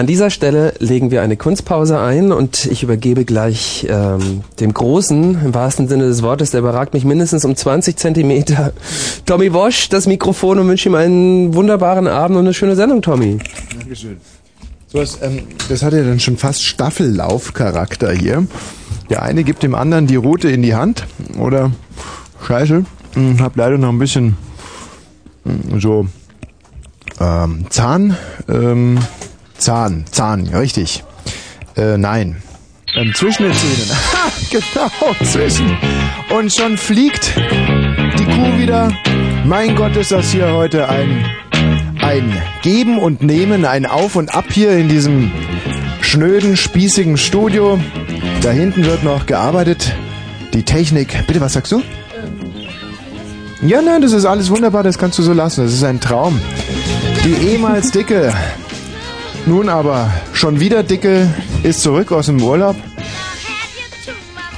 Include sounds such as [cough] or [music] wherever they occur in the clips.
An dieser Stelle legen wir eine Kunstpause ein und ich übergebe gleich ähm, dem Großen, im wahrsten Sinne des Wortes, der überragt mich mindestens um 20 Zentimeter, Tommy Wosch, das Mikrofon und wünsche ihm einen wunderbaren Abend und eine schöne Sendung, Tommy. Dankeschön. So was, ähm, das hat ja dann schon fast Staffellaufcharakter hier. Der eine gibt dem anderen die Route in die Hand oder Scheiße, hm, hab leider noch ein bisschen hm, so ähm, Zahn, ähm, Zahn, Zahn, ja, richtig. Äh, nein. Ähm, zwischen den Zähnen. [laughs] Genau, zwischen. Und schon fliegt die Kuh wieder. Mein Gott, ist das hier heute ein, ein Geben und Nehmen, ein Auf und Ab hier in diesem schnöden, spießigen Studio. Da hinten wird noch gearbeitet. Die Technik. Bitte, was sagst du? Ja, nein, das ist alles wunderbar, das kannst du so lassen. Das ist ein Traum. Die ehemals dicke nun aber, schon wieder dicke ist zurück aus dem Urlaub.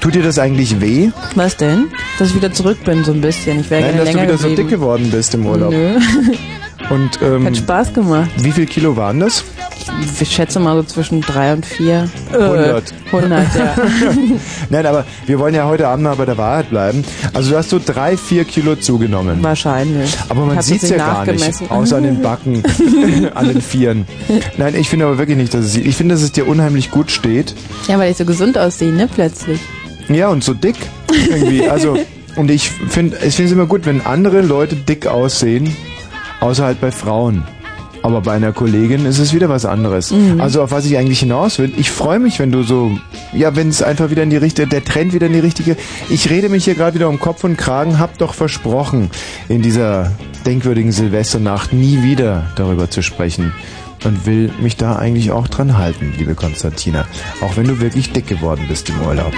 Tut dir das eigentlich weh? Was denn? Dass ich wieder zurück bin, so ein bisschen. Ich wäre Nein, gerne dass du länger wieder so geblieben. dick geworden bist im Urlaub. Nö. [laughs] Und, ähm, Hat Spaß gemacht. Wie viel Kilo waren das? Ich schätze mal so zwischen drei und vier. Äh, 100. 100, ja. [laughs] Nein, aber wir wollen ja heute Abend mal bei der Wahrheit bleiben. Also du hast so drei, vier Kilo zugenommen. Wahrscheinlich. Aber man Hab sieht's das ja gar nicht, außer an den [laughs] Backen, [laughs] an den Vieren. Nein, ich finde aber wirklich nicht, dass es Ich finde, dass es dir unheimlich gut steht. Ja, weil ich so gesund aussehe, ne, plötzlich. Ja, und so dick irgendwie. Also, und ich finde ich finde es immer gut, wenn andere Leute dick aussehen, außer halt bei Frauen. Aber bei einer Kollegin ist es wieder was anderes. Mhm. Also auf was ich eigentlich hinaus will, ich freue mich, wenn du so, ja, wenn es einfach wieder in die richtige, der Trend wieder in die richtige, ich rede mich hier gerade wieder um Kopf und Kragen, hab doch versprochen, in dieser denkwürdigen Silvesternacht nie wieder darüber zu sprechen. Und will mich da eigentlich auch dran halten, liebe Konstantina. Auch wenn du wirklich dick geworden bist im Urlaub.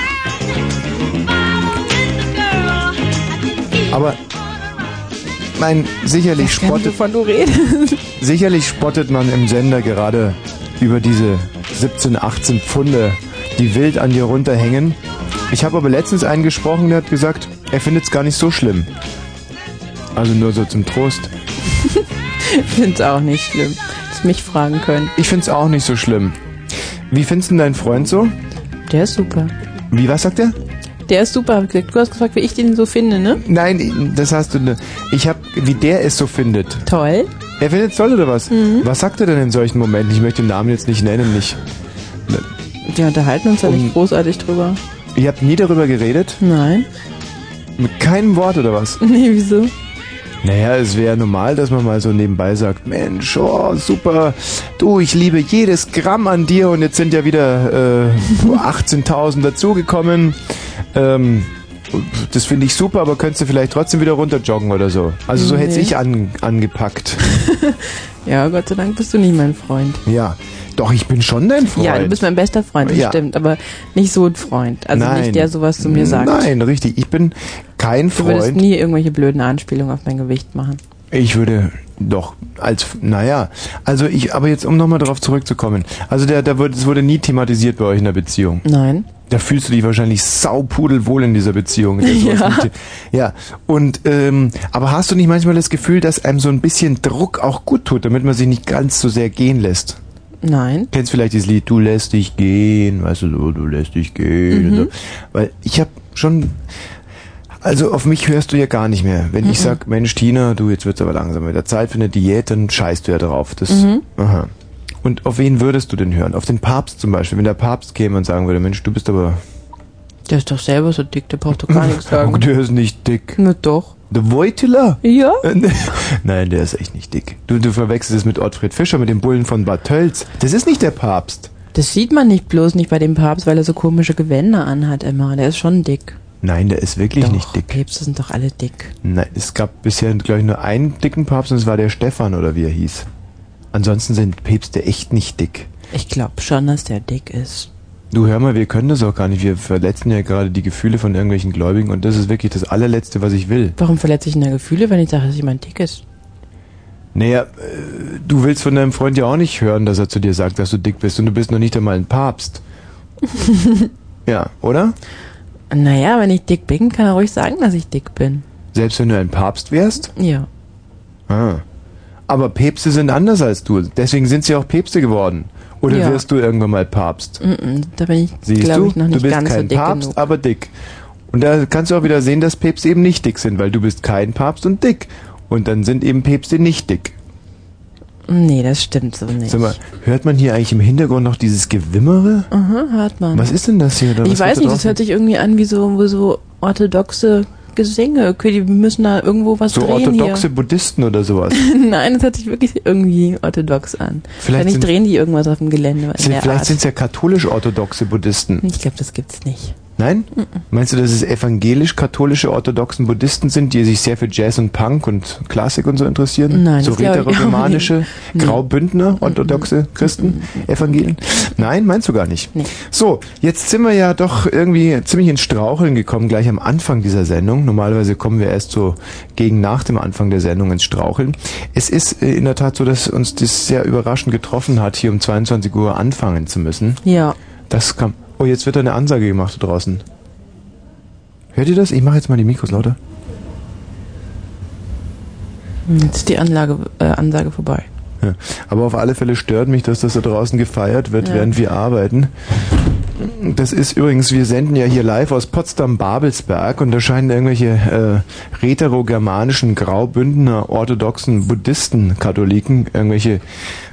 Aber mein sicherlich nicht, spottet wovon du redest. [laughs] sicherlich spottet man im Sender gerade über diese 17, 18 Pfunde, die wild an dir runterhängen. Ich habe aber letztens einen gesprochen, der hat gesagt, er findet es gar nicht so schlimm. Also nur so zum Trost. [laughs] Ich finde es auch nicht schlimm. Dass mich fragen können. Ich finde es auch nicht so schlimm. Wie findest du deinen Freund so? Der ist super. Wie, was sagt er? Der ist super, hab ich gesagt. Du hast gefragt, wie ich den so finde, ne? Nein, das hast du. ne- Ich habe, wie der es so findet. Toll. Er findet es toll oder was? Was sagt er denn in solchen Momenten? Ich möchte den Namen jetzt nicht nennen, nicht. Wir unterhalten uns ja Um- nicht großartig drüber. Ihr habt nie darüber geredet? Nein. Mit keinem Wort oder was? [laughs] Nee, wieso? Naja, es wäre normal, dass man mal so nebenbei sagt, Mensch, oh, super, du, ich liebe jedes Gramm an dir und jetzt sind ja wieder äh, [laughs] 18.000 dazugekommen. Ähm, das finde ich super, aber könntest du vielleicht trotzdem wieder runter joggen oder so. Also so hätte Nee. ich an, angepackt. [laughs] Ja, Gott sei Dank bist du nicht mein Freund. Ja, doch, ich bin schon dein Freund. Ja, du bist mein bester Freund, das Ja. stimmt. Aber nicht so ein Freund. Also Nein. nicht der sowas zu mir sagt. Nein, richtig, ich bin kein Du würdest Freund. nie irgendwelche blöden Anspielungen auf mein Gewicht machen. Ich würde doch als naja, also ich aber jetzt um nochmal darauf zurückzukommen. Also der da wurde es wurde nie thematisiert bei euch in der Beziehung. Nein. Da fühlst du dich wahrscheinlich saupudelwohl in dieser Beziehung. Ja. ja. Und ähm, aber hast du nicht manchmal das Gefühl, dass einem so ein bisschen Druck auch gut tut, damit man sich nicht ganz so sehr gehen lässt? Nein. Kennst vielleicht dieses Lied, du lässt dich gehen, weißt du, so, du lässt dich gehen. Mhm. So. Weil ich habe schon, also auf mich hörst du ja gar nicht mehr. Wenn ich Mhm. sag, Mensch Tina, du, jetzt wird's aber langsam mit der Zeit für eine Diät, dann scheißt du ja drauf. Das, Mhm. aha. Und auf wen würdest du denn hören? Auf den Papst zum Beispiel. Wenn der Papst käme und sagen würde, Mensch, du bist aber, Der ist doch selber so dick, der braucht doch gar nichts [laughs] sagen. der ist nicht dick. Na doch. Der Wojtyla? Ja? [laughs] Nein, der ist echt nicht dick. Du, du verwechselst es mit Ottfried Fischer, mit dem Bullen von Bad Tölz. Das ist nicht der Papst. Das sieht man nicht bloß nicht bei dem Papst, weil er so komische Gewänder anhat immer. Der ist schon dick. Nein, der ist wirklich doch, nicht dick. Päpste sind doch alle dick. Nein, es gab bisher, glaube ich, nur einen dicken Papst und es war der Stefan oder wie er hieß. Ansonsten sind Päpste echt nicht dick. Ich glaube schon, dass der dick ist. Du hör mal, wir können das auch gar nicht. Wir verletzen ja gerade die Gefühle von irgendwelchen Gläubigen und das ist wirklich das allerletzte, was ich will. Warum verletze ich denn da Gefühle, wenn ich sage, dass jemand dick ist? Naja, äh, du willst von deinem Freund ja auch nicht hören, dass er zu dir sagt, dass du dick bist und du bist noch nicht einmal ein Papst. [laughs] Ja, oder? Naja, wenn ich dick bin, kann er ruhig sagen, dass ich dick bin. Selbst wenn du ein Papst wärst? Ja. Ah. Aber Päpste sind anders als du. Deswegen sind sie auch Päpste geworden. Oder Ja. wirst du irgendwann mal Papst? Mm-mm, da bin ich, glaube du? ich, noch du nicht bist ganz so kein dick Papst, genug. aber dick. Und da kannst du auch wieder sehen, dass Päpste eben nicht dick sind, weil du bist kein Papst und dick. Und dann sind eben Päpste nicht dick. Nee, das stimmt so nicht. Sag mal, hört man hier eigentlich im Hintergrund noch dieses Gewimmere? Aha, hört man. Was ist denn das hier? Oder ich weiß nicht, das hört sich irgendwie an wie so, wie so orthodoxe Gesänge. Okay, die müssen da irgendwo was So drehen orthodoxe Buddhisten oder sowas. hier. [laughs] Nein, das hört sich wirklich irgendwie orthodox an. Vielleicht sind- drehen die irgendwas auf dem Gelände. in Sind, vielleicht sind es ja katholisch-orthodoxe Buddhisten. Ich glaube, das gibt's nicht. Nein? Meinst du, dass es evangelisch-katholische orthodoxen Buddhisten sind, die sich sehr für Jazz und Punk und Klassik und so interessieren? Nein, so rätoromanische. Graubündner, orthodoxe Christen, Evangelien? Nein, meinst du gar nicht? Nee. So, jetzt sind wir ja doch irgendwie ziemlich ins Straucheln gekommen, gleich am Anfang dieser Sendung. Normalerweise kommen wir erst so gegen nach dem Anfang der Sendung ins Straucheln. Es ist äh, in der Tat so, dass uns das sehr überraschend getroffen hat, hier um 22 Uhr anfangen zu müssen. Ja. Das kam. Oh, jetzt wird da eine Ansage gemacht da draußen. Hört ihr das? Ich mache jetzt mal die Mikros lauter. Jetzt ist die Anlage, äh, Ansage vorbei. Ja. Aber auf alle Fälle stört mich, dass das da draußen gefeiert wird, Ja. während wir arbeiten. Das ist übrigens, wir senden ja hier live aus Potsdam-Babelsberg und da scheinen irgendwelche äh, rätero-germanischen, graubündener, orthodoxen Buddhisten, Katholiken irgendwelche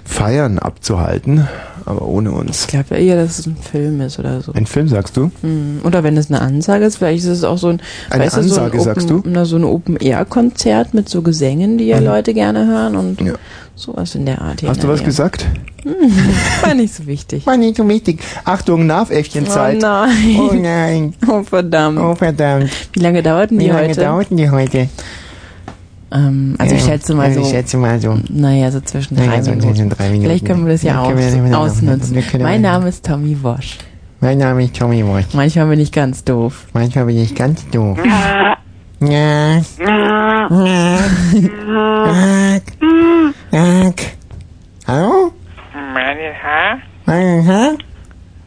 Feiern abzuhalten, aber ohne uns. Ich glaube eher, dass es ein Film ist oder so. Ein Film, sagst du? Hm. Oder wenn es eine Ansage ist, vielleicht ist es auch so ein, Eine weißt du, Ansage, so ein sagst Open, Na, so ein Open-Air-Konzert mit so Gesängen, die ja Mhm. Leute gerne hören und Ja. sowas in der Art. hier Hast du was Nähe. gesagt? [laughs] War nicht so wichtig. War nicht so wichtig. Achtung, Nerväffchenzeit. Oh nein. Oh nein. Oh verdammt. Oh verdammt. Wie lange dauerten die Wie lange heute? dauerten die heute? Ähm, also ich Ja, schätze mal also so, Ich schätze mal so. naja, so zwischen Naja, drei so Minuten. zwischen drei Minuten. Vielleicht können wir das ja Ja, auch können wir das ja ausnutzen. Mein Name ist Tommy Wosch. Mein Name ist Tommy Walsh. Manchmal bin ich ganz doof. Manchmal bin ich ganz doof. Ja. Ja. Ja. Hallo? Meine Haar?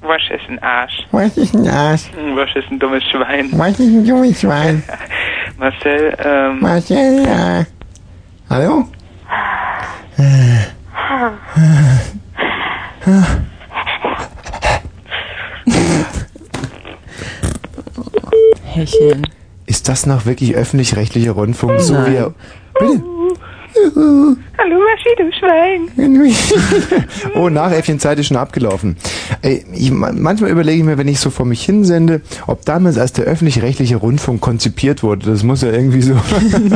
Aha. Was ist ein Arsch? Was ist ein Arsch? Hm, Was ist ein dummes Schwein? Was ist ein dummes Schwein? [laughs] Marcel, ähm, Marcel, ja. Hallo? Hecheln. Ist das noch wirklich öffentlich-rechtlicher Rundfunk? So Nein. wie er. Bitte? Hallo Waschi, du Schwein. [laughs] oh, Nachäffchenzeit ist schon abgelaufen. Ey, ich, manchmal überlege ich mir, wenn ich so vor mich hinsende, ob damals, als der öffentlich-rechtliche Rundfunk konzipiert wurde, das muss ja irgendwie so,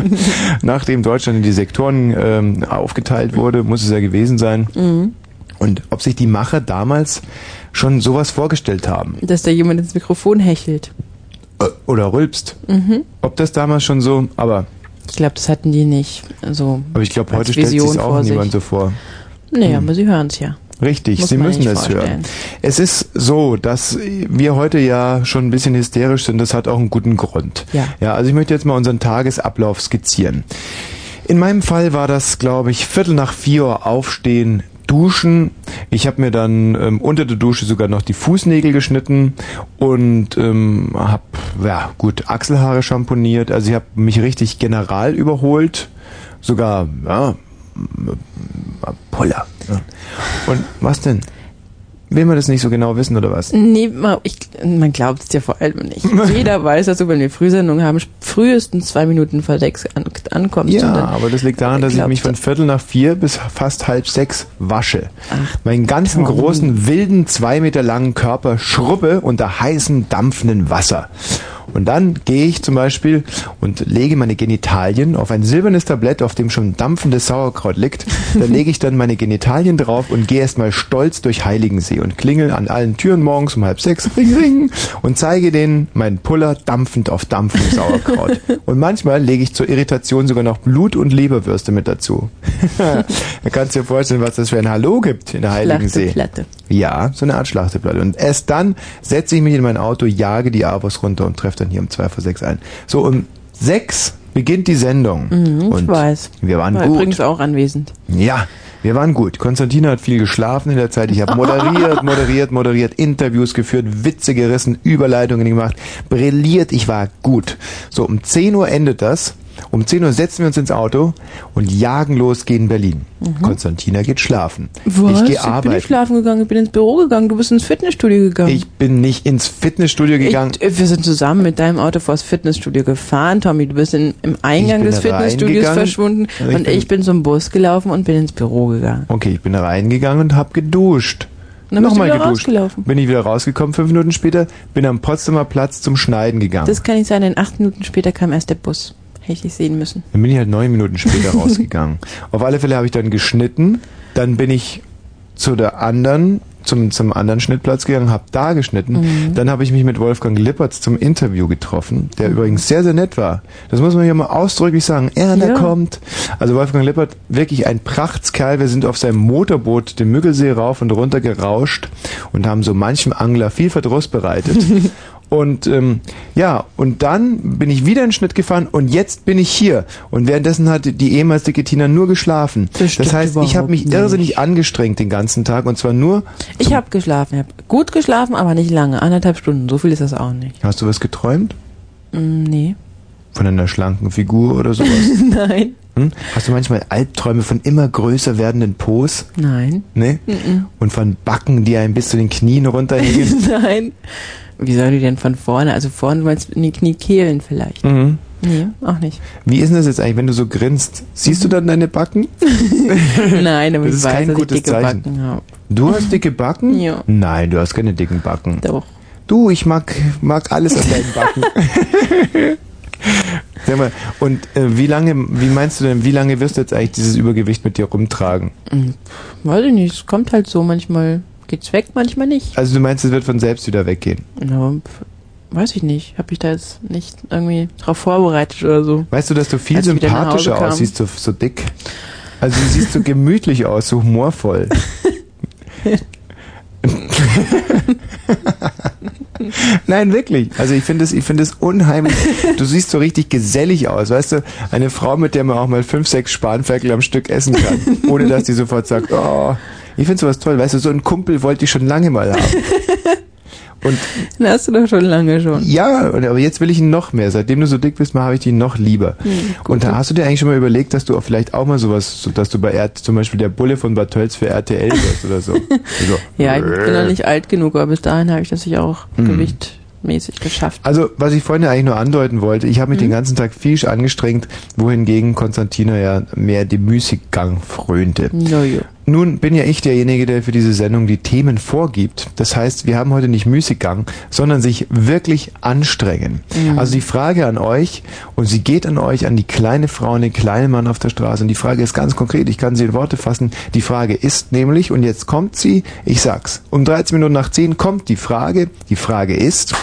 [laughs] nachdem Deutschland in die Sektoren ähm, aufgeteilt wurde, muss es ja gewesen sein. Mhm. Und ob sich die Macher damals schon sowas vorgestellt haben. Dass da jemand ins Mikrofon hechelt. Äh, Oder rülpst. Mhm. Ob das damals schon so, aber, Ich glaube, das hatten die nicht. Also, aber ich glaube, heute stellt sich auch niemand so vor. nee, Hm. aber sie hören es ja. Richtig, Muss Sie müssen das hören. Es ist so, dass wir heute ja schon ein bisschen hysterisch sind. Das hat auch einen guten Grund. Ja. Ja, also ich möchte jetzt mal unseren Tagesablauf skizzieren. In meinem Fall war das, glaube ich, Viertel nach vier Uhr aufstehen, duschen. Ich habe mir dann ähm, unter der Dusche sogar noch die Fußnägel geschnitten und ähm, habe, ja gut, Achselhaare schamponiert. Also ich habe mich richtig general überholt. Sogar, ja, Puller. Ja. Und was denn? Will man das nicht so genau wissen oder was? Nee, ma- ich, man glaubt es dir vor allem nicht. [laughs] Jeder weiß, dass du, wenn wir Frühsendungen haben, frühestens zwei Minuten vor sechs an, ankommst. Ja, dann, aber das liegt daran, dass ich mich von Viertel nach vier bis fast halb sechs wasche. Ach, Meinen ganzen Tommy. großen, wilden, zwei Meter langen Körper schrubbe unter heißem, dampfenden Wasser. Und dann gehe ich zum Beispiel und lege meine Genitalien auf ein silbernes Tablett, auf dem schon dampfendes Sauerkraut liegt. Da lege ich dann meine Genitalien drauf und gehe erstmal stolz durch Heiligensee und klingel an allen Türen morgens um halb sechs, ring, ring, und zeige denen meinen Puller dampfend auf dampfendes Sauerkraut. [laughs] Und manchmal lege ich zur Irritation sogar noch Blut- und Leberwürste mit dazu. [laughs] da kannst du dir vorstellen, was das für ein Hallo gibt in der Heiligensee. Schlachteplatte. Ja, so eine Art Schlachteplatte. Und erst dann setze ich mich in mein Auto, jage die Avos runter und treffe dann hier um zwei vor sechs ein. So, um sechs beginnt die Sendung. Mhm, ich und weiß. wir waren War gut. übrigens auch anwesend. Ja, wir waren gut. Konstantina hat viel geschlafen in der Zeit. Ich habe moderiert, [laughs] moderiert, moderiert, Interviews geführt, Witze gerissen, Überleitungen gemacht, brilliert. Ich war gut. So, um 10 Uhr endet das. Um 10 Uhr setzen wir uns ins Auto und jagen los gehen Berlin. Konstantina geht schlafen. Was? Ich gehe bin nicht arbeiten. schlafen gegangen, ich bin ins Büro gegangen, du bist ins Fitnessstudio gegangen. Ich bin nicht ins Fitnessstudio gegangen. Ich, wir sind zusammen mit deinem Auto vors Fitnessstudio gefahren, Tommy. Du bist in, im Eingang Ich bin des Fitnessstudios verschwunden Also ich und bin- ich bin zum Bus gelaufen und bin ins Büro gegangen. Okay, ich bin reingegangen und habe geduscht. Und dann Nochmal wieder geduscht. rausgelaufen. Bin ich wieder rausgekommen, fünf Minuten später, bin am Potsdamer Platz zum Schneiden gegangen. Das kann nicht sein, denn acht Minuten später kam erst der Bus. Hätte ich sehen müssen. Dann bin ich halt neun Minuten später [laughs] rausgegangen. Auf alle Fälle habe ich dann geschnitten, dann bin ich zu der anderen, zum, zum anderen Schnittplatz gegangen, habe da geschnitten. Mhm. Dann habe ich mich mit Wolfgang Lippertz zum Interview getroffen, der übrigens sehr, sehr nett war. Das muss man hier mal ausdrücklich sagen. Erna Ja. kommt. Also Wolfgang Lippert, wirklich ein Prachtskerl. Wir sind auf seinem Motorboot den Müggelsee rauf und runter gerauscht und haben so manchem Angler viel Verdruss bereitet. [laughs] Und ähm, ja, und dann bin ich wieder in den Schnitt gefahren und jetzt bin ich hier. Und währenddessen hat die ehemals dicke Tina nur geschlafen. Das stimmt heißt, ich habe mich überhaupt irrsinnig nicht. angestrengt den ganzen Tag und zwar nur. Ich habe geschlafen. Ich habe gut geschlafen, aber nicht lange. Anderthalb Stunden. So viel ist das auch nicht. Hast du was geträumt? Mm, nee. Von einer schlanken Figur oder sowas? [laughs] Nein. Hm? Hast du manchmal Albträume von immer größer werdenden Po?s? Nein. Ne? Und von Backen, die einem bis zu den Knien runterhängen? [laughs] Nein. Wie soll die denn von vorne? Also vorne meinst du in die Kniekehlen vielleicht? mhm. Nee, auch nicht. Wie ist denn das jetzt eigentlich, wenn du so grinst? Siehst du dann deine Backen? [laughs] Nein, aber Das ich ist weiß, kein dass ich gutes dicke Zeichen. Backen habe. Du hast dicke Backen? Ja. Nein, du hast keine dicken Backen. Doch. Du, ich mag, mag alles an deinen Backen. [laughs] Sag mal, und äh, wie lange, wie meinst du denn, wie lange wirst du jetzt eigentlich dieses Übergewicht mit dir rumtragen? Hm, Weiß ich nicht, es kommt halt so, manchmal geht's weg, manchmal nicht. Also du meinst, es wird von selbst wieder weggehen? Ja, pf, weiß ich nicht. Habe ich da jetzt nicht irgendwie drauf vorbereitet oder so. Weißt du, dass du viel Als ich wieder nach Hause sympathischer kam. aussiehst, so, so dick? Also du siehst so gemütlich aus, so humorvoll. [laughs] [laughs] Nein, wirklich. Also ich finde es, ich finde es unheimlich. Du siehst so richtig gesellig aus, weißt du? Eine Frau, mit der man auch mal fünf, sechs Spanferkel am Stück essen kann, [laughs] ohne dass die sofort sagt, oh, ich finde sowas toll. Weißt du, so einen Kumpel wollte ich schon lange mal haben. Und Den hast du doch schon lange schon. ja, aber jetzt will ich ihn noch mehr. Seitdem du so dick bist, habe ich ihn noch lieber. und da hast du dir eigentlich schon mal überlegt, dass du vielleicht auch mal sowas, so, dass du bei R zum Beispiel der Bulle von Bad Tölz für RTL wirst oder so. [laughs] so. Ja, ich bin noch nicht alt genug, aber bis dahin habe ich das sicher auch Mhm. gewichtmäßig geschafft. Also, was ich vorhin eigentlich nur andeuten wollte, ich habe mich den ganzen Tag viel angestrengt, wohingegen Konstantina ja mehr dem Müßiggang frönte. Jojo. Nun bin ja ich derjenige, der für diese Sendung die Themen vorgibt. Das heißt, wir haben heute nicht Müßiggang, sondern sich wirklich anstrengen. Also die Frage an euch, und sie geht an euch, an die kleine Frau und den kleinen Mann auf der Straße. Und die Frage ist ganz konkret, ich kann sie in Worte fassen. Die Frage ist nämlich, und jetzt kommt sie, ich sag's, um 13 Minuten nach 10 kommt die Frage. Die Frage ist,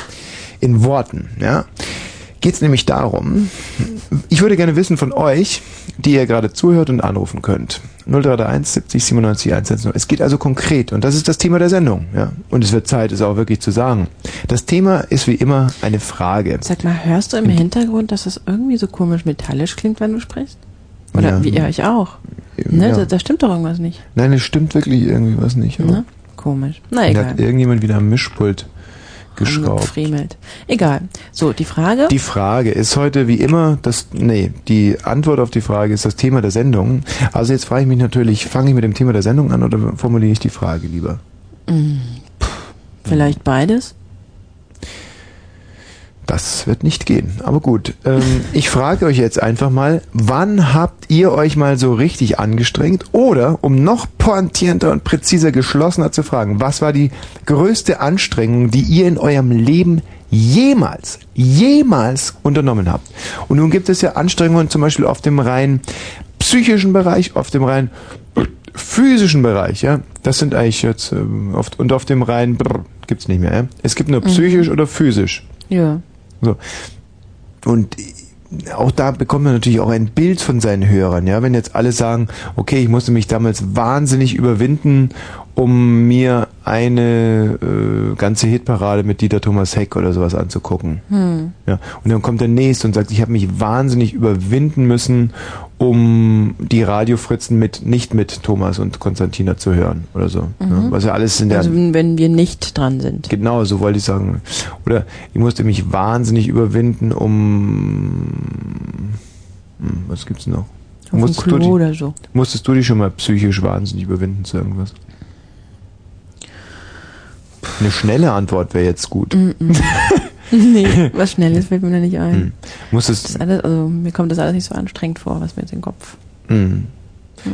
in Worten, ja, geht's nämlich darum, ich würde gerne wissen von euch, die ihr gerade zuhört und anrufen könnt. 0331 70 97 110. Es geht also konkret und das ist das Thema der Sendung. Ja? Und es wird Zeit, es auch wirklich zu sagen. Das Thema ist wie immer eine Frage. Sag mal, hörst du im Hintergrund, dass das irgendwie so komisch metallisch klingt, wenn du sprichst? Oder Ja. wie ja, ich auch. Ne, Ja. da, da stimmt doch irgendwas nicht. Nein, es stimmt wirklich irgendwie was nicht. Ne? Komisch. Na Da egal. hat irgendjemand wieder am Mischpult geschraubt. Egal. So, die Frage. Die Frage ist heute wie immer das, nee, die Antwort auf die Frage ist das Thema der Sendung. Also jetzt frage ich mich natürlich, fange ich mit dem Thema der Sendung an oder formuliere ich die Frage lieber? vielleicht beides? Das wird nicht gehen. Aber gut, ähm, ich frage euch jetzt einfach mal, wann habt ihr euch mal so richtig angestrengt? Oder, um noch pointierter und präziser geschlossener zu fragen, was war die größte Anstrengung, die ihr in eurem Leben jemals, jemals unternommen habt? Und nun gibt es ja Anstrengungen zum Beispiel auf dem rein psychischen Bereich, auf dem rein physischen Bereich, ja. Das sind eigentlich jetzt ähm, oft und auf dem rein brr, gibt's nicht mehr. Ja? Es gibt nur psychisch oder physisch. Ja. So. Und auch da bekommt man natürlich auch ein Bild von seinen Hörern, ja. Wenn jetzt alle sagen, okay, ich musste mich damals wahnsinnig überwinden, um mir eine äh, ganze Hitparade mit Dieter Thomas Heck oder sowas anzugucken. Hm. Ja. Und dann kommt der nächste und sagt, ich habe mich wahnsinnig überwinden müssen, um die Radiofritzen mit nicht mit Thomas und Konstantina zu hören oder so. Ja. Was ja alles in der Also wenn wir nicht dran sind. Genau, so wollte ich sagen. Oder ich musste mich wahnsinnig überwinden, um Was gibt's noch? Auf Musstest du, Klo die, oder so. musstest du dich schon mal psychisch wahnsinnig überwinden zu irgendwas? Eine schnelle Antwort wäre jetzt gut. [laughs] nee, was Schnelles fällt mir da nicht ein. Musstest, Das ist alles, also mir kommt das alles nicht so anstrengend vor, was mir jetzt in den Kopf. Mhm.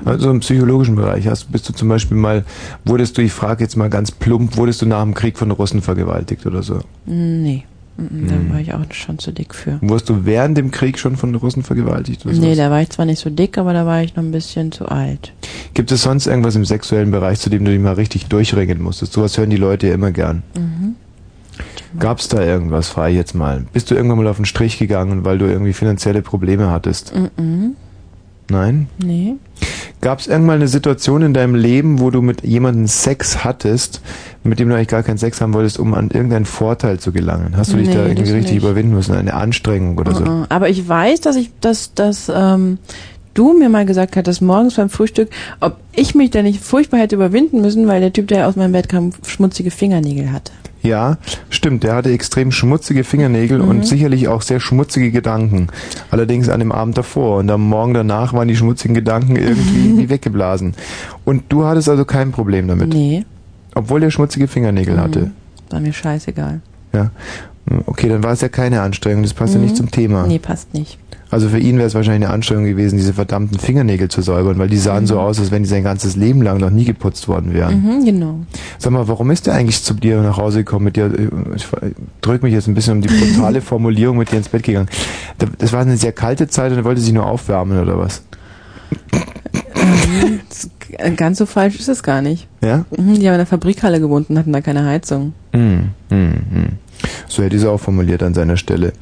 Also im psychologischen Bereich hast, bist du zum Beispiel mal, wurdest du, ich frage jetzt mal ganz plump, wurdest du nach dem Krieg von Russen vergewaltigt oder so? Nee. Mhm, Da Hm. war ich auch schon zu dick für. Wurdest du während dem Krieg schon von Russen vergewaltigt oder Nee, sowas? da war ich zwar nicht so dick, aber da war ich noch ein bisschen zu alt. Gibt es sonst irgendwas im sexuellen Bereich, zu dem du dich mal richtig durchringen musstest? Sowas hören die Leute ja immer gern. Mhm. Gab es da irgendwas, frage ich jetzt mal? Bist du irgendwann mal auf den Strich gegangen, weil du irgendwie finanzielle Probleme hattest? Mhm. Nein? Nee. Gab es irgendwann eine Situation in deinem Leben, wo du mit jemandem Sex hattest, mit dem du eigentlich gar keinen Sex haben wolltest, um an irgendeinen Vorteil zu gelangen? Hast du dich Nee, da irgendwie richtig nicht. überwinden müssen? Eine Anstrengung oder so? Mhm. Aber ich weiß, dass ich, dass, dass ähm, du mir mal gesagt hattest, morgens beim Frühstück, ob ich mich da nicht furchtbar hätte überwinden müssen, weil der Typ, der aus meinem Bett kam, schmutzige Fingernägel hatte. Ja, stimmt. Der hatte extrem schmutzige Fingernägel Mhm. und sicherlich auch sehr schmutzige Gedanken. Allerdings an dem Abend davor. Und am Morgen danach waren die schmutzigen Gedanken irgendwie [laughs] wie weggeblasen. Und du hattest also kein Problem damit? Nee, Obwohl der schmutzige Fingernägel hatte? war mir scheißegal. Ja. Okay, dann war es ja keine Anstrengung. Das passt ja nicht zum Thema. Nee, passt nicht. Also für ihn wäre es wahrscheinlich eine Anstrengung gewesen, diese verdammten Fingernägel zu säubern, weil die sahen so aus, als wenn die sein ganzes Leben lang noch nie geputzt worden wären. Mhm, genau. Sag mal, warum ist der eigentlich zu dir nach Hause gekommen mit dir? Ich drück mich jetzt ein bisschen um die brutale [laughs] Formulierung mit dir ins Bett gegangen. Da- Das war eine sehr kalte Zeit und er wollte sich nur aufwärmen oder was? Ähm, Ganz so falsch ist es gar nicht. Ja? Mhm, Die haben in der Fabrikhalle gewohnt und hatten da keine Heizung. Hm, hm, hm. So hätte ich es auch formuliert an seiner Stelle.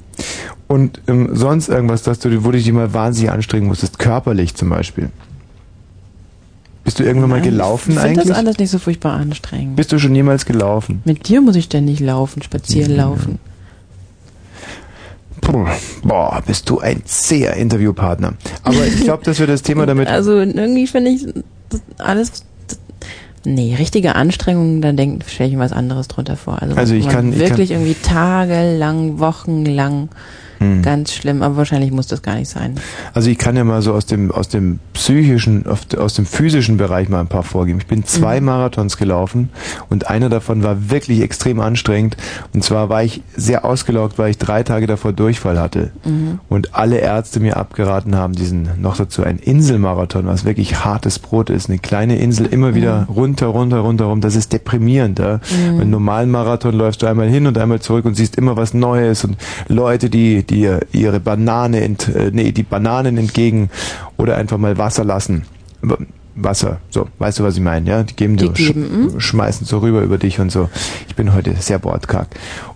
Und ähm, sonst irgendwas, dass du, wo du dich mal wahnsinnig anstrengen musstest, körperlich zum Beispiel. Bist du irgendwann mal Nein, gelaufen ich finde eigentlich? das alles nicht so furchtbar anstrengend. Bist du schon jemals gelaufen? Mit dir muss ich ständig laufen, spazieren laufen. Puh, boah, bist du ein zäher Interviewpartner. Aber ich glaube, dass wir das Thema damit. [laughs] Also irgendwie finde ich alles. Nee, richtige Anstrengungen, dann stelle ich mir was anderes drunter vor. Also, Also ich kann- ich wirklich kann- irgendwie tagelang, wochenlang Hm. ganz schlimm, aber wahrscheinlich muss das gar nicht sein. Also ich kann ja mal so aus dem aus dem psychischen, aus dem physischen Bereich mal ein paar vorgeben. Ich bin zwei Mhm. Marathons gelaufen und einer davon war wirklich extrem anstrengend. Und zwar war ich sehr ausgelaugt, weil ich drei Tage davor Durchfall hatte Mhm. und alle Ärzte mir abgeraten haben, diesen noch dazu ein Inselmarathon, was wirklich hartes Brot ist, eine kleine Insel immer wieder runter, runter, runter, rum. Das ist deprimierend. Ja? Mhm. Einen normalen Marathon läufst du einmal hin und einmal zurück und siehst immer was Neues und Leute, die dir ihre Banane, ent, äh, nee, die Bananen entgegen oder einfach mal Wasser lassen. Wasser, so, weißt du, was ich meine, ja? Die geben Die dir, sch geben, hm? schmeißen so rüber über dich und so. Ich bin heute sehr bordkack.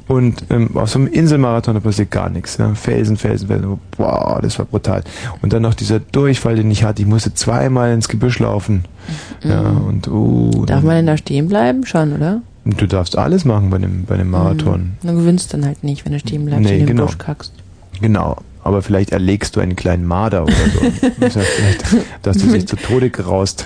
Und ähm, auf so einem Inselmarathon da passiert gar nichts. Ja? Felsen, Felsen, Felsen. Wow, das war brutal. Und dann noch dieser Durchfall, den ich hatte. Ich musste zweimal ins Gebüsch laufen. Ja, und uh, Darf man denn da stehen bleiben? Schon, oder? du darfst alles machen bei dem, bei dem Marathon. Du gewinnst dann halt nicht, wenn du stehen bleibst Nee, und in den genau. Busch kackst. Genau. Aber vielleicht erlegst du einen kleinen Marder oder so. [laughs] Das vielleicht, dass du dich zu Tode graust,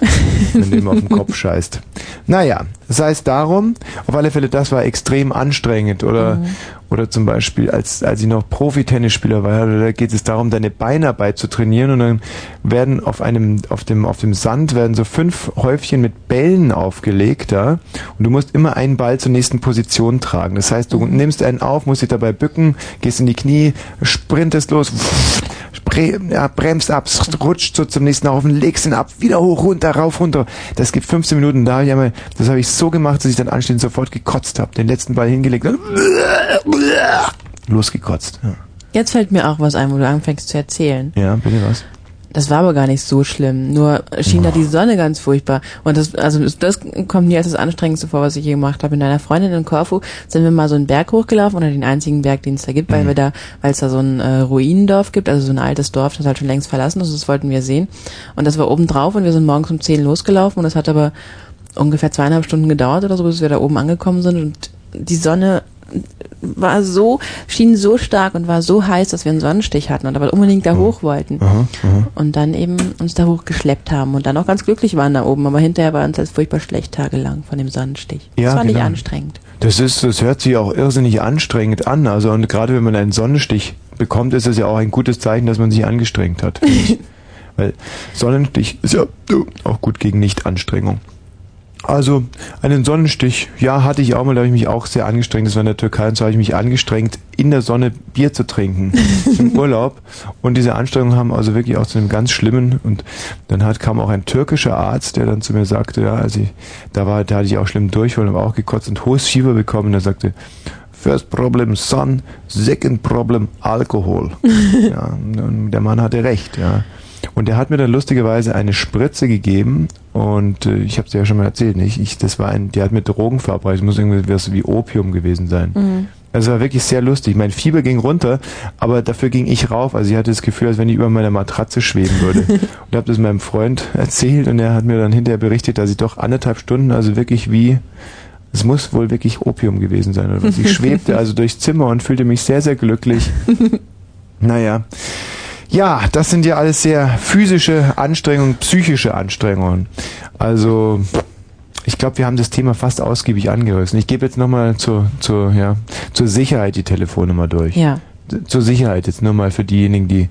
wenn du ihm auf den Kopf scheißt. Naja, das heißt darum, auf alle Fälle, das war extrem anstrengend. Oder, oder zum Beispiel, als, als ich noch Profi-Tennisspieler war, da geht es darum, deine Beinarbeit zu trainieren und dann werden auf einem, auf dem, auf dem Sand werden so fünf Häufchen mit Bällen aufgelegt, ja, und du musst immer einen Ball zur nächsten Position tragen. Das heißt, du nimmst einen auf, musst dich dabei bücken, gehst in die Knie, sprintest los, ja, bremst ab, rutscht so zum nächsten Haufen, legst ihn ab, wieder hoch, runter, rauf, runter. Das gibt 15 Minuten, da hab ich einmal, das habe ich so gemacht, dass ich dann anschließend sofort gekotzt habe, den letzten Ball hingelegt, dann losgekotzt. Ja. Jetzt fällt mir auch was ein, wo du anfängst zu erzählen. ja, bitte was? Das war aber gar nicht so schlimm. Nur schien da die Sonne ganz furchtbar. Und das, also das- kommt mir als das Anstrengendste vor, was ich je gemacht habe. Mit einer Freundin in Korfu sind wir mal so einen Berg hochgelaufen oder den einzigen Berg, den es da gibt, weil wir da, weil es da so ein äh, Ruinendorf gibt, also so ein altes Dorf, das halt schon längst verlassen ist. Das wollten wir sehen. Und das war oben drauf und wir sind morgens um 10 losgelaufen und das hat aber ungefähr zweieinhalb Stunden gedauert oder so, bis wir da oben angekommen sind und die Sonne war so, schien so stark und war so heiß, dass wir einen Sonnenstich hatten und aber unbedingt da hoch wollten. Und dann eben uns da hochgeschleppt haben und dann auch ganz glücklich waren da oben, aber hinterher war uns das furchtbar schlecht tagelang von dem Sonnenstich. Ja, das war nicht genau. anstrengend. Das ist, das hört sich auch irrsinnig anstrengend an. Also und gerade wenn man einen Sonnenstich bekommt, ist es ja auch ein gutes Zeichen, dass man sich angestrengt hat. [laughs] Weil Sonnenstich ist ja auch gut gegen Nichtanstrengung. Also einen Sonnenstich, ja, hatte ich auch mal, da habe ich mich auch sehr angestrengt. Das war in der Türkei und so habe ich mich angestrengt, in der Sonne Bier zu trinken [laughs] im Urlaub. Und diese Anstrengungen haben also wirklich auch zu einem ganz schlimmen. Und dann hat, kam auch ein türkischer Arzt, der dann zu mir sagte, ja, also ich, da war, da hatte ich auch schlimm Durchfall, aber auch gekotzt und hohes Fieber bekommen. Und er sagte, First problem Sun, second problem Alkohol. [laughs] ja, und der Mann hatte recht, ja. Und er hat mir dann lustigerweise eine Spritze gegeben und äh, ich habe es ja schon mal erzählt, nicht? Ich, das war ein, der hat mit Drogen verabreicht, muss irgendwie was wie Opium gewesen sein. Mhm. Also war wirklich sehr lustig. Mein Fieber ging runter, aber dafür ging ich rauf. Also ich hatte das Gefühl, als wenn ich über meiner Matratze schweben würde. [laughs] und habe das meinem Freund erzählt und er hat mir dann hinterher berichtet, dass ich doch anderthalb Stunden, also wirklich wie, es muss wohl wirklich Opium gewesen sein oder was. Ich [laughs] schwebte also durchs Zimmer und fühlte mich sehr, sehr glücklich. [laughs] Naja. Ja, das sind ja alles sehr physische Anstrengungen, psychische Anstrengungen. Also, ich glaube, wir haben das Thema fast ausgiebig angerissen. Ich gebe jetzt nochmal zur, zur, ja, zur Sicherheit die Telefonnummer durch. Ja. Zur Sicherheit jetzt nur mal für diejenigen, die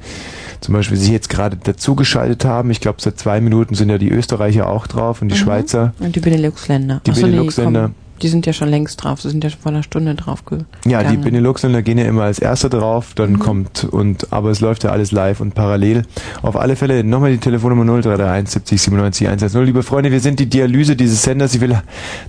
zum Beispiel sich jetzt gerade dazugeschaltet haben. Ich glaube, seit zwei Minuten sind ja die Österreicher auch drauf und die Mhm. Schweizer. Und die Benelux-Länder. Die nee, Benelux-Länder. komm, Die sind ja schon längst drauf. Sie sind ja schon vor einer Stunde drauf Ja, die. Benelux-Länder gehen ja immer als Erster drauf, dann kommt und aber es läuft ja alles live und parallel. Auf alle Fälle nochmal die Telefonnummer 0331 70 97 110. Liebe Freunde, wir sind die Dialyse dieses Senders. Ich will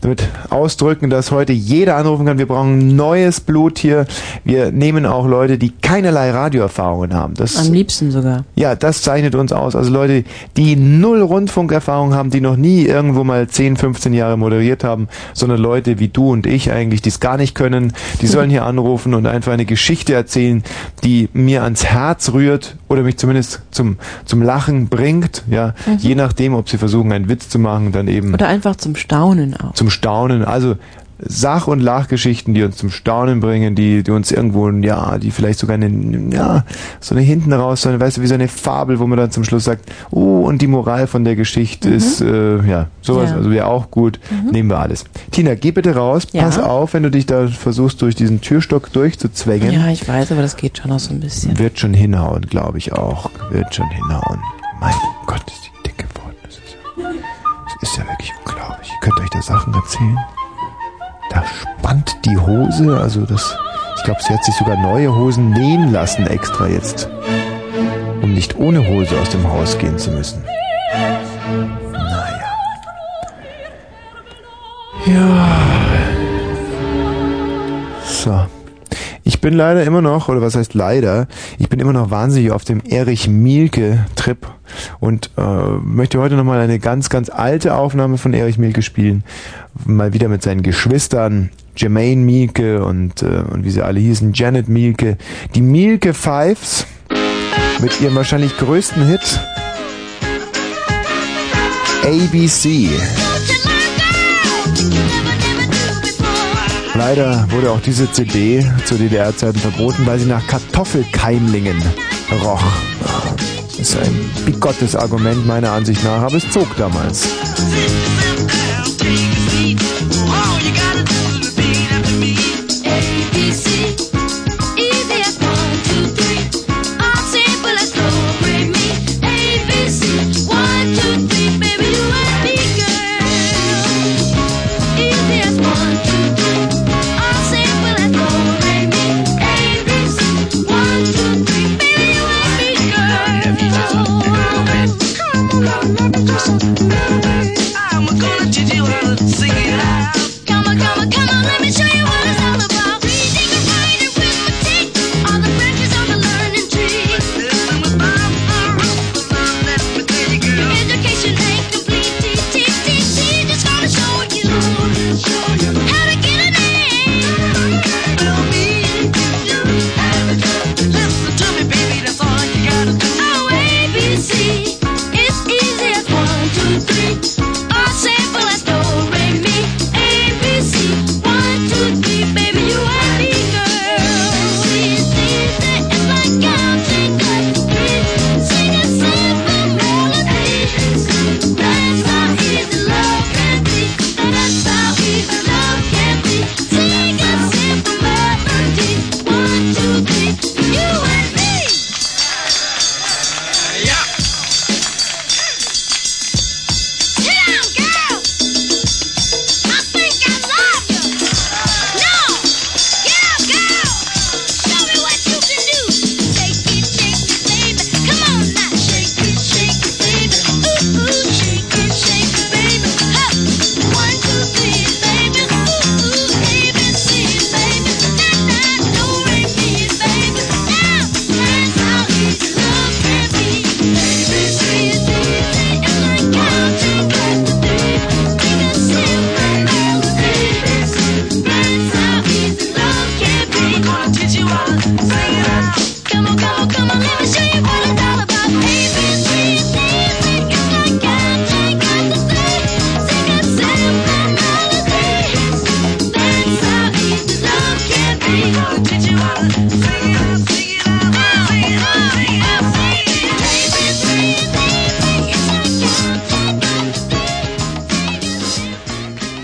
damit ausdrücken, dass heute jeder anrufen kann. Wir brauchen neues Blut hier. Wir nehmen auch Leute, die keinerlei Radioerfahrungen haben. Das Am liebsten sogar. ja, das zeichnet uns aus. Also Leute, die null Rundfunkerfahrung haben, die noch nie irgendwo mal 10, 15 Jahre moderiert haben, sondern Leute wie du und ich eigentlich, die es gar nicht können, die sollen hier anrufen und einfach eine Geschichte erzählen, die mir ans Herz rührt oder mich zumindest zum, zum Lachen bringt. Ja, Mhm. je nachdem, ob sie versuchen, einen Witz zu machen, dann eben Oder einfach zum Staunen auch. zum Staunen. Also Sach- und Lachgeschichten, die uns zum Staunen bringen, die, die uns irgendwo, ja, die vielleicht sogar eine, ja, so eine hinten raus, so eine, weißt du, wie so eine Fabel, wo man dann zum Schluss sagt, oh, und die Moral von der Geschichte ist, äh, ja, sowas, Ja. also wäre auch gut. Nehmen wir alles. Tina, geh bitte raus, Ja. pass auf, wenn du dich da versuchst, durch diesen Türstock durchzuzwängen. Ja, ich weiß, aber das geht schon noch so ein bisschen. Wird schon hinhauen, glaube ich auch. Wird schon hinhauen. Mein Gott, ist die dick geworden. Das ist, ja- das ist ja wirklich unglaublich. Ihr könnt euch da Sachen erzählen. Da spannt die Hose, also das. Ich glaube, sie hat sich sogar neue Hosen nähen lassen extra jetzt. Um nicht ohne Hose aus dem Haus gehen zu müssen. Naja. Ja. So. Ich bin leider immer noch, oder was heißt leider, ich bin immer noch wahnsinnig auf dem Erich Mielke-Trip und äh, möchte heute nochmal eine ganz, ganz alte Aufnahme von Erich Mielke spielen. Mal wieder mit seinen Geschwistern, Jermaine Mielke und, äh, und wie sie alle hießen, Janet Mielke. Die Mielke Fives mit ihrem wahrscheinlich größten Hit ABC. Leider wurde auch diese CD zu DDR-Zeiten verboten, weil sie nach Kartoffelkeimlingen roch. Das ist ein bigottes Argument meiner Ansicht nach, aber es zog damals.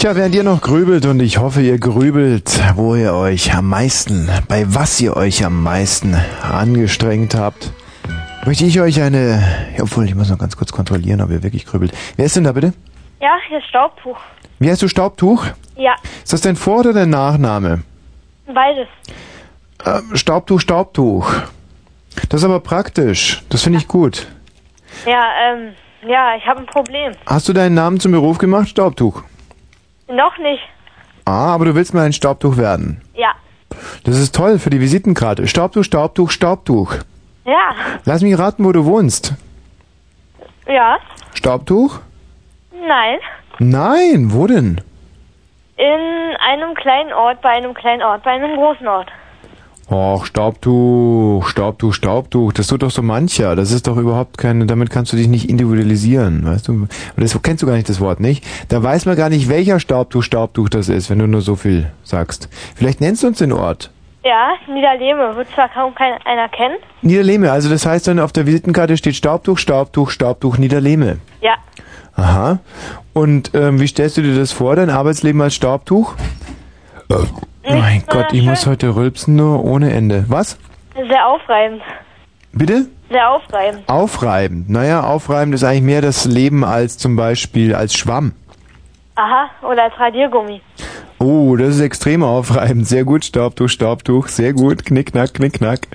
Tja, während ihr noch grübelt und ich hoffe, ihr grübelt, wo ihr euch am meisten, bei was ihr euch am meisten angestrengt habt, möchte ich euch eine, ja, obwohl ich muss noch ganz kurz kontrollieren, ob ihr wirklich grübelt. Wer ist denn da bitte? Ja, hier ist Staubtuch. Wie heißt du Staubtuch? Ja, Ist das dein Vor- oder dein Nachname? beides. Ähm, Staubtuch, Staubtuch. Das ist aber praktisch. Das finde ich gut. Ja, ähm, ja, ich habe ein Problem. Hast du deinen Namen zum Beruf gemacht? Staubtuch. Noch nicht. Ah, aber du willst mal ein Staubtuch werden. Ja. Das ist toll für die Visitenkarte. Staubtuch, Staubtuch, Staubtuch. Ja. Lass mich raten, wo du wohnst. Ja. Staubtuch? Nein. Nein, wo denn? In einem kleinen Ort, bei einem kleinen Ort, bei einem großen Ort. Och, Staubtuch, Staubtuch, Staubtuch. Das tut doch so mancher. Das ist doch überhaupt keine, damit kannst du dich nicht individualisieren, weißt du? Und das kennst du gar nicht das Wort, nicht? Da weiß man gar nicht, welcher Staubtuch, Staubtuch das ist, wenn du nur so viel sagst. Vielleicht nennst du uns den Ort. Ja, Niederlehme. Wird zwar kaum kein, einer kennen. Niederlehme, also das heißt dann auf der Visitenkarte steht Staubtuch, Staubtuch, Staubtuch, Niederlehme. Ja. Aha. Und ähm, wie stellst du dir das vor, dein Arbeitsleben als Staubtuch? Mein Gott, ich muss heute rülpsen nur ohne Ende. Was? Sehr aufreibend. Bitte? Sehr aufreibend. Aufreibend. Naja, aufreibend ist eigentlich mehr das Leben als zum Beispiel als Schwamm. Aha, oder als Radiergummi. Oh, das ist extrem aufreibend. Sehr gut, Staubtuch, Staubtuch. Sehr gut, knickknack, knickknack.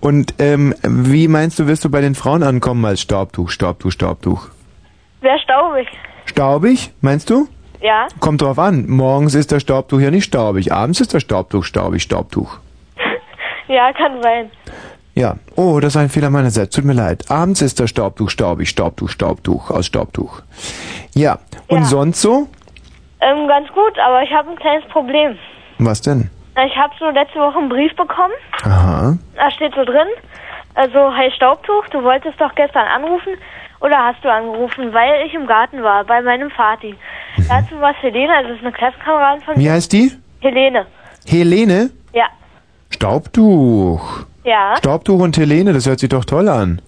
Und ähm, wie meinst du, wirst du bei den Frauen ankommen als Staubtuch, Staubtuch, Staubtuch? Sehr staubig. Staubig, meinst du? Ja. Kommt drauf an. Morgens ist der Staubtuch ja nicht staubig. Abends ist der Staubtuch staubig, Staubtuch. [laughs] Ja, kann sein. Ja. Oh, das ist ein Fehler meinerseits. Tut mir leid. Abends ist der Staubtuch staubig, Staubtuch, Staubtuch, aus Staubtuch. Ja. Und Ja. sonst so? Ähm, ganz gut, aber ich habe ein kleines Problem. Was denn? Ich habe so letzte Woche einen Brief bekommen. Aha. Da steht so drin, also, hey Staubtuch, du wolltest doch gestern anrufen oder hast du angerufen, weil ich im Garten war, bei meinem Vati. Dazu war es Helene, also das ist eine Klassenkameradin von Wie mir. heißt die? Helene. Helene? Ja. Staubtuch. Ja. Staubtuch und Helene, das hört sich doch toll an.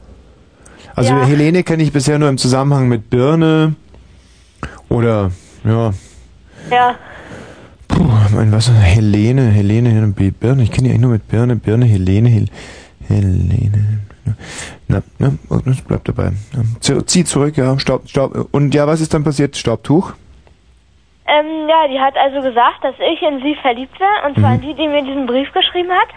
Also Ja. Helene kenne ich bisher nur im Zusammenhang mit Birne oder ja, Ja. puh, mein was Helene, Helene, Helene, Birne, ich kenne die eigentlich nur mit Birne, Birne, Helene, Hel, Helene. Na, oh, das bleibt dabei. Z- Zieh zurück, ja, Staub, Staub. Und ja, was ist dann passiert? Staubtuch? Ähm, ja, die hat also gesagt, dass ich in sie verliebt wäre, und zwar in die, die mir diesen Brief geschrieben hat.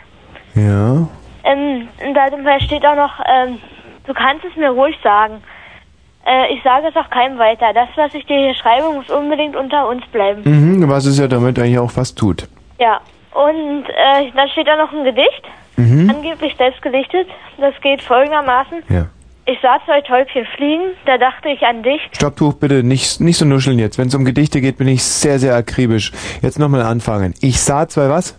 Ja. Ähm, und da steht auch noch, ähm, du kannst es mir ruhig sagen. Äh, ich sage es auch keinem weiter. Das, was ich dir hier schreibe, muss unbedingt unter uns bleiben. Mhm, was es ja damit eigentlich auch fast tut. Ja. Und äh, dann steht da noch ein Gedicht, Mhm. angeblich selbst gedichtet. Das geht folgendermaßen. Ja. Ich sah zwei Täubchen fliegen, da dachte ich an dich. Staubtuch, bitte nicht, nicht so nuscheln jetzt. Wenn es um Gedichte geht, bin ich sehr, sehr akribisch. Jetzt nochmal anfangen. Ich sah zwei was?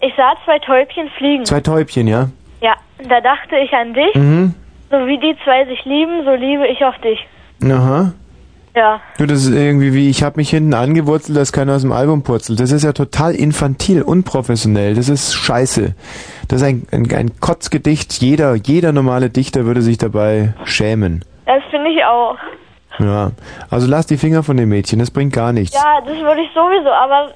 Ich sah zwei Täubchen fliegen. Zwei Täubchen, ja? Ja, da dachte ich an dich. Mhm. So wie die zwei sich lieben, so liebe ich auch dich. Aha. Ja. Du, das ist irgendwie wie, ich habe mich hinten angewurzelt, dass keiner aus dem Album purzelt. Das ist ja total infantil, unprofessionell. Das ist scheiße. Das ist ein, ein, ein Kotzgedicht. Jeder, jeder normale Dichter würde sich dabei schämen. Das finde ich auch. Ja. Also lass die Finger von dem Mädchen, das bringt gar nichts. Ja, das würde ich sowieso, aber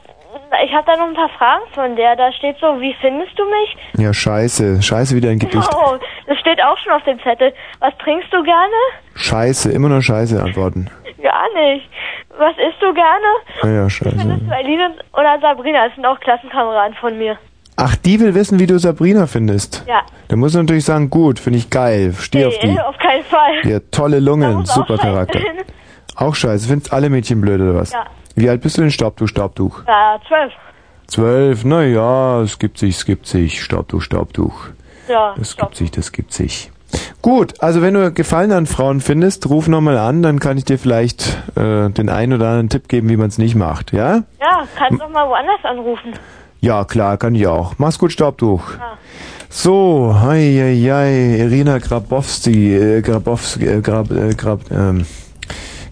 ich habe da noch ein paar Fragen von der. Da steht so, wie findest du mich? Ja, scheiße. Scheiße, wieder ein Gedicht. Oh, das steht auch schon auf dem Zettel. Was trinkst du gerne? Scheiße, immer nur Scheiße antworten. Gar nicht. Was isst du gerne? Ah ja, scheiße. ist Aline oder Sabrina, das sind auch Klassenkameraden von mir. Ach, die will wissen, wie du Sabrina findest. Ja. Da muss natürlich sagen, gut, finde ich geil, steh auf die. Nee, auf keinen Fall. Ja, tolle Lungen, auch super scheiße Charakter. Auch scheiße, findest alle Mädchen blöd oder was? Ja. Wie alt bist du denn, Staubtuch, Staubtuch? Ja, zwölf. Zwölf, na ja, es gibt sich, es gibt sich, Staubtuch, Staubtuch. Ja, Das stopp. gibt sich, das gibt sich. Gut, also wenn du Gefallen an Frauen findest, ruf nochmal an, dann kann ich dir vielleicht äh, den einen oder anderen Tipp geben, wie man es nicht macht, ja? Ja, kannst doch mal woanders anrufen. Ja, klar, kann ich auch. Mach's gut, Staubtuch. Ja. So, hei, hei, hei, Irina Grabowski, äh, Grabowski, äh, Grab, äh, Grab, ähm,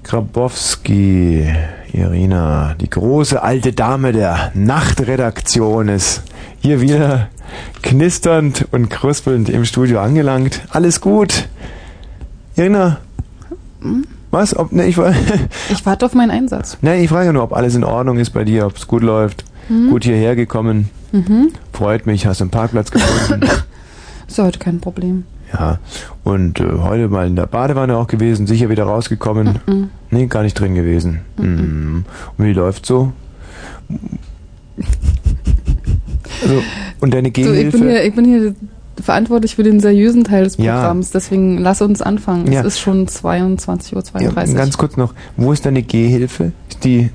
Grabowski, Irina, die große alte Dame der Nachtredaktion ist hier wieder knisternd und kruspelnd im Studio angelangt. Alles gut? Irina? Was? Ob, ne, ich, Ich warte auf meinen Einsatz. [laughs] ne, ich frage ja nur, ob alles in Ordnung ist bei dir, ob es gut läuft. Mhm. Gut hierher gekommen. Mhm. Freut mich, hast einen Parkplatz gefunden. [laughs] Ist ja heute kein Problem. ja. Und äh, heute mal in der Badewanne auch gewesen, sicher wieder rausgekommen. Mhm. Nee, gar nicht drin gewesen. Mhm. Und wie läuft so? Also, und deine So, ich, Gehhilfe? bin hier, ich bin hier verantwortlich für den seriösen Teil des Ja. Programms, deswegen lass uns anfangen. Ja. Es ist schon 22.32 ja, Uhr. ganz kurz noch, wo ist deine Gehhilfe? Ist die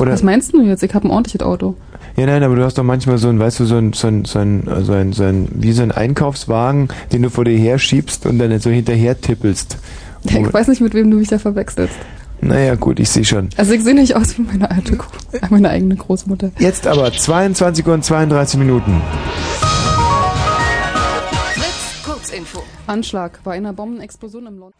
oder Was meinst du jetzt? Ich habe ein ordentliches Auto. Ja, nein, aber du hast doch manchmal so ein, weißt du, so ein, so ein, so ein, so ein, so ein wie so ein Einkaufswagen, den du vor dir her schiebst und dann so hinterher tippelst. Ich weiß nicht, mit wem du mich da verwechselst. Naja, gut, ich sehe schon. Also ich sehe nicht aus wie meine alte, meine eigene Großmutter. Jetzt aber 22 Uhr und 32 Minuten. Fritz, Kurzinfo. Anschlag bei einer Bombenexplosion im London.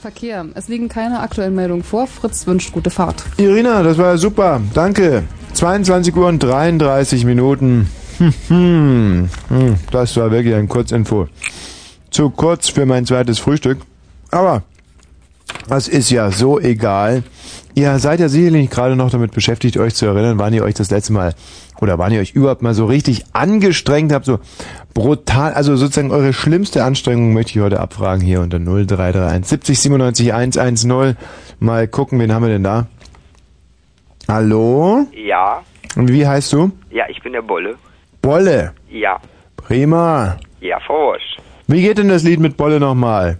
Verkehr. Es liegen keine aktuellen Meldungen vor. Fritz wünscht gute Fahrt. Irina, das war super. Danke. 22 Uhr und 33 Minuten. Hm, hm, hm, Das war wirklich ein Kurzinfo. Zu kurz für mein zweites Frühstück. Aber das ist ja so egal. Ihr seid ja sicherlich gerade noch damit beschäftigt, euch zu erinnern, wann ihr euch das letzte Mal oder wann ihr euch überhaupt mal so richtig angestrengt habt, so brutal, also sozusagen eure schlimmste Anstrengung möchte ich heute abfragen hier unter 0331 70 97 110. Mal gucken, wen haben wir denn da? Hallo? Ja, Und wie heißt du? ja, ich bin der Bolle. Bolle. Ja, Prima. ja, Forsch. Wie geht denn das Lied mit Bolle nochmal?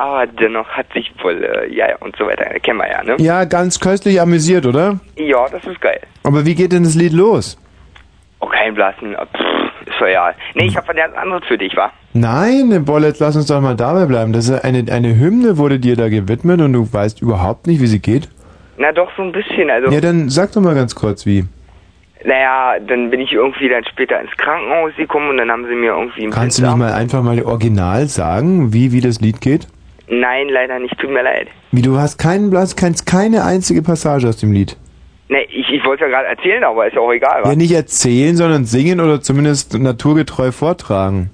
Aber dennoch hat sich Bolle, ja, ja, und so weiter. Kennen wir ja, ne? Ja, ganz köstlich amüsiert, oder? Ja, das ist geil. Aber wie geht denn das Lied los? Oh, kein Blasen. oh, Pff, ist egal. Nee, ich hab was ganz anderes für dich, wa? Nein, Bolle, jetzt lass uns doch mal dabei bleiben. Das ist eine, eine Hymne wurde dir da gewidmet und du weißt überhaupt nicht, wie sie geht. Na doch, so ein bisschen. Also, Ja, dann sag doch mal ganz kurz, wie. naja, dann bin ich irgendwie dann später ins Krankenhaus gekommen und dann haben sie mir irgendwie Kannst du nicht mal einfach mal original sagen, wie, wie das Lied geht? Nein, leider nicht. Tut mir leid. Wie, du hast keinen Blass, kennst keine einzige Passage aus dem Lied. Nee, ich, ich wollte ja gerade erzählen, aber ist ja auch egal, wa? Ja, nicht erzählen, sondern singen oder zumindest naturgetreu vortragen.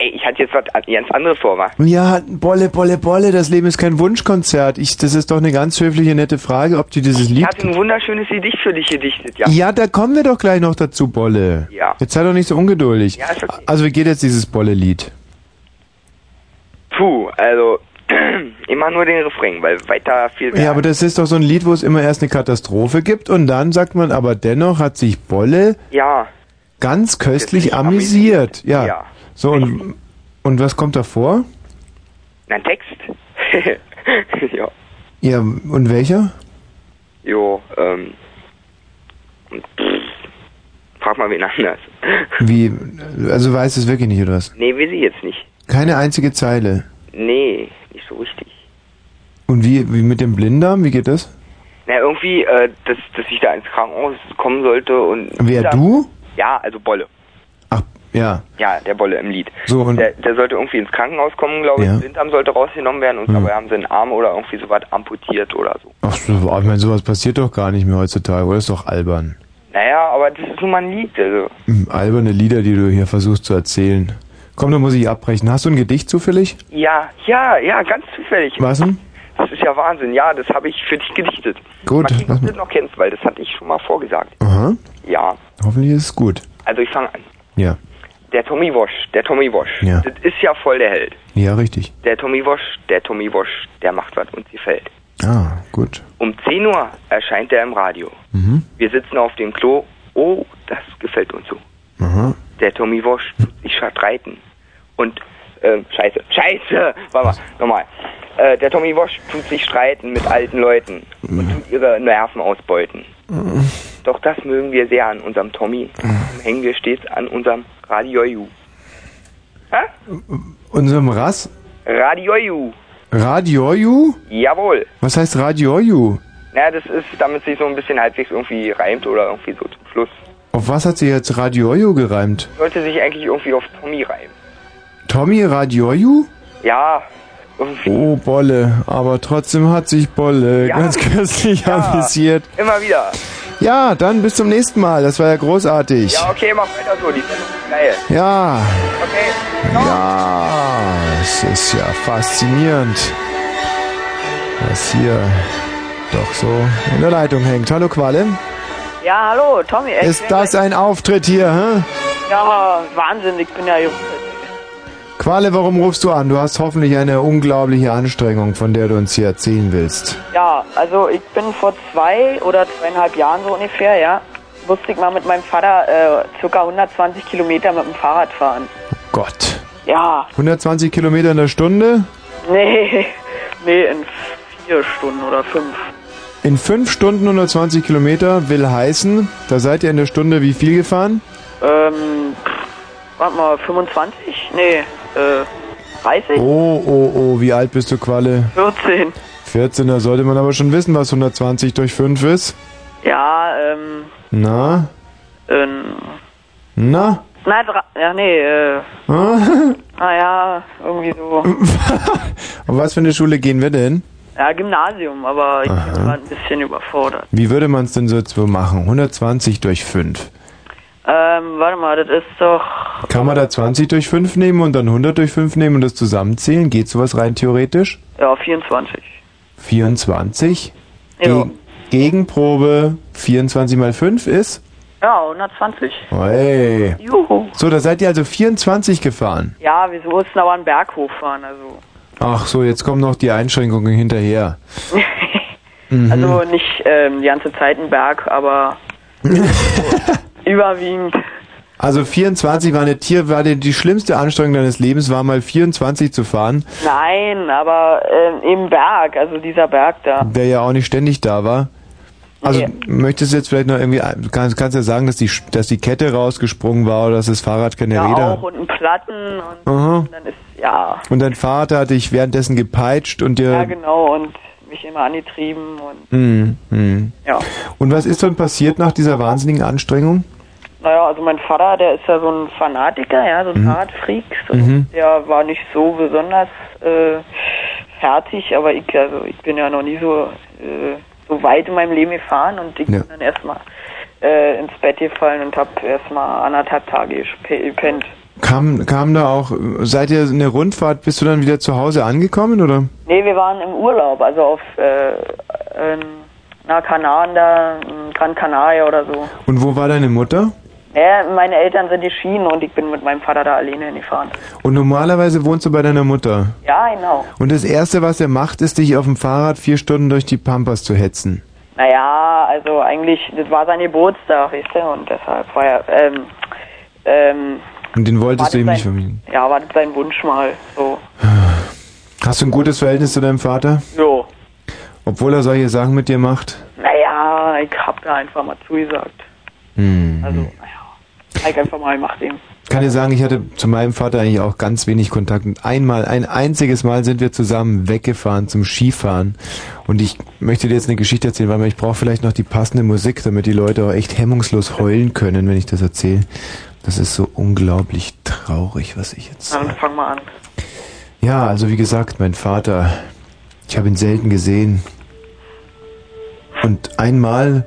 Ey, ich hatte jetzt was an- ganz anderes vor, wa? Ja, Bolle, Bolle, Bolle, das Leben ist kein Wunschkonzert. Ich, das ist doch eine ganz höfliche, nette Frage, ob dir dieses Ich Lied... hatte ein wunderschönes Gedicht für dich gedichtet, ja. Ja, da kommen wir doch gleich noch dazu, Bolle. Ja. Jetzt sei doch nicht so ungeduldig. Ja, ist okay. Also wie geht jetzt dieses Bolle-Lied? Puh, also [clears throat] immer nur den Refrain, weil weiter viel Ja, aber das ist doch so ein Lied, wo es immer erst eine Katastrophe gibt und dann sagt man, aber dennoch hat sich Bolle Ja, ganz köstlich Köstlich amüsiert. Ja. Ja. So, und, und was kommt da vor? ein Text. [laughs] ja, Ja, und welcher? jo, ähm. pff, Frag mal wen anders. Wie, [laughs] also weiß es wirklich nicht, oder was? nee, will sie jetzt nicht. Keine einzige Zeile. Nee, nicht so richtig. Und wie, wie mit dem Blinddarm, wie geht das? Na, irgendwie, äh, dass, dass ich da ins Krankenhaus kommen sollte und. Wer, du? Ja, also Bolle. Ach, ja. Ja, der Bolle im Lied. So, und Der, der sollte irgendwie ins Krankenhaus kommen, glaube ich. Ja. Blinddarm sollte rausgenommen werden und Ja. dabei haben sie einen Arm oder irgendwie sowas amputiert oder so. ach ich meine, sowas passiert doch gar nicht mehr heutzutage, oder? ist doch albern. Naja, aber das ist nun mal ein Lied, also. Hm, Alberne Lieder, die du hier versuchst zu erzählen. Komm, da muss ich abbrechen. Hast du ein Gedicht zufällig? Ja, ja, ja, ganz zufällig. Was denn? Das ist ja Wahnsinn. Ja, das habe ich für dich gedichtet. Gut, lass ob du das noch kennst, weil das hatte ich schon mal vorgesagt. Aha, Ja, hoffentlich ist es gut. also ich fange an. Ja, Der Tommy Wosch, der Tommy Wosch. Ja. Das ist ja voll der Held. ja, richtig. Der Tommy Wosch, der Tommy Wosch, der macht, was uns gefällt. Ah, gut. Um 10 Uhr erscheint er im Radio. Mhm, Wir sitzen auf dem Klo. Oh, das gefällt uns so. aha. Der Tommy tut sich streiten. Und, ähm, scheiße, scheiße, warte mal, nochmal. Äh, der Tommy Wosch tut sich streiten mit alten Leuten und tut ihre Nerven ausbeuten. Doch das mögen wir sehr an unserem Tommy. Darum hängen wir stets an unserem Radioju. Hä? Unserem Rass? Radioju. Radioju? Jawohl. Was heißt Radioju? Na, das ist, damit sich so ein bisschen halbwegs irgendwie reimt oder irgendwie so zum Schluss. Auf was hat sie jetzt Radioju gereimt? Sollte sich eigentlich irgendwie auf Tommy reimen. Tommy Radioju? Ja, irgendwie. Oh, Bolle. Aber trotzdem hat sich Bolle Ja. ganz köstlich Ja. amüsiert. Immer wieder. Ja, dann bis zum nächsten Mal. Das war ja großartig. Ja, okay, mach weiter so. Die Sendung ist geil. Ja, Okay. ja, es ist ja faszinierend. was hier doch so in der Leitung hängt. Hallo Qualle. Ja, hallo, Tommy. Ist das ein Auftritt hier, hä? Ja, Wahnsinn, ich bin ja jung. Qualle, warum rufst du an? Du hast hoffentlich eine unglaubliche Anstrengung, von der du uns hier erzählen willst. Ja, also ich bin vor zwei oder zweieinhalb Jahren so ungefähr, ja, musste ich mal mit meinem Vater äh, circa 120 Kilometer mit dem Fahrrad fahren. Gott. Ja, 120 Kilometer in der Stunde? nee, [laughs] nee, in vier Stunden oder fünf. In fünf Stunden 120 Kilometer will heißen, da seid ihr in der Stunde wie viel gefahren? Ähm, warte mal, 25? Nee, äh, 30? Oh, oh, oh, wie alt bist du, Qualle? 14. 14, da sollte man aber schon wissen, was 120 durch 5 ist. Ja, ähm, Na? ähm, Na? na, dra- ja, nee, äh, Ah? [laughs] naja, irgendwie so. [laughs] Auf was für eine Schule gehen wir denn? Ja, Gymnasium, aber ich bin Aha. gerade ein bisschen überfordert. Wie würde man es denn so jetzt so machen? 120 durch 5. Ähm, warte mal, das ist doch. Kann man da 20 durch 5 nehmen und dann 100 durch 5 nehmen und das zusammenzählen? Geht sowas rein theoretisch? Ja, 24. 24? Ja. Ge Gegenprobe 24 mal 5 ist? Ja, 120. Hey. Juhu. So, da seid ihr also 24 gefahren. Ja, wir mussten aber einen Berg hochfahren, also. Ach so, jetzt kommen noch die Einschränkungen hinterher. [laughs] Mhm. Also nicht ähm, die ganze Zeit ein Berg, aber [laughs] überwiegend. Also 24 war eine Tier, war die, die schlimmste Anstrengung deines Lebens, war mal 24 zu fahren, Nein, aber ähm, im Berg, also dieser Berg da. der ja auch nicht ständig da war. Also Nee. möchtest du jetzt vielleicht noch irgendwie, kannst, kannst ja sagen, dass die, dass die Kette rausgesprungen war oder dass das Fahrrad keine Ja, Räder auch und ein Platten und Aha. dann ist, ja, Und dein Vater hat dich währenddessen gepeitscht und dir... ja genau und mich immer angetrieben und Hm, hm. ja. Und was ist dann passiert nach dieser wahnsinnigen Anstrengung? Naja, also mein Vater, der ist ja so ein Fanatiker, ja, so ein Mhm. Fahrradfreak. So. Mhm. Der war nicht so besonders äh, fertig, aber ich, also ich bin ja noch nie so, äh, so weit in meinem Leben gefahren und ich Ja. bin dann erstmal äh, ins Bett gefallen und hab erstmal anderthalb Tage gepennt. Kam, kam da auch, seid ihr in der Rundfahrt, bist du dann wieder zu Hause angekommen oder? Nee, wir waren im Urlaub, also auf äh, in, na, Kanaren da, in Gran Canaria oder so. Und wo war deine Mutter? Ja, meine Eltern sind geschieden und ich bin mit meinem Vater da alleine hingefahren. Und normalerweise wohnst du bei deiner Mutter. Ja, genau. Und das Erste, was er macht, ist, dich auf dem Fahrrad vier Stunden durch die Pampas zu hetzen. Naja, also eigentlich, das war sein Geburtstag, weißt du, und deshalb war er, ähm, ähm, Und den wolltest du ihm nicht vermieten. Ja, war das sein Wunsch mal, so. Hast du ein gutes Verhältnis zu deinem Vater? Jo. Obwohl er solche Sachen mit dir macht? Naja, ich hab da einfach mal zugesagt. Hm. Also, naja, ich einfach mal ihm. Ich kann dir sagen, ich hatte zu meinem Vater eigentlich auch ganz wenig Kontakt. Einmal, ein einziges Mal sind wir zusammen weggefahren zum Skifahren. Und ich möchte dir jetzt eine Geschichte erzählen, weil ich brauche vielleicht noch die passende Musik, damit die Leute auch echt hemmungslos heulen können, wenn ich das erzähle. Das ist so unglaublich traurig, was ich jetzt Dann fang mal an. Ja, also wie gesagt, mein Vater, ich habe ihn selten gesehen. Und einmal,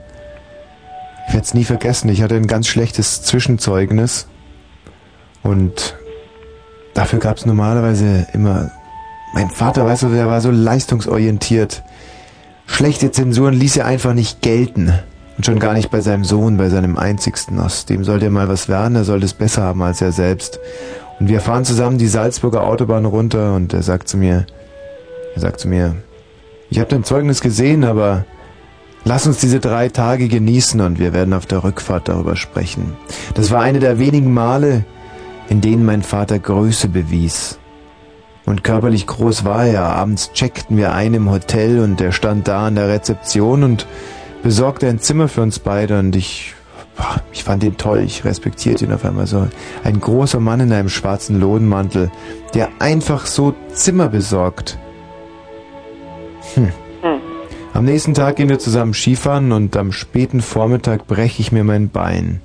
ich werde es nie vergessen, ich hatte ein ganz schlechtes Zwischenzeugnis. Und dafür gab es normalerweise immer... Mein Vater, weißt du, der war so leistungsorientiert. Schlechte Zensuren ließ er einfach nicht gelten. Und schon gar nicht bei seinem Sohn, bei seinem einzigsten. Aus dem sollte er mal was werden, er sollte es besser haben als er selbst. Und wir fahren zusammen die Salzburger Autobahn runter und er sagt zu mir, er sagt zu mir, ich habe dein Zeugnis gesehen, aber lass uns diese drei Tage genießen und wir werden auf der Rückfahrt darüber sprechen. Das war eine der wenigen Male, in denen mein Vater Größe bewies. Und körperlich groß war er. Abends checkten wir ein im Hotel und er stand da an der Rezeption und besorgte ein Zimmer für uns beide und ich, ich fand ihn toll, ich respektierte ihn auf einmal so. Ein großer Mann in einem schwarzen Lodenmantel, der einfach so Zimmer besorgt. Hm. Am nächsten Tag gehen wir zusammen Skifahren und am späten Vormittag breche ich mir mein Bein.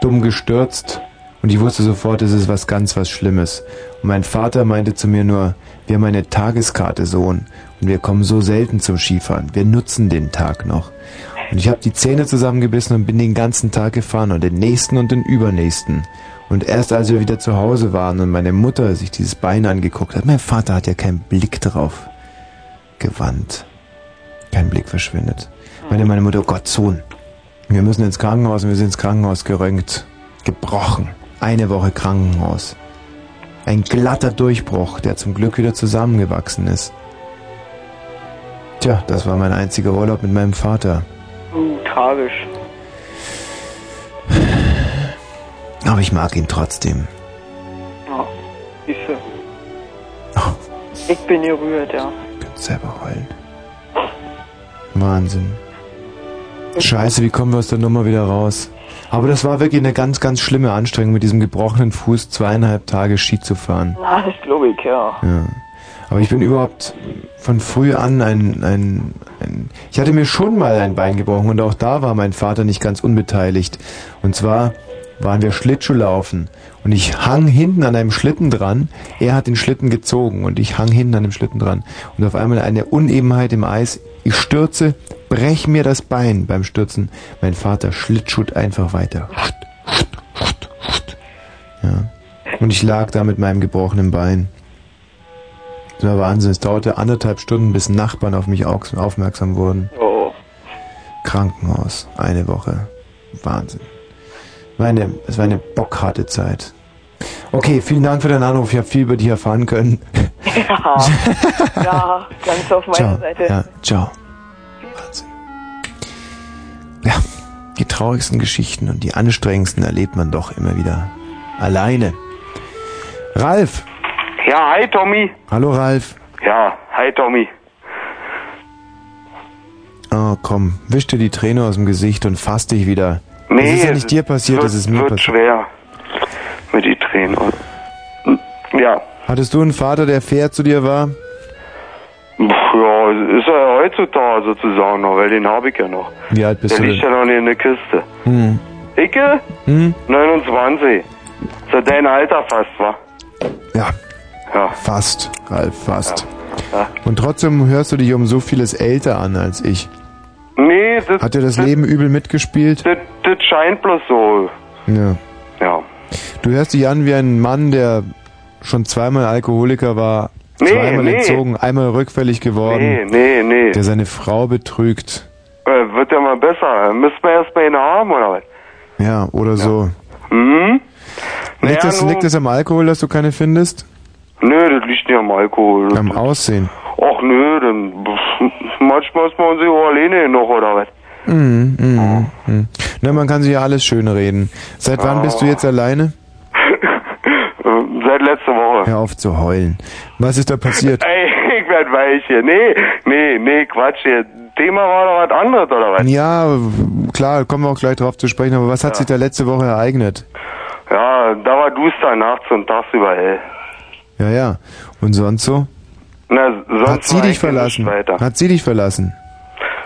Dumm gestürzt und ich wusste sofort, es ist was ganz was Schlimmes. Und mein Vater meinte zu mir nur, wir haben eine Tageskarte, Sohn, und wir kommen so selten zum Skifahren. Wir nutzen den Tag noch. Und ich habe die Zähne zusammengebissen und bin den ganzen Tag gefahren und den nächsten und den übernächsten. Und erst als wir wieder zu Hause waren und meine Mutter sich dieses Bein angeguckt hat, mein Vater hat ja keinen Blick drauf. gewandt. Kein Blick verschwindet. Meine, meine Mutter, oh Gott, Sohn. Wir müssen ins Krankenhaus und wir sind ins Krankenhaus gerönt. Gebrochen. Eine Woche Krankenhaus. Ein glatter Durchbruch, der zum Glück wieder zusammengewachsen ist. Tja, das war mein einziger Urlaub mit meinem Vater. Uh, tragisch. Aber ich mag ihn trotzdem. Ja, siehste. Ich bin gerührt, ja. Selber heulen. Wahnsinn. Scheiße, wie kommen wir aus der Nummer wieder raus? Aber das war wirklich eine ganz, ganz schlimme Anstrengung, mit diesem gebrochenen Fuß zweieinhalb Tage Ski zu fahren. Na, das glaube ich, ja. Ja. Aber ich bin überhaupt von früh an ein, ein, ein. Ich hatte mir schon mal ein Bein gebrochen und auch da war mein Vater nicht ganz unbeteiligt. Und zwar waren wir Schlittschuhlaufen und ich hang hinten an einem Schlitten dran. Er hat den Schlitten gezogen und ich hang hinten an dem Schlitten dran. Und auf einmal eine Unebenheit im Eis. Ich stürze, brech mir das Bein beim Stürzen. Mein Vater schlittschuht einfach weiter. Ja. Und ich lag da mit meinem gebrochenen Bein. Das war Wahnsinn. Es dauerte anderthalb Stunden, bis Nachbarn auf mich au- aufmerksam wurden. Oh. Krankenhaus. Eine Woche. Wahnsinn. War eine, es war eine bockharte Zeit. Okay, vielen Dank für deinen Anruf. Ich habe viel über dich erfahren können. Ja, ja ganz auf meiner Ciao. Seite. Ja, ciao. Wahnsinn. Ja, die traurigsten Geschichten und die anstrengendsten erlebt man doch immer wieder alleine. Ralf! Ja, hi Tommy. Hallo Ralf. Ja, hi Tommy. Oh, komm, wisch dir die Träne aus dem Gesicht und fass dich wieder. Nee, das ist ja nicht dir passiert, wird, das ist mir wird passiert. schwer mit die Tränen. Und- Ja, Hattest du einen Vater, der fair zu dir war? Ja, ist er heutzutage sozusagen noch, weil den habe ich ja noch. Wie alt bist Der du liegt denn? ja noch in der Kiste. Hm. Icke? Hm? 29. Ist ja dein Alter fast, wa? Ja. Ja. Fast, Ralf, fast. Ja. Und trotzdem hörst du dich um so vieles älter an als ich. Nee, das, Hat dir das Leben übel mitgespielt? das, das scheint bloß so. Ja. Ja. Du hörst dich an wie ein Mann, der schon zweimal Alkoholiker war, Nee, zweimal nee. entzogen, einmal rückfällig geworden, Nee, nee, nee. der seine Frau betrügt. Äh, wird ja mal besser. Müssen wir erst mal ihn haben, oder was? Ja, oder so. Hm? Liegt, Naja, das, liegt das am Alkohol, dass du keine findest? Nö, das liegt nicht am Alkohol. Am Aussehen. Ach nö, dann pff, manchmal ist man sich auch alleine noch, oder was? Mhm, mhm, mhm. Na, man kann sich ja alles schön reden. Seit wann bist du jetzt alleine? [laughs] Äh, Seit letzter Woche. Hör auf zu heulen. Was ist da passiert? [laughs] Ey, ich werd weich hier. Nee, nee, nee, Quatsch hier. Thema war doch was anderes, oder was? Ja, klar, kommen wir auch gleich drauf zu sprechen, aber was hat Ja. sich da letzte Woche ereignet? Ja, da war duster nachts und tagsüber hell. Ja, ja. Und sonst so? Na, sonst Hat sie dich verlassen? Hat sie dich verlassen?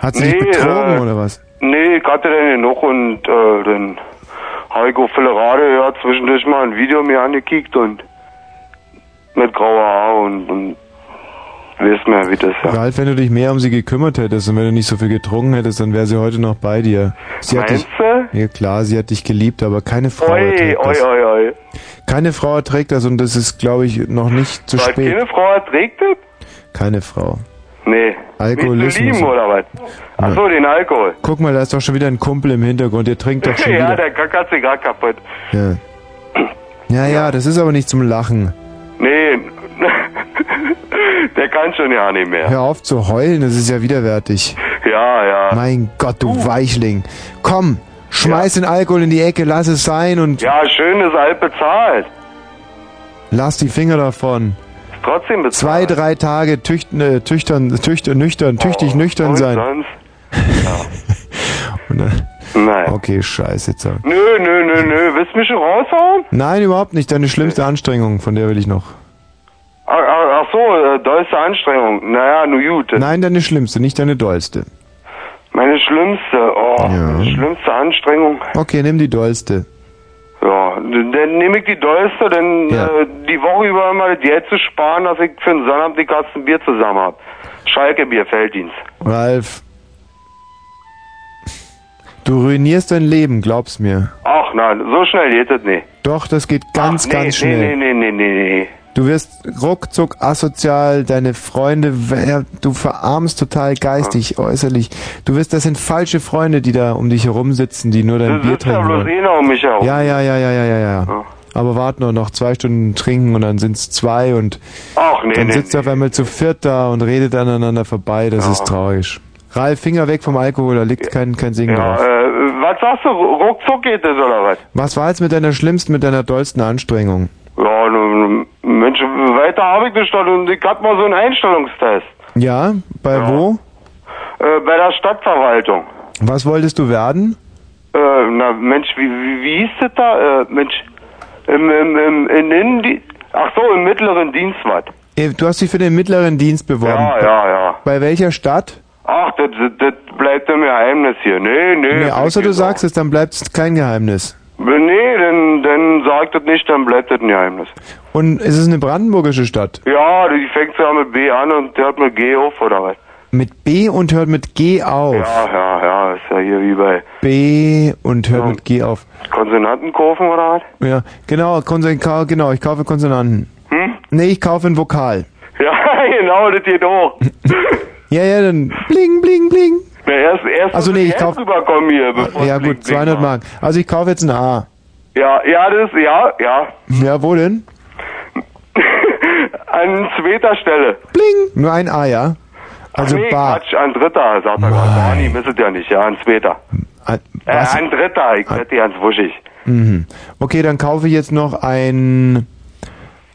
Hat sie dich Nee, betrogen äh, oder was? Nee, ich hatte den genug und äh, dann habe ich auf Fillerade ja zwischendurch mal ein Video mir angekickt und mit grauer Haar und, und weißt mir, wie das ja. Ralf, wenn du dich mehr um sie gekümmert hättest und wenn du nicht so viel getrunken hättest, dann wäre sie heute noch bei dir. Sie hat Meinst dich, Ja klar, sie hat dich geliebt, aber keine Frau Oi, erträgt oi, das. oi, oi. Keine Frau erträgt das und das ist, glaube ich, noch nicht zu Weil spät. keine Frau erträgt das? Keine Frau. Nee. Alkoholismus. Zu lieben, oder was? Ach so, den Alkohol. Guck mal, da ist doch schon wieder ein Kumpel im Hintergrund, der trinkt doch [laughs] schon ja, wieder. der kackert sich grad kaputt. Ja. Ja, ja, das ist aber nicht zum Lachen. Nee. [laughs] der kann schon ja nicht mehr. Hör auf zu heulen, das ist ja widerwärtig. Ja, ja. Mein Gott, du Weichling. Komm, schmeiß den Alkohol in die Ecke, lass es sein und Ja, schön ist alt bezahlt. lass die Finger davon. Trotzdem bezahlt. Zwei, drei Tage tüchten, äh, tüchtern, tüchtern, nüchtern, tüchtig nüchtern Oh, Und sein. sonst? Dann, [laughs] Nein. okay, scheiße. Jetzt. Nö, nö, nö, nö. Willst du mich schon raushauen? Nein, überhaupt nicht. Deine schlimmste Anstrengung, von der will ich noch. Ach, ach, ach so, äh, dollste Anstrengung. Naja, nur gut. Nein, deine schlimmste, nicht deine dollste. Meine schlimmste, oh, Ja. meine schlimmste Anstrengung. Okay, nimm die dollste. Dann nehme ich die dollste, denn Ja. äh, die Woche über immer das Geld zu sparen, dass ich für den Sonnabend die Kasten Bier zusammen hab. Schalke Bier, Felddienst. Ralf. Du ruinierst dein Leben, glaub's mir. Ach nein, so schnell geht das nicht. Doch, das geht ganz, Ach, nee, ganz schnell. Nee, nee, nee, nee, nee, nee. Du wirst ruckzuck asozial, deine Freunde, du verarmst total geistig, äußerlich. Du wirst, das sind falsche Freunde, die da um dich herum sitzen, die nur dein Das Bier ist ja trinken bloß wollen. einer um mich herum. Ja, ja, ja, ja, ja, ja, ja. Aber wart nur noch zwei Stunden trinken und dann sind's zwei und Ach, nee, dann nee, sitzt ihr auf einmal zu viert da und redet aneinander vorbei. Das ist traurig. Ralf, Finger weg vom Alkohol, da liegt kein, kein Singen Ja, drauf. äh, was sagst du? Ruckzuck geht das oder was? Was war jetzt mit deiner schlimmsten, mit deiner dollsten Anstrengung? Ja, weiter habe ich nicht und ich hab mal so einen Einstellungstest. Ja, bei wo? Äh, bei der Stadtverwaltung. Was wolltest du werden? Äh, na, Mensch, wie, wie, wie hieß das da? Äh, Mensch, im, im, im, in Innendienst, ach so, im mittleren Dienst was. Eh, Du hast dich für den mittleren Dienst beworben. Ja, ja, ja. Bei welcher Stadt? Ach, das, das, bleibt im Geheimnis hier. Nee, nee. Nee, außer du sagst es, dann bleibt es kein Geheimnis. Nee, dann, sagt das nicht, dann bleibt das ein Geheimnis. Und ist es eine brandenburgische Stadt? Ja, die fängt ja mit B an und hört mit G auf, oder was? Mit B und hört mit G auf. Ja, ja, ja, ist ja hier wie bei B und hört mit G auf. Konsonantenkurven, oder was? Ja, genau, Konson genau, ich kaufe Konsonanten. Hm? Nee, ich kaufe ein Vokal. [laughs] Ja, genau, das geht hoch. [laughs] Ja, ja, dann bling, bling, bling. Na, erst, erst Also nee, ich Hälfte kauf- rüberkommen hier, bevor Ja gut, blinkt, 200 blinkt. Mark. Also ich kaufe jetzt ein A. Ja, ja, das, ja, ja. Ja, wo denn? [laughs] An zweiter Stelle. Bling. Nur ein A, ja? Also nee, Bar. Quatsch, an dritter, sagt er gerade. Barney misset ja nicht, ja, an zweiter. An- Äh, was? an dritter, ich werde ganz wuschig. Mhm. Okay, dann kaufe ich jetzt noch ein.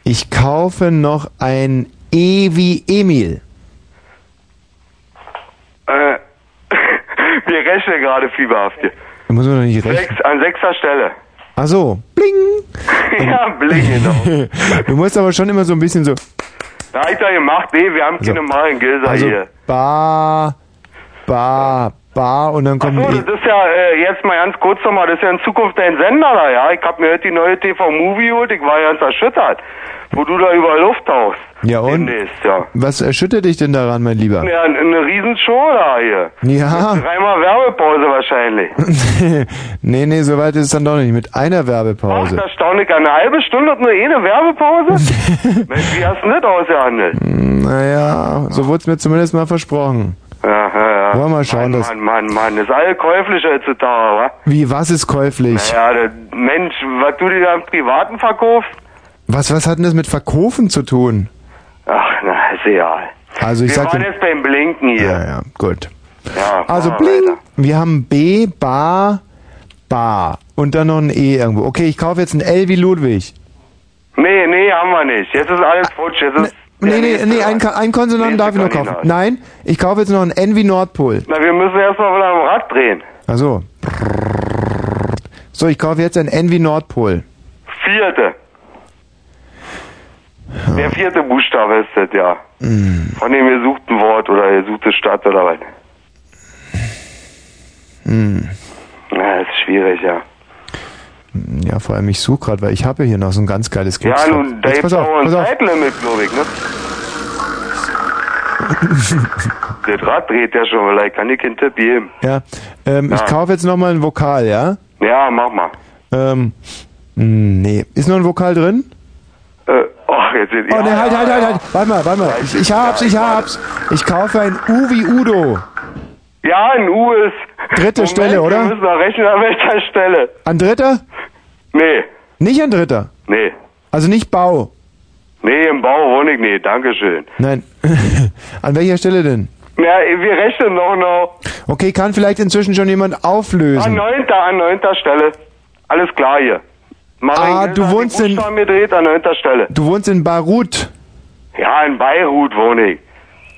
Ich kaufe noch ein E wie Emil. Äh, [laughs] wir rechnen gerade fieberhaft hier. Da muss man doch nicht rechnen. Sechs, an sechster Stelle. Ach so. Bling. [laughs] ja, bling, genau. [laughs] Du musst aber schon immer so ein bisschen so. Da hab ich da gemacht, nee, wir haben keine Maren Gilser Also hier. Bar, Bar, Bar und dann kommt So, E. das ist ja äh, jetzt mal ganz kurz nochmal, das ist ja in Zukunft dein Sender da, ja? Ich hab mir heute die neue TV-Movie geholt, ich war ganz erschüttert, wo du da überall Luft tauchst. Ja und? Demnächst, ja. Was erschüttert dich denn daran, mein Lieber? Ja, eine, Riesenshow da hier. Ja. Dreimal Werbepause wahrscheinlich. [laughs] nee, nee, so weit ist es dann doch nicht. Mit einer Ach, Werbepause. erstaunlich, eine halbe Stunde und nur eine Werbepause? [laughs] Mensch, wie hast du das ausgehandelt? Naja, so wurde es mir zumindest mal versprochen. Ja, ja, ja. Wollen wir mal schauen, Mann, dass. Mann, Mann, Mann, das ist alles käuflich heutzutage, wa? Wie, was ist käuflich? Naja, Mensch, was du dir da im Privaten verkaufst? Was, was hat denn das mit Verkaufen zu tun? Ach, na, ist egal. Also ich Wir sag waren dir. jetzt beim Blinken hier. Ja, ja, gut. Ja, Also machen wir bling. weiter. Wir haben B, Bar, Bar. Und dann noch ein E irgendwo. Okay, ich kaufe jetzt ein L wie Ludwig. Nee, nee, haben wir nicht. Jetzt ist alles futsch. Jetzt ist Nee, nee, nee, ein, Ka- ein Konsonanten darf ich noch kaufen. Nein, ich kaufe jetzt noch ein N wie Nordpol. Na, wir müssen erstmal wieder am Rad drehen. Also. So, ich kaufe jetzt ein N wie Nordpol. Vierte. Der vierte Buchstabe ist das, ja. Mm. Von dem gesuchten Wort oder gesuchte Stadt oder was. Hm. Na, ist schwierig, ja. Ja, vor allem ich suche gerade, weil ich habe ja hier noch so ein ganz geiles Ja, Glücksrad. nun, da pass auf, auch ein. Zeitlimit, glaube ich, ne? [laughs] das Rad dreht ja schon, vielleicht kann ich keinen Tipp geben. Ja, ähm, ich Ja. kaufe jetzt nochmal ein Vokal, ja? Ja, mach mal. Ähm, mh, nee. Ist noch ein Vokal drin? Oh, jetzt sind Oh, nee, halt, halt, halt, halt. Warte mal, warte mal. Ich, ich hab's, ich hab's. Ich kaufe ein U wie Udo. Ja, ein U ist. Dritte Moment, Stelle, oder? Wir müssen noch rechnen, an welcher Stelle. An dritter? Nee, Nicht an dritter. nee. Also nicht Bau. Nee, im Bau wohne ich nicht, Dankeschön. Nein. [laughs] an welcher Stelle denn? Ja, wir rechnen noch noch. Okay, kann vielleicht inzwischen schon jemand An auflösen. neunter, an neunter Stelle. Alles klar hier. Ah, du wohnst in- gedreht an neunter Stelle. Du wohnst in Beirut. Ja, in Beirut wohne ich.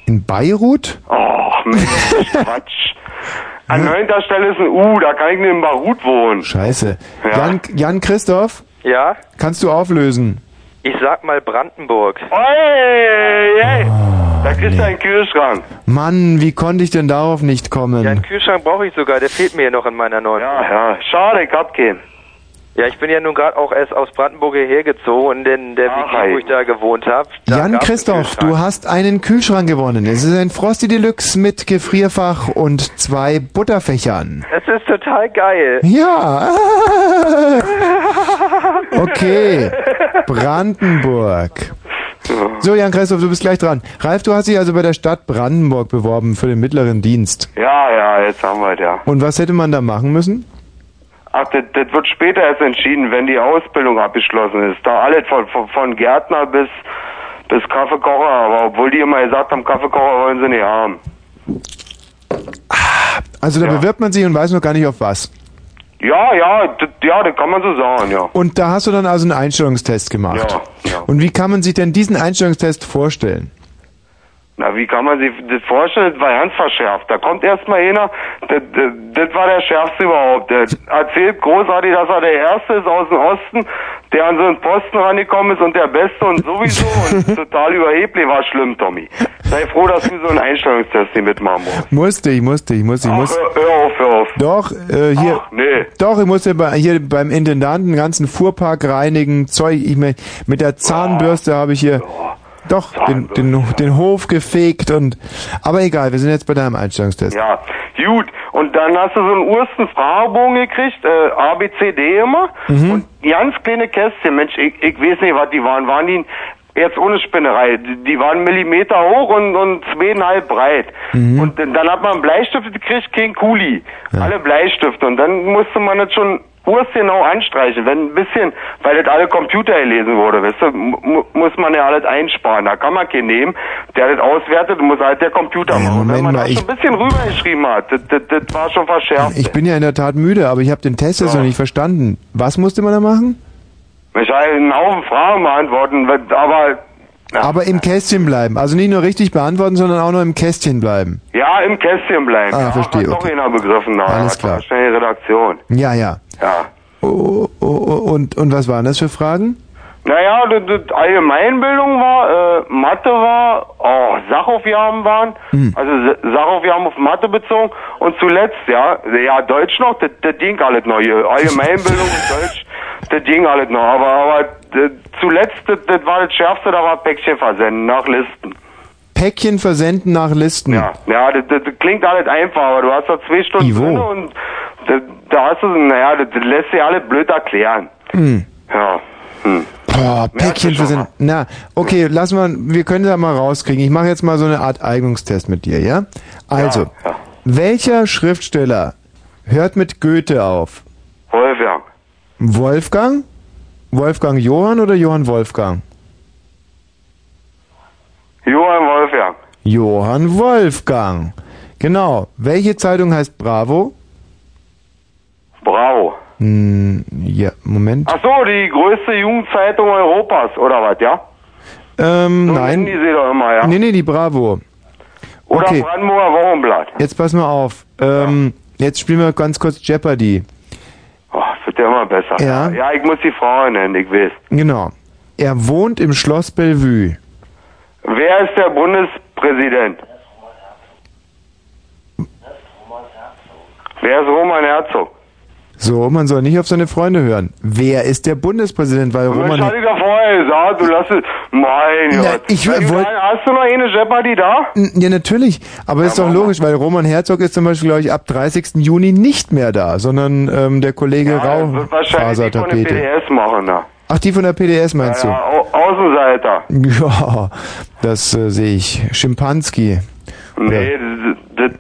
In Beirut? Oh, Mensch, [laughs] Quatsch. An neunter Stelle ist ein U, da kann ich nicht in Beirut wohnen. Scheiße. Ja. Jan, Jan Christoph, Ja, kannst du auflösen? ich sag mal Brandenburg. Ey, ey, da kriegst du einen Kühlschrank. Mann, wie konnte ich denn darauf nicht kommen? Ja, einen Kühlschrank brauche ich sogar, der fehlt mir hier noch in meiner neuen. Ja, ja, schade, ich hab keinen. Ja, ich bin ja nun gerade auch erst aus Brandenburg hierher gezogen in der Ach, WG, ey. wo ich da gewohnt habe. Jan Christoph, du hast einen Kühlschrank gewonnen. Es ist ein Frosty Deluxe mit Gefrierfach und zwei Butterfächern. Das ist total geil. Ja. [laughs] Okay. Brandenburg. So, Jan Christoph, du bist gleich dran. Ralf, du hast dich also bei der Stadt Brandenburg beworben für den mittleren Dienst. Ja, ja, jetzt haben wir es ja. Und was hätte man da machen müssen? Ach, das, das wird später erst entschieden, wenn die Ausbildung abgeschlossen ist. Da alles von, von, von Gärtner bis, bis Kaffeekocher. Aber obwohl die immer gesagt haben, Kaffeekocher wollen sie nicht haben. Also da bewirbt man sich und weiß noch gar nicht auf was. Ja, ja, das, ja, das kann man so sagen, ja. Und da hast du dann also einen Einstellungstest gemacht. Ja, ja. Und wie kann man sich denn diesen Einstellungstest vorstellen? Na, wie kann man sich das vorstellen? Das war ganz verschärft. Da kommt erstmal einer, das, das, das war der Schärfste überhaupt. Der erzählt großartig, dass er der Erste ist aus dem Osten, der an so einen Posten rangekommen ist und der Beste und sowieso [laughs] und total überheblich. War schlimm, Tommy. Sei froh, dass du so einen Einstellungstest nicht mitmachen musst. Musste ich, musste ich, musste ich, Ach, muss. hör, auf, hör auf. Doch, äh, hier. Nee. Doch, ich musste bei, hier beim Intendanten den ganzen Fuhrpark reinigen, Zeug, ich mein, mit der Zahnbürste habe ich hier doch den, den, den Hof gefegt und aber egal, wir sind jetzt bei deinem Einstellungstest. Ja, gut. Und dann hast du so einen ursten Fragebogen gekriegt, äh, A, B, C, D immer. Mhm. Und ganz kleine Kästchen, Mensch, ich, ich weiß nicht, was die waren. Waren die jetzt ohne Spinnerei? Die, waren Millimeter hoch und, und zweieinhalb breit. Mhm. Und dann hat man einen Bleistift gekriegt, kein Kuli. Alle Bleistifte. Und dann musste man das schon ursgenau anstreichen. Wenn ein bisschen, weil das alle Computer gelesen wurde, weißt du, mu muss man ja alles einsparen. Da kann man keinen nehmen, der das auswertet, muss halt der Computer machen. Und wenn man mal, ich- ein bisschen rübergeschrieben hat, das, das, das war schon verschärft. Ich bin ja in der Tat müde, aber ich habe den Test jetzt noch nicht verstanden. Was musste man da machen? Ich will einen Haufen Fragen beantworten, aber Aber im Kästchen bleiben. Also nicht nur richtig beantworten, sondern auch noch im Kästchen bleiben. ja, im Kästchen bleiben. Ah, ja, verstehe, Hat okay. einer begriffen. Na, Alles klar. Schnell Redaktion. Ja, ja. Ja. Oh, oh, oh, und, und was waren das für Fragen? Naja, das, das Allgemeinbildung war, äh, Mathe war, oh, Sachaufgaben waren, Hm. also Sachaufgaben auf Mathe bezogen und zuletzt, ja, ja, Deutsch noch, das, das ging alles noch hier. Allgemeinbildung und Deutsch, [laughs] das ging alles noch, aber, aber das, zuletzt, das, das war das Schärfste, da war Päckchen versenden, nach Listen. Päckchen versenden nach Listen. Ja, ja, das, das, klingt alles einfach, aber du hast da zwei Stunden Ivo. drin und da, da hast du, naja, das, das lässt sich alles blöd erklären. Hm. Ja, hm. Oh, Päckchen versenden. Na, okay, lass mal, wir können da mal rauskriegen. Ich mache jetzt mal so eine Art Eignungstest mit dir, ja? Also, welcher Schriftsteller hört mit Goethe auf? Wolfgang. Wolfgang? Wolfgang Johann oder Johann Wolfgang? Johann Wolfgang. Johann Wolfgang. Genau. Welche Zeitung heißt Bravo? Bravo. Hm, ja, Moment. Ach so, die größte Jugendzeitung Europas, oder was, ja? Ähm, So nein. die sie doch immer, ja? Nee, nee, die Bravo. Oder Okay. Brandenburger Wochenblatt. Jetzt pass mal auf. Ähm, jetzt spielen wir ganz kurz Jeopardy. Oh, das wird ja immer besser. Ja. Ja, ich muss die Frau nennen, ich weiß. Genau. Er wohnt im Schloss Bellevue. Wer ist der Bundespräsident? Wer ist Roman Herzog? So, man soll nicht auf seine Freunde hören. Wer ist der Bundespräsident? Weil Roman. hatte ich da vorher gesagt, du lass es. Mein Na, Gott. ich Na, wollt- Hast du noch eine Jeopardy da? N- Ja, natürlich. Aber ist doch logisch, weil Roman Herzog ist zum Beispiel, glaube ich, ab 30. Juni nicht mehr da, sondern ähm, der Kollege Ja, wird wahrscheinlich von Raufasertapete. PDS machen, da. Ach, die von der PDS meinst Ja, Au Außenseiter. du? [laughs] Ja, das äh, sehe ich. Schimpanski. Nee, das,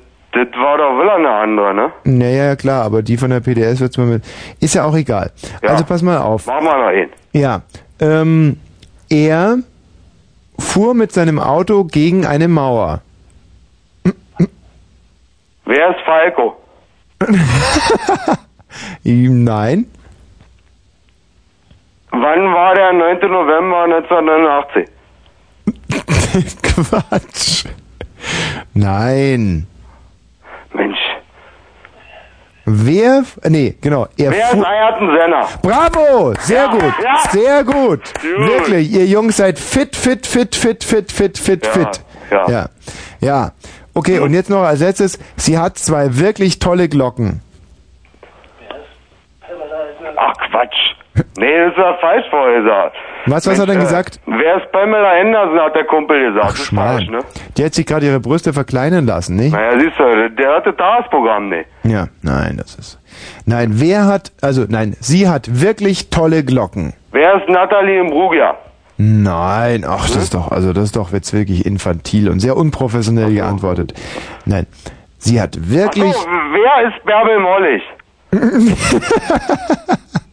war doch wieder eine andere, ne? Naja, ja, klar, aber die von der PDS wird's mal mit. Ist ja auch egal. Also pass mal auf. Mach mal noch hin. Ja. Ähm, er fuhr mit seinem Auto gegen eine Mauer. Wer ist Falco? [laughs] Nein. Wann war der 9. November 1989? [laughs] Quatsch. Nein. Mensch. Wer? Nee, genau. Er Wer ist. Ayrton Senna? Bravo! Sehr Ja, gut. ja. Sehr gut. Gut. Wirklich, ihr Jungs seid fit, fit, fit, fit, fit, fit, fit, Ja, fit. ja. Ja. Ja. Okay, und jetzt noch als letztes, sie hat zwei wirklich tolle Glocken. Ach Quatsch. Nee, das ist ja falsch vorher gesagt. Was, was hat er denn äh, gesagt? Wer ist Pamela Anderson, hat der Kumpel gesagt. das ist falsch, ne? Die hat sich gerade ihre Brüste verkleinern lassen, nicht? Naja, siehst du, der hatte das Programm nicht. Ja, nein, das ist. Nein, wer hat, also nein, sie hat wirklich tolle Glocken. Wer ist Nathalie Imbruglia? Nein, ach, das ist doch, also das ist doch jetzt wirklich infantil und sehr unprofessionell geantwortet. Nein, sie hat wirklich. Ach so, wer ist Bärbel Mollig? [laughs]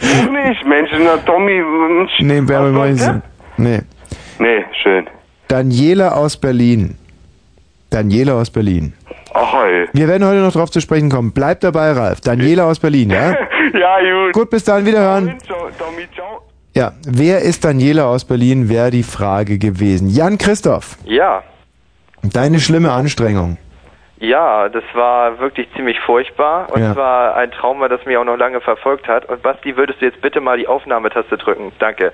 Du nicht, Mensch, na Tommy. Mensch. Nee, Bärbel Mollig. Nee. Nee, schön. Daniela aus Berlin. Daniela aus Berlin. Ach, hey. Wir werden heute noch drauf zu sprechen kommen. Bleib dabei, Ralf. Daniela aus Berlin, ja? [laughs] ja, gut. Gut, bis dann, wiederhören. Tommy, ciao. Ja, wer ist Daniela aus Berlin, wäre die Frage gewesen. Jan Christoph, Ja, deine schlimme Anstrengung. Ja, das war wirklich ziemlich furchtbar und Ja. es war ein Trauma, das mich auch noch lange verfolgt hat. Und Basti, würdest du jetzt bitte mal die Aufnahmetaste drücken? Danke.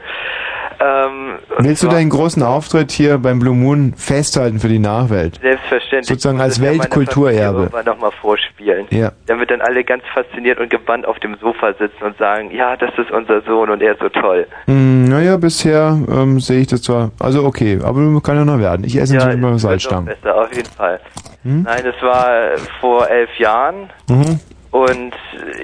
Ähm, Willst du zwar- deinen großen Auftritt hier beim Blue Moon festhalten für die Nachwelt? Selbstverständlich. Sozusagen als ja Weltkulturerbe. Familie irgendwann noch mal vorspielen. Ja. Damit dann alle ganz fasziniert und gebannt auf dem Sofa sitzen und sagen, ja, das ist unser Sohn und er ist so toll. Hm, naja, bisher ähm, sehe ich das zwar. Also okay, aber kann ja noch werden. Ich esse ja, natürlich immer Salzstamm. besser, auf jeden Fall. Hm? Nein, es war vor elf Jahren Mhm. und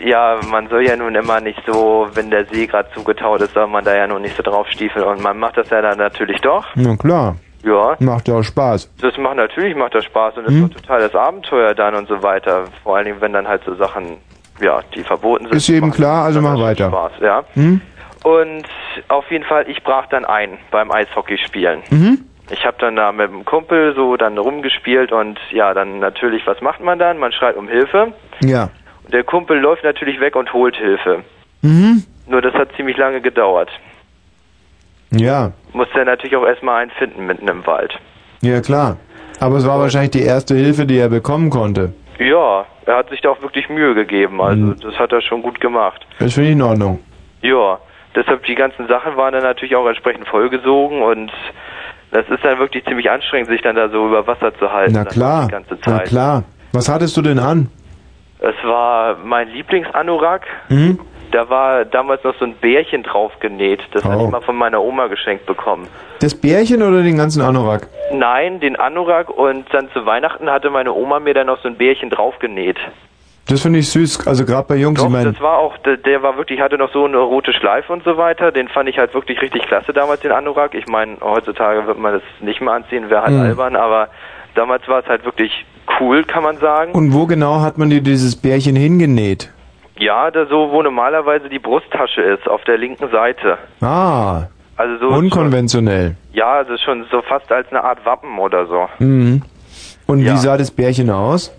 ja, man soll ja nun immer nicht so, wenn der See gerade zugetaut ist, soll man da ja nun nicht so draufstiefeln und man macht das ja dann natürlich doch. Na klar, Ja, macht ja auch Spaß. das macht natürlich macht das Spaß und es Hm? wird total das Abenteuer dann und so weiter. Vor allen Dingen, wenn dann halt so Sachen, ja, die verboten sind. Ist jedem klar, also mach weiter. Spaß, ja. Hm? Und auf jeden Fall, ich brach dann ein beim Eishockeyspielen. Mhm. Ich habe dann da mit dem Kumpel so dann rumgespielt und ja, dann natürlich, was macht man dann? Man schreit um Hilfe. Ja. Und der Kumpel läuft natürlich weg und holt Hilfe. Mhm. Nur das hat ziemlich lange gedauert. Ja, Musste er natürlich auch erstmal einen finden mitten im Wald. ja klar. Aber es war wahrscheinlich die erste Hilfe, die er bekommen konnte. Ja, er hat sich da auch wirklich Mühe gegeben. Also Mhm. das hat er schon gut gemacht. Das finde ich in Ordnung. Ja, deshalb die ganzen Sachen waren dann natürlich auch entsprechend vollgesogen und das ist dann wirklich ziemlich anstrengend, sich dann da so über Wasser zu halten. Na klar, Die ganze na klar. Was hattest du denn an? Es war mein Lieblingsanorak. Mhm. Da war damals noch so ein Bärchen drauf genäht. Das hatte Oh. ich mal von meiner Oma geschenkt bekommen. Das Bärchen oder den ganzen Anorak? Nein, den Anorak und dann zu Weihnachten hatte meine Oma mir dann noch so ein Bärchen drauf genäht. Das finde ich süß. Also gerade bei Jungs, ich Doch, meine, das war auch, der, der war wirklich, hatte noch so eine rote Schleife und so weiter. Den fand ich halt wirklich richtig klasse damals, den Anorak. Ich meine, heutzutage wird man das nicht mehr anziehen, wäre halt Mhm. albern, aber damals war es halt wirklich cool, kann man sagen. und wo genau hat man dir dieses Bärchen hingenäht? Ja, da so, wo normalerweise die Brusttasche ist, auf der linken Seite. Ah, Also so, unkonventionell. ja, also schon so fast als eine Art Wappen oder so. Mhm. Und Ja. wie sah das Bärchen aus?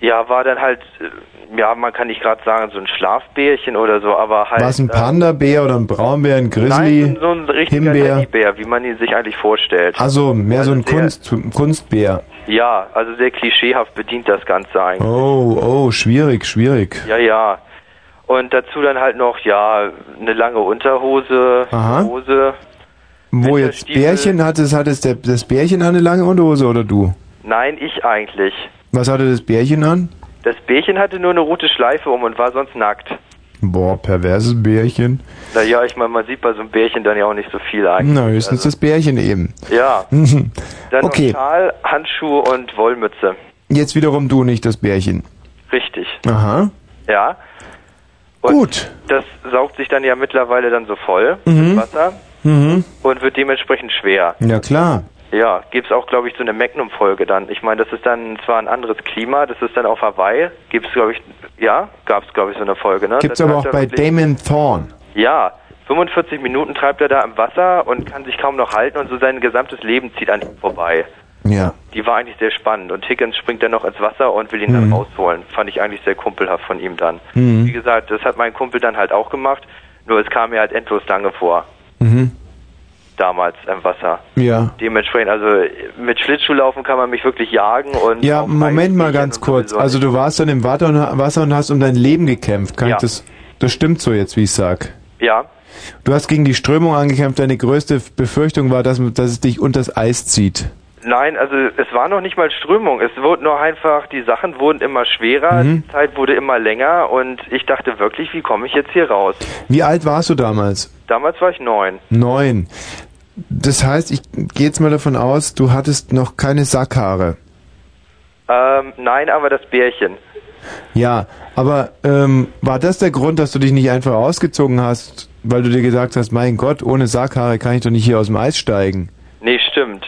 Ja, war dann halt, äh, ja, man kann nicht gerade sagen, so ein Schlafbärchen oder so, aber halt. War es ein äh, Panda-Bär oder ein Braunbär, ein Grizzly? Nein, so ein richtiger Himbeer? Teddybär, wie man ihn sich eigentlich vorstellt. Also mehr so ein sehr- Kunst, Kunstbär. Ja, also sehr klischeehaft bedient das Ganze eigentlich. Oh, oh, schwierig, schwierig. Ja, ja. Und dazu dann halt noch, ja, eine lange Unterhose, Aha. Hose. Wo jetzt. Bärchen hat es, hat es der, das Bärchen eine lange Unterhose oder du? Nein, ich eigentlich. Was hatte das Bärchen an? Das Bärchen hatte nur eine rote Schleife um und war sonst nackt. Boah, perverses Bärchen. Naja, ich meine, man sieht bei so einem Bärchen dann ja auch nicht so viel eigentlich. Na, höchstens das Bärchen eben. Ja. [laughs] Dann Okay. Schal, Handschuhe und Wollmütze. Jetzt wiederum du, nicht das Bärchen. Richtig. Aha. Ja. Und Gut. Das saugt sich dann ja mittlerweile dann so voll Mhm. mit Wasser Mhm. und wird dementsprechend schwer. Ja, klar. Ja, gibt's auch, glaube ich, so eine Magnum-Folge dann. Ich meine, das ist dann zwar ein anderes Klima, das ist dann auf Hawaii. Gibt's, glaube ich, ja, gab's, glaube ich, so eine Folge, ne? Gibt's Das aber auch bei Damon Thorne. Ja, 45 Minuten treibt er da im Wasser und kann sich kaum noch halten und so sein gesamtes Leben zieht an ihm vorbei. Ja. Die war eigentlich sehr spannend und Higgins springt dann noch ins Wasser und will ihn dann Mhm. rausholen. Fand ich eigentlich sehr kumpelhaft von ihm dann. Mhm. Wie gesagt, das hat mein Kumpel dann halt auch gemacht, nur es kam mir halt endlos lange vor, Mhm. Damals im Wasser. Ja. Dementsprechend, also mit Schlittschuhlaufen kann man mich wirklich jagen und Ja, Moment mal ganz kurz. Also du warst dann im Wasser und, Wasser und hast um dein Leben gekämpft. Kann Ja. ich das, das stimmt so jetzt, wie ich sag. Ja, Du hast gegen die Strömung angekämpft. Deine größte Befürchtung war, dass, dass es dich unters Eis zieht. nein, also es war noch nicht mal Strömung. Es wurde nur einfach, die Sachen wurden immer schwerer, Mhm. die Zeit wurde immer länger und ich dachte wirklich, wie komme ich jetzt hier raus? Wie alt warst du damals? Damals war ich neun. Neun. Das heißt, ich gehe jetzt mal davon aus, du hattest noch keine Sackhaare. Ähm, nein, aber das Bärchen. Ja, aber ähm, war das der Grund, dass du dich nicht einfach ausgezogen hast, weil du dir gesagt hast, mein Gott, ohne Sackhaare kann ich doch nicht hier aus dem Eis steigen? Nee, stimmt.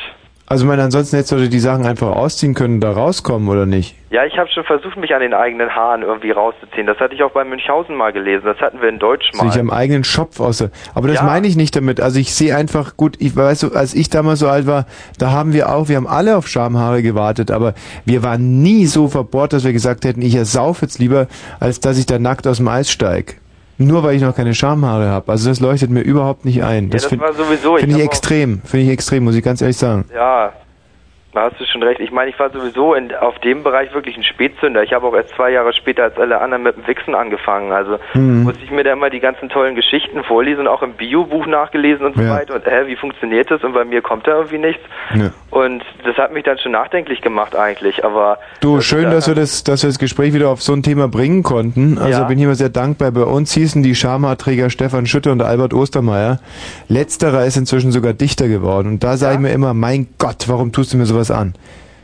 Also ich meine, ansonsten hättest du die Sachen einfach ausziehen können und da rauskommen, oder nicht? Ja, ich habe schon versucht, mich an den eigenen Haaren irgendwie rauszuziehen. Das hatte ich auch bei Münchhausen mal gelesen. Das hatten wir in Deutsch mal. Sich am eigenen Schopf aus. Aber das Ja. meine ich nicht damit. Also ich sehe einfach, gut, ich weißt du, als ich damals so alt war, da haben wir auch, wir haben alle auf Schamhaare gewartet, aber wir waren nie so verbohrt, dass wir gesagt hätten, ich ersauf jetzt lieber, als dass ich da nackt aus dem Eis steig. Nur weil ich noch keine Schamhaare habe. Also das leuchtet mir überhaupt nicht ein. Ja, das find- sowieso, ich Finde ich hab auch- extrem. Finde ich extrem, muss ich ganz ehrlich sagen. Ja, da hast du schon recht. Ich meine, ich war sowieso in, auf dem Bereich wirklich ein Spätzünder. Ich habe auch erst zwei Jahre später als alle anderen mit dem Wichsen angefangen. Also Mhm. musste ich mir da immer die ganzen tollen Geschichten vorlesen, auch im Bio-Buch nachgelesen und so Ja. weiter. Und hä, wie funktioniert das? Und bei mir kommt da irgendwie nichts. Ja. Und das hat mich dann schon nachdenklich gemacht eigentlich. Aber Du, schön, dass wir das, dass wir das Gespräch wieder auf so ein Thema bringen konnten. Also Ja. bin ich immer sehr dankbar. Bei uns hießen die Schamhaarträger Stefan Schütte und Albert Ostermeier. Letzterer ist inzwischen sogar Dichter geworden. Und da sage ich mir immer, mein Gott, warum tust du mir sowas an?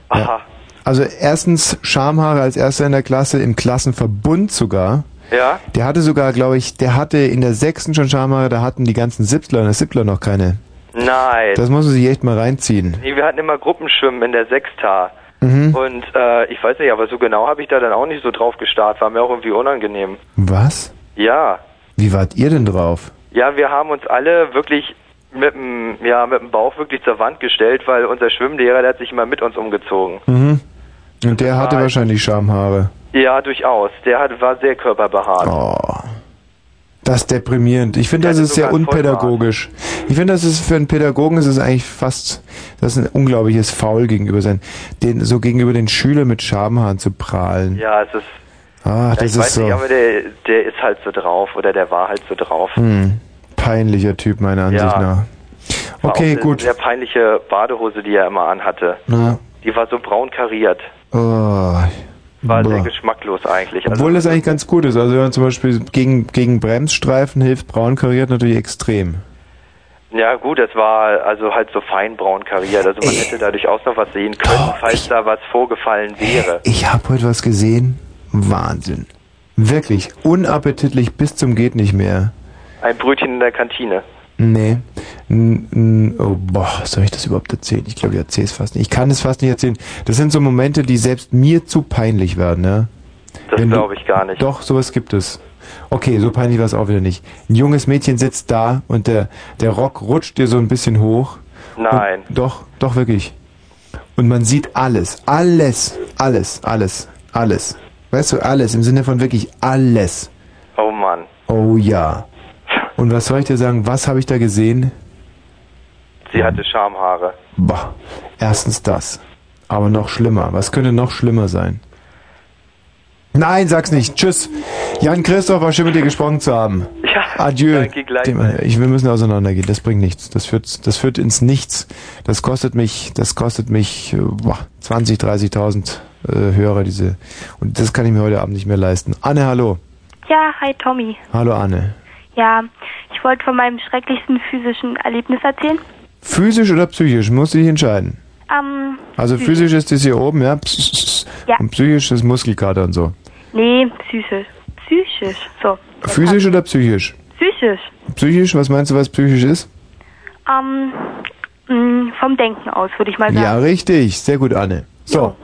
Aha. Also erstens Schamhaare als erster in der Klasse, im Klassenverbund sogar. Ja? Der hatte sogar, glaube ich, der hatte in der sechsten schon Schamhaare, da hatten die ganzen Siebtler und der Siebtler noch keine. Nein. Das muss man sich echt mal reinziehen. Nee, wir hatten immer Gruppenschwimmen in der Sechsta. Mhm. Und äh, ich weiß nicht, aber so genau habe ich da dann auch nicht so drauf gestarrt. War mir auch irgendwie unangenehm. Was? Ja. Wie wart ihr denn drauf? Ja, wir haben uns alle wirklich mit dem, ja, mit dem Bauch wirklich zur Wand gestellt, weil unser Schwimmlehrer, der hat sich immer mit uns umgezogen. Mhm. Und der hatte wahrscheinlich Schamhaare. Ja, durchaus. Der hat, war sehr körperbehaart. Oh. Das ist deprimierend. Ich finde, das ist sehr unpädagogisch. Ich finde, das ist für einen Pädagogen ist es eigentlich fast, das ist ein unglaubliches Faul gegenüber sein, den so gegenüber den Schülern mit Schamhaaren zu prahlen. Ja, es ist, Ah, ja, das ich ist weiß so nicht, aber der, der ist halt so drauf oder der war halt so drauf. hm, peinlicher Typ meiner Ansicht Ja. nach. Okay, auch eine gut. sehr peinliche Badehose, die er immer anhatte. Na, Die war so braun kariert. oh, War sehr boah. geschmacklos eigentlich. Also, Obwohl das eigentlich ganz gut ist. Also wenn man zum Beispiel gegen, gegen Bremsstreifen hilft, braun kariert natürlich extrem. ja gut, das war also halt so feinbraun kariert. Also man hätte da durchaus noch was sehen können, falls da was vorgefallen wäre. Ich habe heute was gesehen. Wahnsinn. Wirklich. Unappetitlich bis zum geht nicht mehr. Ein Brötchen in der Kantine. Nee. Oh, boah, soll ich das überhaupt erzählen? Ich glaube, ich erzähle es fast nicht. Ich kann es fast nicht erzählen. Das sind so Momente, die selbst mir zu peinlich werden, ja? Das glaube ich gar nicht. Doch, sowas gibt es. Okay, so peinlich war es auch wieder nicht. Ein junges Mädchen sitzt da und der, der Rock rutscht dir so ein bisschen hoch. Nein. Und, doch, doch wirklich. Und man sieht alles, alles, alles, alles, alles. Weißt du, alles, im Sinne von wirklich alles. Oh Mann. Oh ja. Und was soll ich dir sagen, was habe ich da gesehen? Sie hatte Schamhaare. Boah, erstens das. Aber noch schlimmer. Was könnte noch schlimmer sein? Nein, sag's nicht. Tschüss. Jan Christoph, war schön mit dir gesprochen zu haben. Ja, Adieu. danke gleichfalls. Dem, ich, wir müssen auseinandergehen. Das bringt nichts. Das führt, das führt ins Nichts. Das kostet mich, das kostet mich äh, boah, 20, 30.000 äh, Hörer diese. Und das kann ich mir heute Abend nicht mehr leisten. Anne, hallo. Ja, hi Tommy. Hallo Anne. Ja, ich wollte von meinem schrecklichsten physischen Erlebnis erzählen. Physisch oder psychisch? Muss ich entscheiden. Ähm, Also physisch ist das hier oben, ja. Pss, pss. Ja. Und psychisch ist Muskelkater und so. nee, psychisch. Psychisch, so. Physisch oder psychisch? Psychisch. Psychisch, was meinst du, was psychisch ist? Ähm, mh, vom Denken aus, würde ich mal sagen. Ja, richtig. Sehr gut, Anne. So,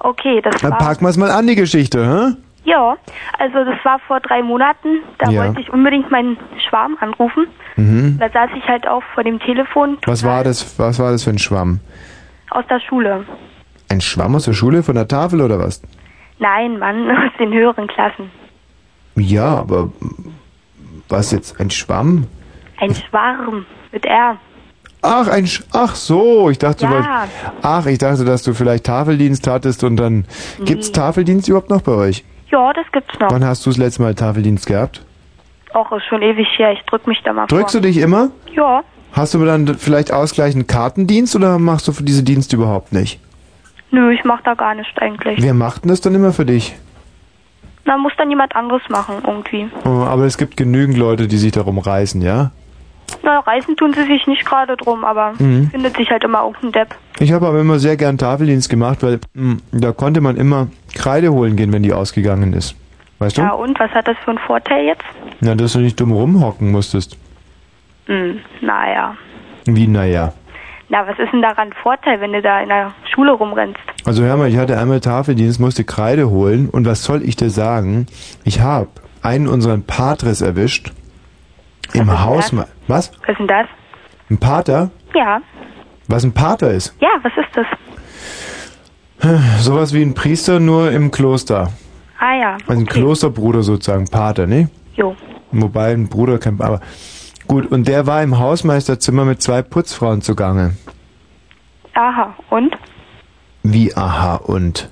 Okay, das dann war... packen wir es mal an, die Geschichte, hä? Ja, also das war vor drei Monaten. Da Ja. wollte ich unbedingt meinen Schwarm anrufen. Mhm. Da saß ich halt auch vor dem Telefon Was war das, was war das für ein Schwamm? aus der Schule. Ein Schwamm aus der Schule, von der Tafel oder was? Nein, Mann, [laughs] aus den höheren Klassen. Ja, aber was jetzt, ein Schwamm? Ein Schwarm mit R. Ach, ein Sch Ach so, ich dachte, du Ja. wolltest. Ach, ich dachte, dass du vielleicht Tafeldienst hattest und dann. Gibt's Nee. Tafeldienst überhaupt noch bei euch? Ja, das gibt's noch. Wann hast du das letzte Mal Tafeldienst gehabt? Auch ist schon ewig her. Ich drück mich da mal Drückst du vor. dich immer? Ja. Hast du dann vielleicht ausgleichend Kartendienst oder machst du für diese Dienste überhaupt nicht? Nö, ich mach da gar nicht eigentlich. Wer macht denn das dann immer für dich? Na, muss dann jemand anderes machen, irgendwie. Oh, aber es gibt genügend Leute, die sich darum reißen, ja? Na, reißen tun sie sich nicht gerade drum, aber Mhm. findet sich halt immer irgendein Depp. Ich habe aber immer sehr gern Tafeldienst gemacht, weil mh, da konnte man immer Kreide holen gehen, wenn die ausgegangen ist. Weißt du? Ja, und was hat das für einen Vorteil jetzt? Na, dass du nicht dumm rumhocken musstest. Hm, naja. Wie, naja. Na, was ist denn daran Vorteil, wenn du da in der Schule rumrennst? Also hör mal, ich hatte einmal Tafeldienst, musste Kreide holen und was soll ich dir sagen? Ich habe einen unseren Patres erwischt. Im Haus. Was? Was ist denn das? Ein Pater? Ja. Was ein Pater ist? Ja, was ist das? Sowas wie ein Priester, nur im Kloster. Ah ja. Also ein okay. Klosterbruder sozusagen, Pater, ne? Jo. Wobei ein Bruder kein aber gut und der war im Hausmeisterzimmer mit zwei Putzfrauen zugange. Aha. Und? Wie aha und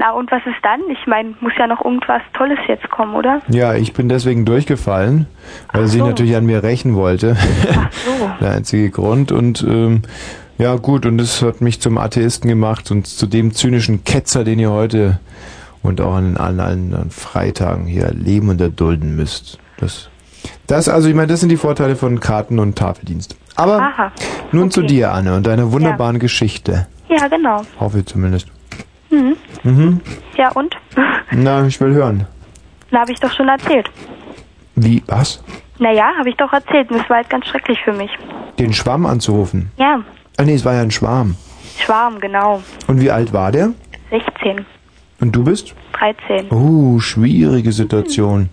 Na, und was ist dann? Ich meine, muss ja noch irgendwas Tolles jetzt kommen, oder? ja, ich bin deswegen durchgefallen, weil er sich natürlich an mir rächen wollte. so. [laughs] Der einzige Grund und ähm, ja gut und das hat mich zum Atheisten gemacht und zu dem zynischen Ketzer, den ihr heute und auch an allen, allen Freitagen hier erleben und erdulden müsst. Das, das also, ich meine, das sind die Vorteile von Karten und Tafeldienst. Aber Aha. nun zu dir, Anne, und deiner wunderbaren Geschichte. Ja, genau. Hoffe ich zumindest. Mhm. Mhm. Ja, und? Na, ich will hören. Na, habe ich doch schon erzählt. Wie, was? Naja, habe ich doch erzählt. Und das war jetzt ganz schrecklich für mich. Den Schwamm anzurufen? Ja, Ah nee, es war ja ein Schwarm. Schwarm, genau. Und wie alt war der? 16, Und du bist? 13. Oh, schwierige Situation.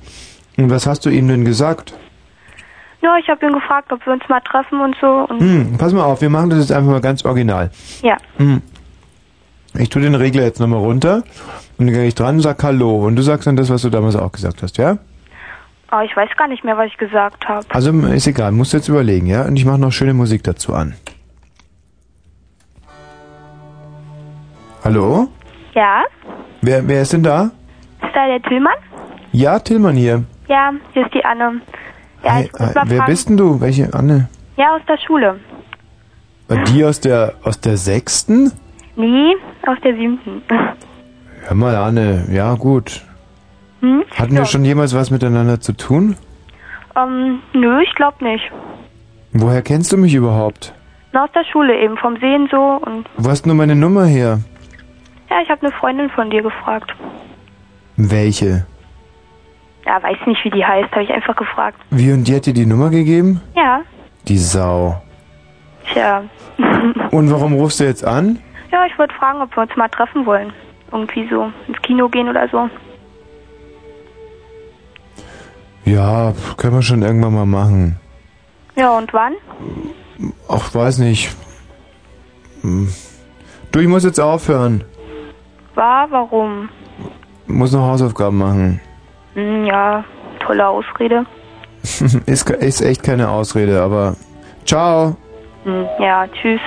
Und was hast du ihm denn gesagt? Ja, ich habe ihn gefragt, ob wir uns mal treffen und so. Und Hm, pass mal auf, wir machen das jetzt einfach mal ganz original. ja, Hm. Ich tue den Regler jetzt nochmal runter und dann gehe ich dran und sag Hallo. Und du sagst dann das, was du damals auch gesagt hast, ja? aber ich weiß gar nicht mehr, was ich gesagt habe. Also ist egal, musst du jetzt überlegen, ja? Und ich mache noch schöne Musik dazu an. Hallo? Ja? Wer, wer ist denn da? Ist da der Tillmann? Ja, Tillmann hier. Ja, hier ist die Anne. Ja, ich muss Äh, mal wer fragen. bist denn du? Welche Anne? Ja, aus der Schule. Äh, Die aus der aus der sechsten? Nee, aus der siebten. Hör mal, Anne, ja gut. Hm? Hatten wir schon jemals was miteinander zu tun? Ähm, nö, ich glaub nicht. Woher kennst du mich überhaupt? Na, aus der Schule eben, vom Sehen so und Wo hast du nur meine Nummer her? ja, ich habe eine Freundin von dir gefragt. Welche? Ja, weiß nicht, wie die heißt, habe ich einfach gefragt. Wie und die hat dir die Nummer gegeben? Ja, Die Sau. tja. [laughs] Und warum rufst du jetzt an? Ja, ich wollte fragen, ob wir uns mal treffen wollen. Irgendwie so ins Kino gehen oder so. Ja, können wir schon irgendwann mal machen. Ja, und wann? Ach, weiß nicht. Hm. Du, ich muss jetzt aufhören. War, warum? Muss noch Hausaufgaben machen. Hm, ja, tolle Ausrede. [laughs] ist, ist echt keine Ausrede, aber ciao. Hm, ja, tschüss.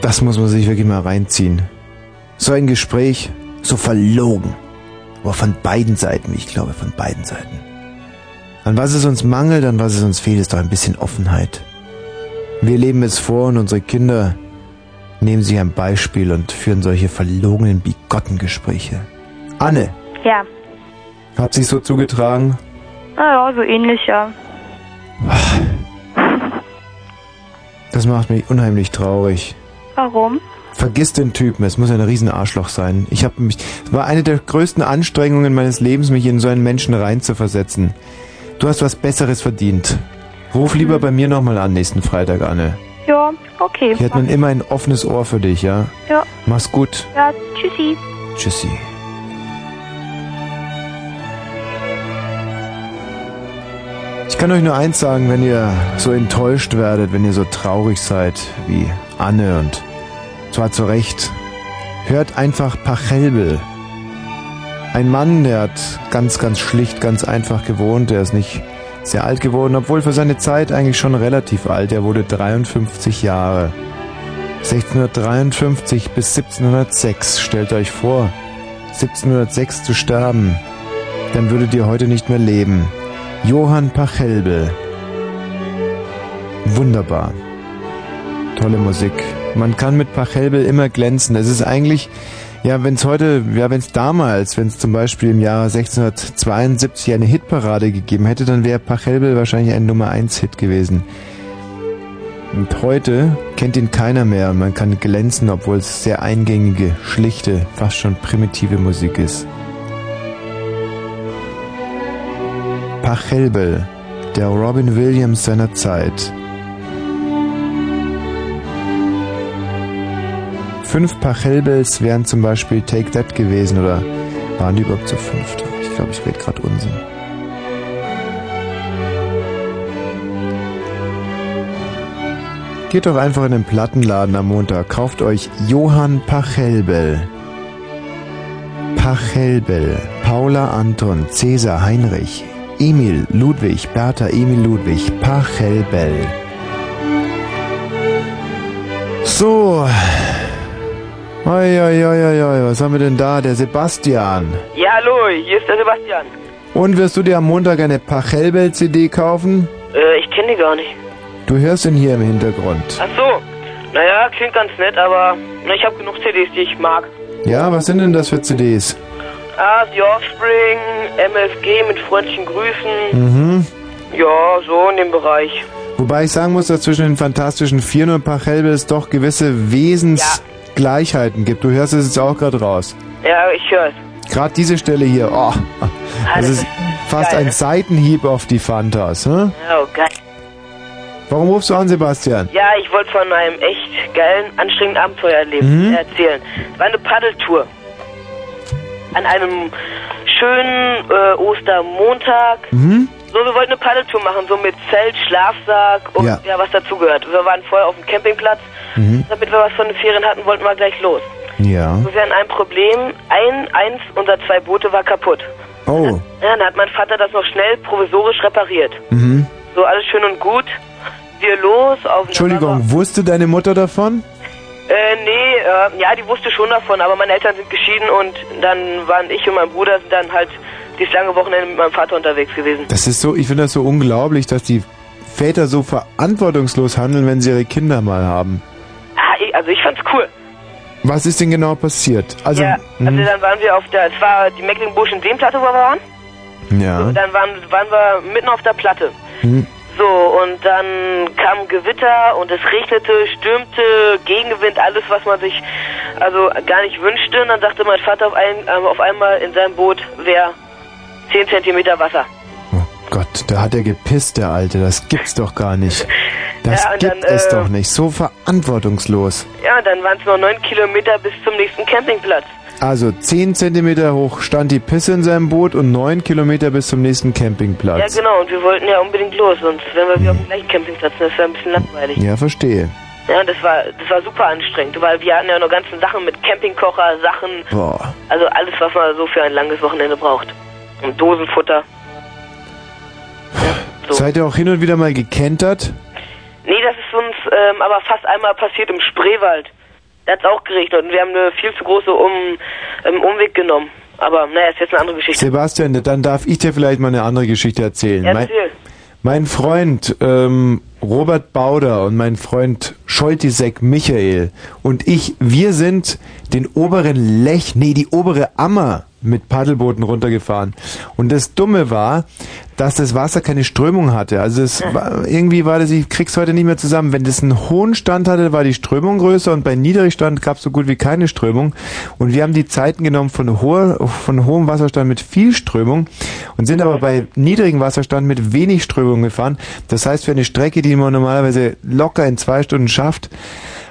Das muss man sich wirklich mal reinziehen. So ein Gespräch, so verlogen. Aber von beiden Seiten, ich glaube, von beiden Seiten. An was es uns mangelt, an was es uns fehlt, ist doch ein bisschen Offenheit. Wir leben es vor und unsere Kinder nehmen sich ein Beispiel und führen solche verlogenen, bigotten Gespräche. Anne, Ja, hat sich so zugetragen? naja, so ähnlich, ja. Das macht mich unheimlich traurig. Warum? Vergiss den Typen, es muss ein Riesenarschloch sein. Ich habe mich, es war eine der größten Anstrengungen meines Lebens, mich in so einen Menschen reinzuversetzen. Du hast was Besseres verdient. Ruf lieber bei mir nochmal an nächsten Freitag, Anne. Ja, okay. Hier hat man immer ein offenes Ohr für dich, ja? Ja, Mach's gut. ja, tschüssi. Tschüssi. Ich kann euch nur eins sagen, wenn ihr so enttäuscht werdet, wenn ihr so traurig seid wie Anne und zwar zu Recht, hört einfach Pachelbel. Ein Mann, der hat ganz, ganz schlicht, ganz einfach gewohnt, der ist nicht sehr alt geworden, obwohl für seine Zeit eigentlich schon relativ alt. Er wurde 53 Jahre. 1653 bis 1706, stellt euch vor, 1706 zu sterben, dann würdet ihr heute nicht mehr leben. Johann Pachelbel. Wunderbar. Tolle Musik. Man kann mit Pachelbel immer glänzen. Es ist eigentlich, Ja, wenn es heute, ja, wenn es damals, wenn es zum Beispiel im Jahre 1672 eine Hitparade gegeben hätte, dann wäre Pachelbel wahrscheinlich ein Nummer 1 Hit gewesen. Und heute kennt ihn keiner mehr. Man kann glänzen, obwohl es sehr eingängige, schlichte, fast schon primitive Musik ist. Pachelbel, der Robin Williams seiner Zeit. Fünf Pachelbels wären zum Beispiel Take That gewesen oder waren die überhaupt zu fünft? Ich glaube, ich rede gerade Unsinn. Geht doch einfach in den Plattenladen am Montag, kauft euch Johann Pachelbel. Pachelbel, Paula Anton, Cäsar Heinrich, Emil Ludwig, Bertha Emil Ludwig, Pachelbel. So. Oi, was haben wir denn da? Der Sebastian. Ja, hallo, hier ist der Sebastian. Und wirst du dir am Montag eine Pachelbel-CD kaufen? Äh, ich kenne die gar nicht. Du hörst ihn hier im Hintergrund. Ach so. Naja, klingt ganz nett, aber na, ich habe genug CDs, die ich mag. Ja, was sind denn das für CDs? Ah, The Offspring, MFG mit freundlichen Grüßen. Mhm. Ja, so in dem Bereich. Wobei ich sagen muss, dass zwischen den Fantastischen Vieren und Pachelbel es doch gewisse Wesensgleichheiten gibt. Du hörst es jetzt auch gerade raus. Ja, ich höre es. Gerade diese Stelle hier, oh, das ist fast ein? Seitenhieb auf die Fantas. Hm? Oh, geil. Warum rufst du an, Sebastian? Ja, ich wollte von einem echt geilen, anstrengenden Abenteuer erleben, Mhm. erzählen. Es war eine Paddeltour. An einem schönen äh, Ostermontag. Mhm. So, wir wollten eine Paddeltour machen, so mit Zelt, Schlafsack und Ja. ja, was dazugehört. Wir waren vorher auf dem Campingplatz. Mhm. Damit wir was von den Ferien hatten, wollten wir gleich los. Ja. Und wir hatten ein Problem. Ein, eins unserer zwei Boote war kaputt. Oh. Ja, dann hat mein Vater das noch schnell provisorisch repariert. Mhm. So, alles schön und gut. Wir los auf Entschuldigung, wusste deine Mutter davon? Äh, nee, äh, ja, die wusste schon davon, aber meine Eltern sind geschieden und dann waren ich und mein Bruder dann halt dieses lange Wochenende mit meinem Vater unterwegs gewesen. Das ist so, ich finde das so unglaublich, dass die Väter so verantwortungslos handeln, wenn sie ihre Kinder mal haben. Ah, ich, also ich fand's cool. Was ist denn genau passiert? Also, ja, also mhm. dann waren wir auf der, es war die Mecklenburgischen Seenplatte, wo wir waren. ja. Und dann waren, waren wir mitten auf der Platte. Mhm. So, und dann kam Gewitter und es regnete, stürmte, Gegenwind, alles, was man sich also gar nicht wünschte. Und dann sagte mein Vater auf, ein, ähm, auf einmal in seinem Boot wäre 10 Zentimeter Wasser. Gott, da hat er gepisst, der Alte. Das gibt's doch gar nicht. Das Ja, gibt dann, es äh, doch nicht. So verantwortungslos. Ja, dann waren es noch 9 Kilometer bis zum nächsten Campingplatz. Also 10 Zentimeter hoch stand die Pisse in seinem Boot und 9 Kilometer bis zum nächsten Campingplatz. Ja, genau, und wir wollten ja unbedingt los, sonst wären wir wieder auf dem gleichen Campingplatz. Das wäre ein bisschen langweilig. Ja, verstehe. Ja, das war, das war super anstrengend, weil wir hatten ja noch ganzen Sachen mit Campingkocher, Sachen, Boah. also alles, was man so für ein langes Wochenende braucht. Und Dosenfutter. Seid ihr auch hin und wieder mal gekentert? Nee, das ist uns ähm, aber fast einmal passiert im Spreewald. Da hat es auch geregnet und wir haben eine viel zu große um, ähm, Umweg genommen. Aber naja, ist jetzt eine andere Geschichte. Sebastian, dann darf ich dir vielleicht mal eine andere Geschichte erzählen. Mein, Erzähl. mein Freund ähm, Robert Bauder und mein Freund Scholtisek Michael und ich, wir sind den oberen Lech, nee, die obere Ammer mit Paddelbooten runtergefahren. Und das Dumme war, dass das Wasser keine Strömung hatte. Also es war, irgendwie war das, ich krieg's heute nicht mehr zusammen. Wenn das einen hohen Stand hatte, war die Strömung größer und bei Niedrigstand gab's so gut wie keine Strömung. Und wir haben die Zeiten genommen von, hoher, von hohem Wasserstand mit viel Strömung und sind aber bei niedrigem Wasserstand mit wenig Strömung gefahren. Das heißt, für eine Strecke, die man normalerweise locker in zwei Stunden schafft,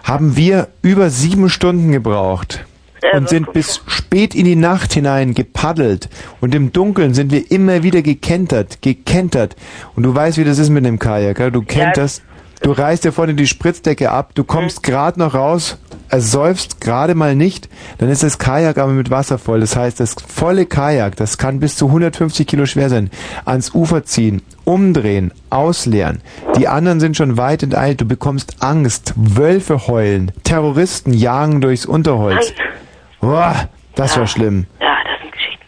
haben wir über sieben Stunden gebraucht und sind bis spät in die Nacht hinein gepaddelt. Und im Dunkeln sind wir immer wieder gekentert, gekentert. Und du weißt, wie das ist mit dem Kajak. Ja? Du kenterst, du reißt dir vorne die Spritzdecke ab, du kommst gerade noch raus, ersäufst gerade mal nicht, dann ist das Kajak aber mit Wasser voll. Das heißt, das volle Kajak, das kann bis zu 150 Kilo schwer sein, ans Ufer ziehen, umdrehen, ausleeren. Die anderen sind schon weit enteilt, du bekommst Angst, Wölfe heulen, Terroristen jagen durchs Unterholz. Boah, das war schlimm. Ja, das sind Geschichten.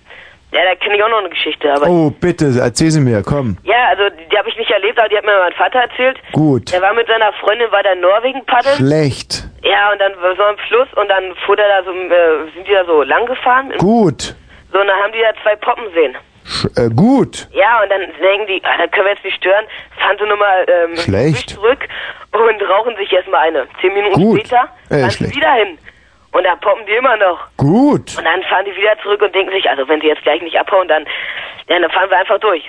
Ja, da kenne ich auch noch eine Geschichte, aber Oh, bitte, erzähl sie mir, komm. ja, also die habe ich nicht erlebt, aber die hat mir mein Vater erzählt. Gut. Der war mit seiner Freundin bei der Norwegen paddeln. Schlecht. Ja, und dann war so am Fluss und dann fuhr der da so, äh, sind die da so lang gefahren. Gut. So, und dann haben die da zwei Poppen sehen. Sch äh, gut. Ja, und dann denken die, ah, da können wir jetzt nicht stören, fahren sie nochmal ähm, Schlecht. zurück und rauchen sich erstmal eine. Zehn Minuten Gut. später Äh, fahren sie schlecht. wieder hin. Und da poppen die immer noch. Gut. Und dann fahren die wieder zurück und denken sich, also wenn sie jetzt gleich nicht abhauen, dann, ja, dann fahren wir einfach durch.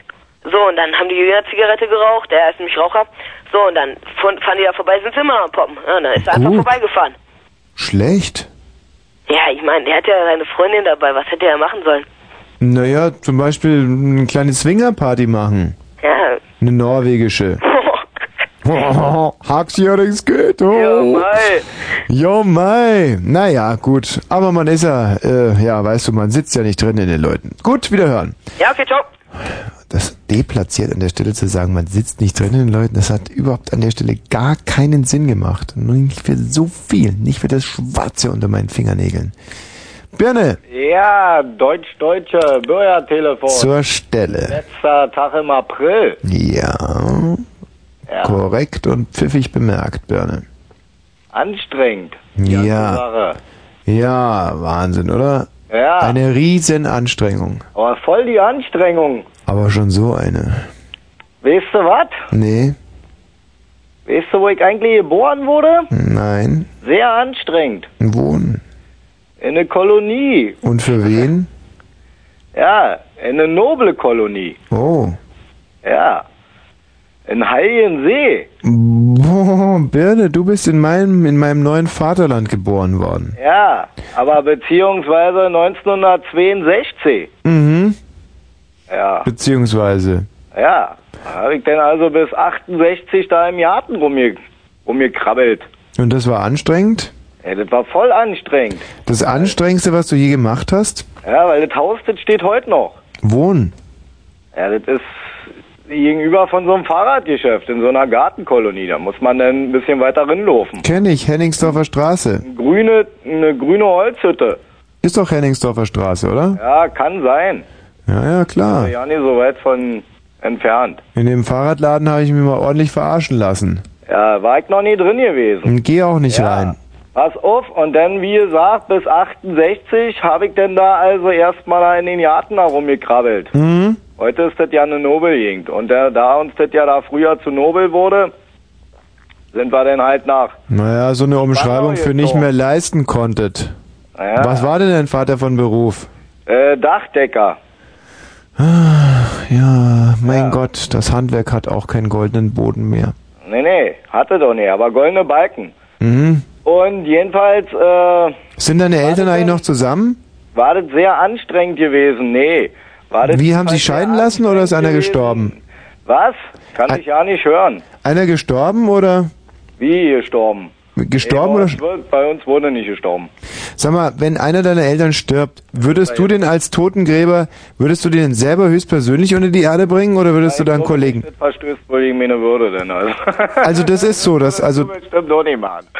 So, und dann haben die eine Zigarette geraucht, der ist nämlich Raucher. So, und dann fahren die da vorbei, sind sie immer noch am Poppen. Ja, und dann ist er einfach vorbeigefahren. Schlecht. Ja, ich meine, der hat ja seine Freundin dabei, was hätte er machen sollen? Naja, zum Beispiel eine kleine Swingerparty machen. Ja, Eine norwegische. [laughs] [laughs] Haxjähriges geht. Oh. Ja, mei. Jo, mei. Naja, gut. Aber man ist ja, äh, ja, weißt du, man sitzt ja nicht drin in den Leuten. Gut, wiederhören. ja okay, ciao. Das deplatziert an der Stelle zu sagen, man sitzt nicht drin in den Leuten, das hat überhaupt an der Stelle gar keinen Sinn gemacht. Nur nicht für so viel, nicht für das Schwarze unter meinen Fingernägeln. Birne, Ja, deutsch-deutsche Bürgertelefon. zur Stelle. Letzter Tag im April. Ja, Ja. korrekt und pfiffig bemerkt, Birne. Anstrengend. Ja, ja, Wahnsinn, oder? Ja. Eine riesen Anstrengung. Aber voll die Anstrengung. Aber schon so eine. Weißt du was? Nee, Weißt du, wo ich eigentlich geboren wurde? nein, Sehr anstrengend. wohnen. In eine Kolonie. Und für wen? [laughs] Ja, in eine noble Kolonie. Oh. Ja. In Heiligensee. Boah, Birne, du bist in meinem, in meinem neuen Vaterland geboren worden. Ja, aber beziehungsweise 1962. Mhm. Ja. Beziehungsweise. Ja. Habe ich dann also bis 68 da im Garten rumge rumgekrabbelt. Und das war anstrengend? Ja, das war voll anstrengend. Das Anstrengendste, was du je gemacht hast? Ja, weil das Haus, das steht heute noch. Wohnen. Ja, das ist gegenüber von so einem Fahrradgeschäft in so einer Gartenkolonie. Da muss man dann ein bisschen weiter rinlaufen. Kenn ich, Henningsdorfer Straße. Grüne, eine grüne Holzhütte. Ist doch Henningsdorfer Straße, oder? Ja, kann sein. Ja, ja, klar. Ja, nicht so weit von entfernt. In dem Fahrradladen habe ich mich mal ordentlich verarschen lassen. Ja, war ich noch nie drin gewesen. Und geh auch nicht Ja. rein. Pass auf, und dann, wie gesagt, bis 68 habe ich denn da also erstmal in den Garten da rumgekrabbelt. Mhm. Heute ist das ja eine Nobelgegend. Und da, da uns das ja da früher zu nobel wurde, sind wir dann halt nach. Naja, so eine Umschreibung für nicht mehr leisten konntet. Naja, Was war denn dein Vater von Beruf? Äh, Dachdecker. Ja, mein Gott, das Handwerk hat auch keinen goldenen Boden mehr. Nee, nee, hatte doch nicht, aber goldene Balken. Mhm. Und jedenfalls äh, Sind deine Eltern eigentlich noch zusammen? war das sehr anstrengend gewesen. Nee. Wie haben sie scheiden lassen oder ist einer gestorben? Was? Kann ich ja nicht hören. Einer gestorben oder Wie gestorben? Gestorben oder? bei, uns, wurde- bei uns wurde nicht gestorben. Sag mal, wenn einer deiner Eltern stirbt, würdest du den als Totengräber, würdest du den selber höchstpersönlich unter die Erde bringen oder würdest du deinen Kollegen? Das verstößt wohl gegen meine Würde denn. Also, [laughs] Also das ist so, dass also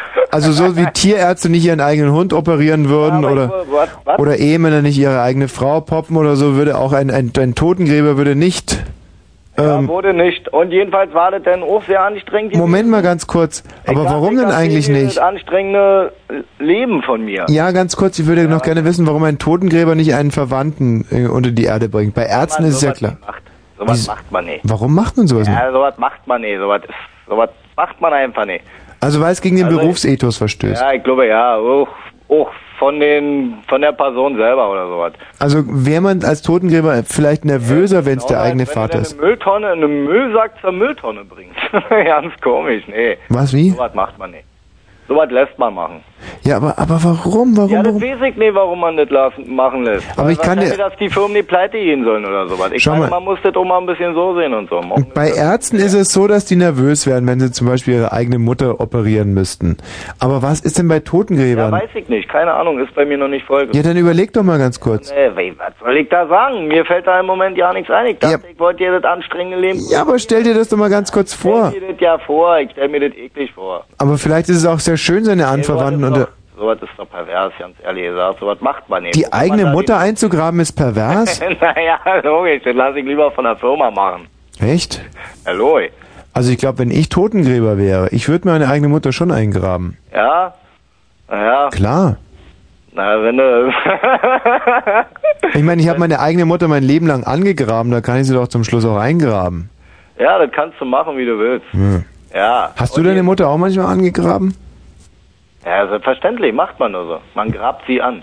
[laughs] also so wie Tierärzte nicht ihren eigenen Hund operieren würden aber oder was- was? oder Ehemänner nicht ihre eigene Frau poppen oder so, würde auch ein ein, ein Totengräber würde nicht. Ja, Ähm, wurde nicht. Und jedenfalls war das dann auch sehr anstrengend. Moment mal ganz kurz. Aber Ich warum denn eigentlich nicht? Das anstrengende Leben von mir. Ja, ganz kurz. Ich würde noch gerne wissen, warum ein Totengräber nicht einen Verwandten äh, unter die Erde bringt. Bei Ärzten ist es ja klar. Sowas Wieso- macht man nicht. Warum macht man sowas nicht? Ja, sowas macht man nicht. Sowas, sowas macht man einfach nicht. Also weil es gegen den Also- Berufsethos verstößt. Ja, ich glaube ja. Auch, auch von den von der Person selber oder sowas. Also wäre man als Totengräber vielleicht nervöser, wenn es der Genau, eigene wenn Vater ist. eine Mülltonne, einen Müllsack zur Mülltonne bringst. [laughs] Ganz komisch, nee. Was, wie? Sowas macht man nicht. Sowas lässt man machen. Ja, aber, aber warum? Warum? ja, das warum? weiß ich nicht, warum man das machen lässt. Aber Weil ich kann dir- dass die Firmen die pleite gehen sollen oder sowas. Ich Schau meine, mal. man muss das auch mal ein bisschen so sehen und so. Man- Bei Ärzten ist es so, dass die nervös werden, wenn sie zum Beispiel ihre eigene Mutter operieren müssten. Aber was ist denn bei Ja, Totengräbern? weiß ich nicht. Keine Ahnung, ist bei mir noch nicht voll. Ja, dann überleg doch mal ganz kurz. Nee, was soll ich da sagen? Mir fällt da im Moment ja nichts ein. Ich dachte, ich wollte dir das anstrengende Leben. Ja, aber stell dir das doch mal ganz kurz vor. Ich stell mir das ja vor. Ich stell mir das eklig vor. Aber vielleicht ist es auch sehr schön, seine Anverwandten unter... Sowas ist doch pervers, ganz ehrlich gesagt. Sowas macht man nicht. Die eigene Mutter einzugraben ist pervers? [laughs] naja, logisch, das lasse ich lieber von der Firma machen. Echt? Hallo. Also ich glaube, wenn ich Totengräber wäre, ich würde meine eigene Mutter schon eingraben. Ja? Naja, Klar. na, wenn du... [laughs] Ich meine, ich habe meine eigene Mutter mein Leben lang angegraben, da kann ich sie doch zum Schluss auch eingraben. ja, das kannst du machen, wie du willst. Hm. Ja. Hast du deine Mutter auch manchmal angegraben? Ja, selbstverständlich, macht man nur so. Man grabt sie an.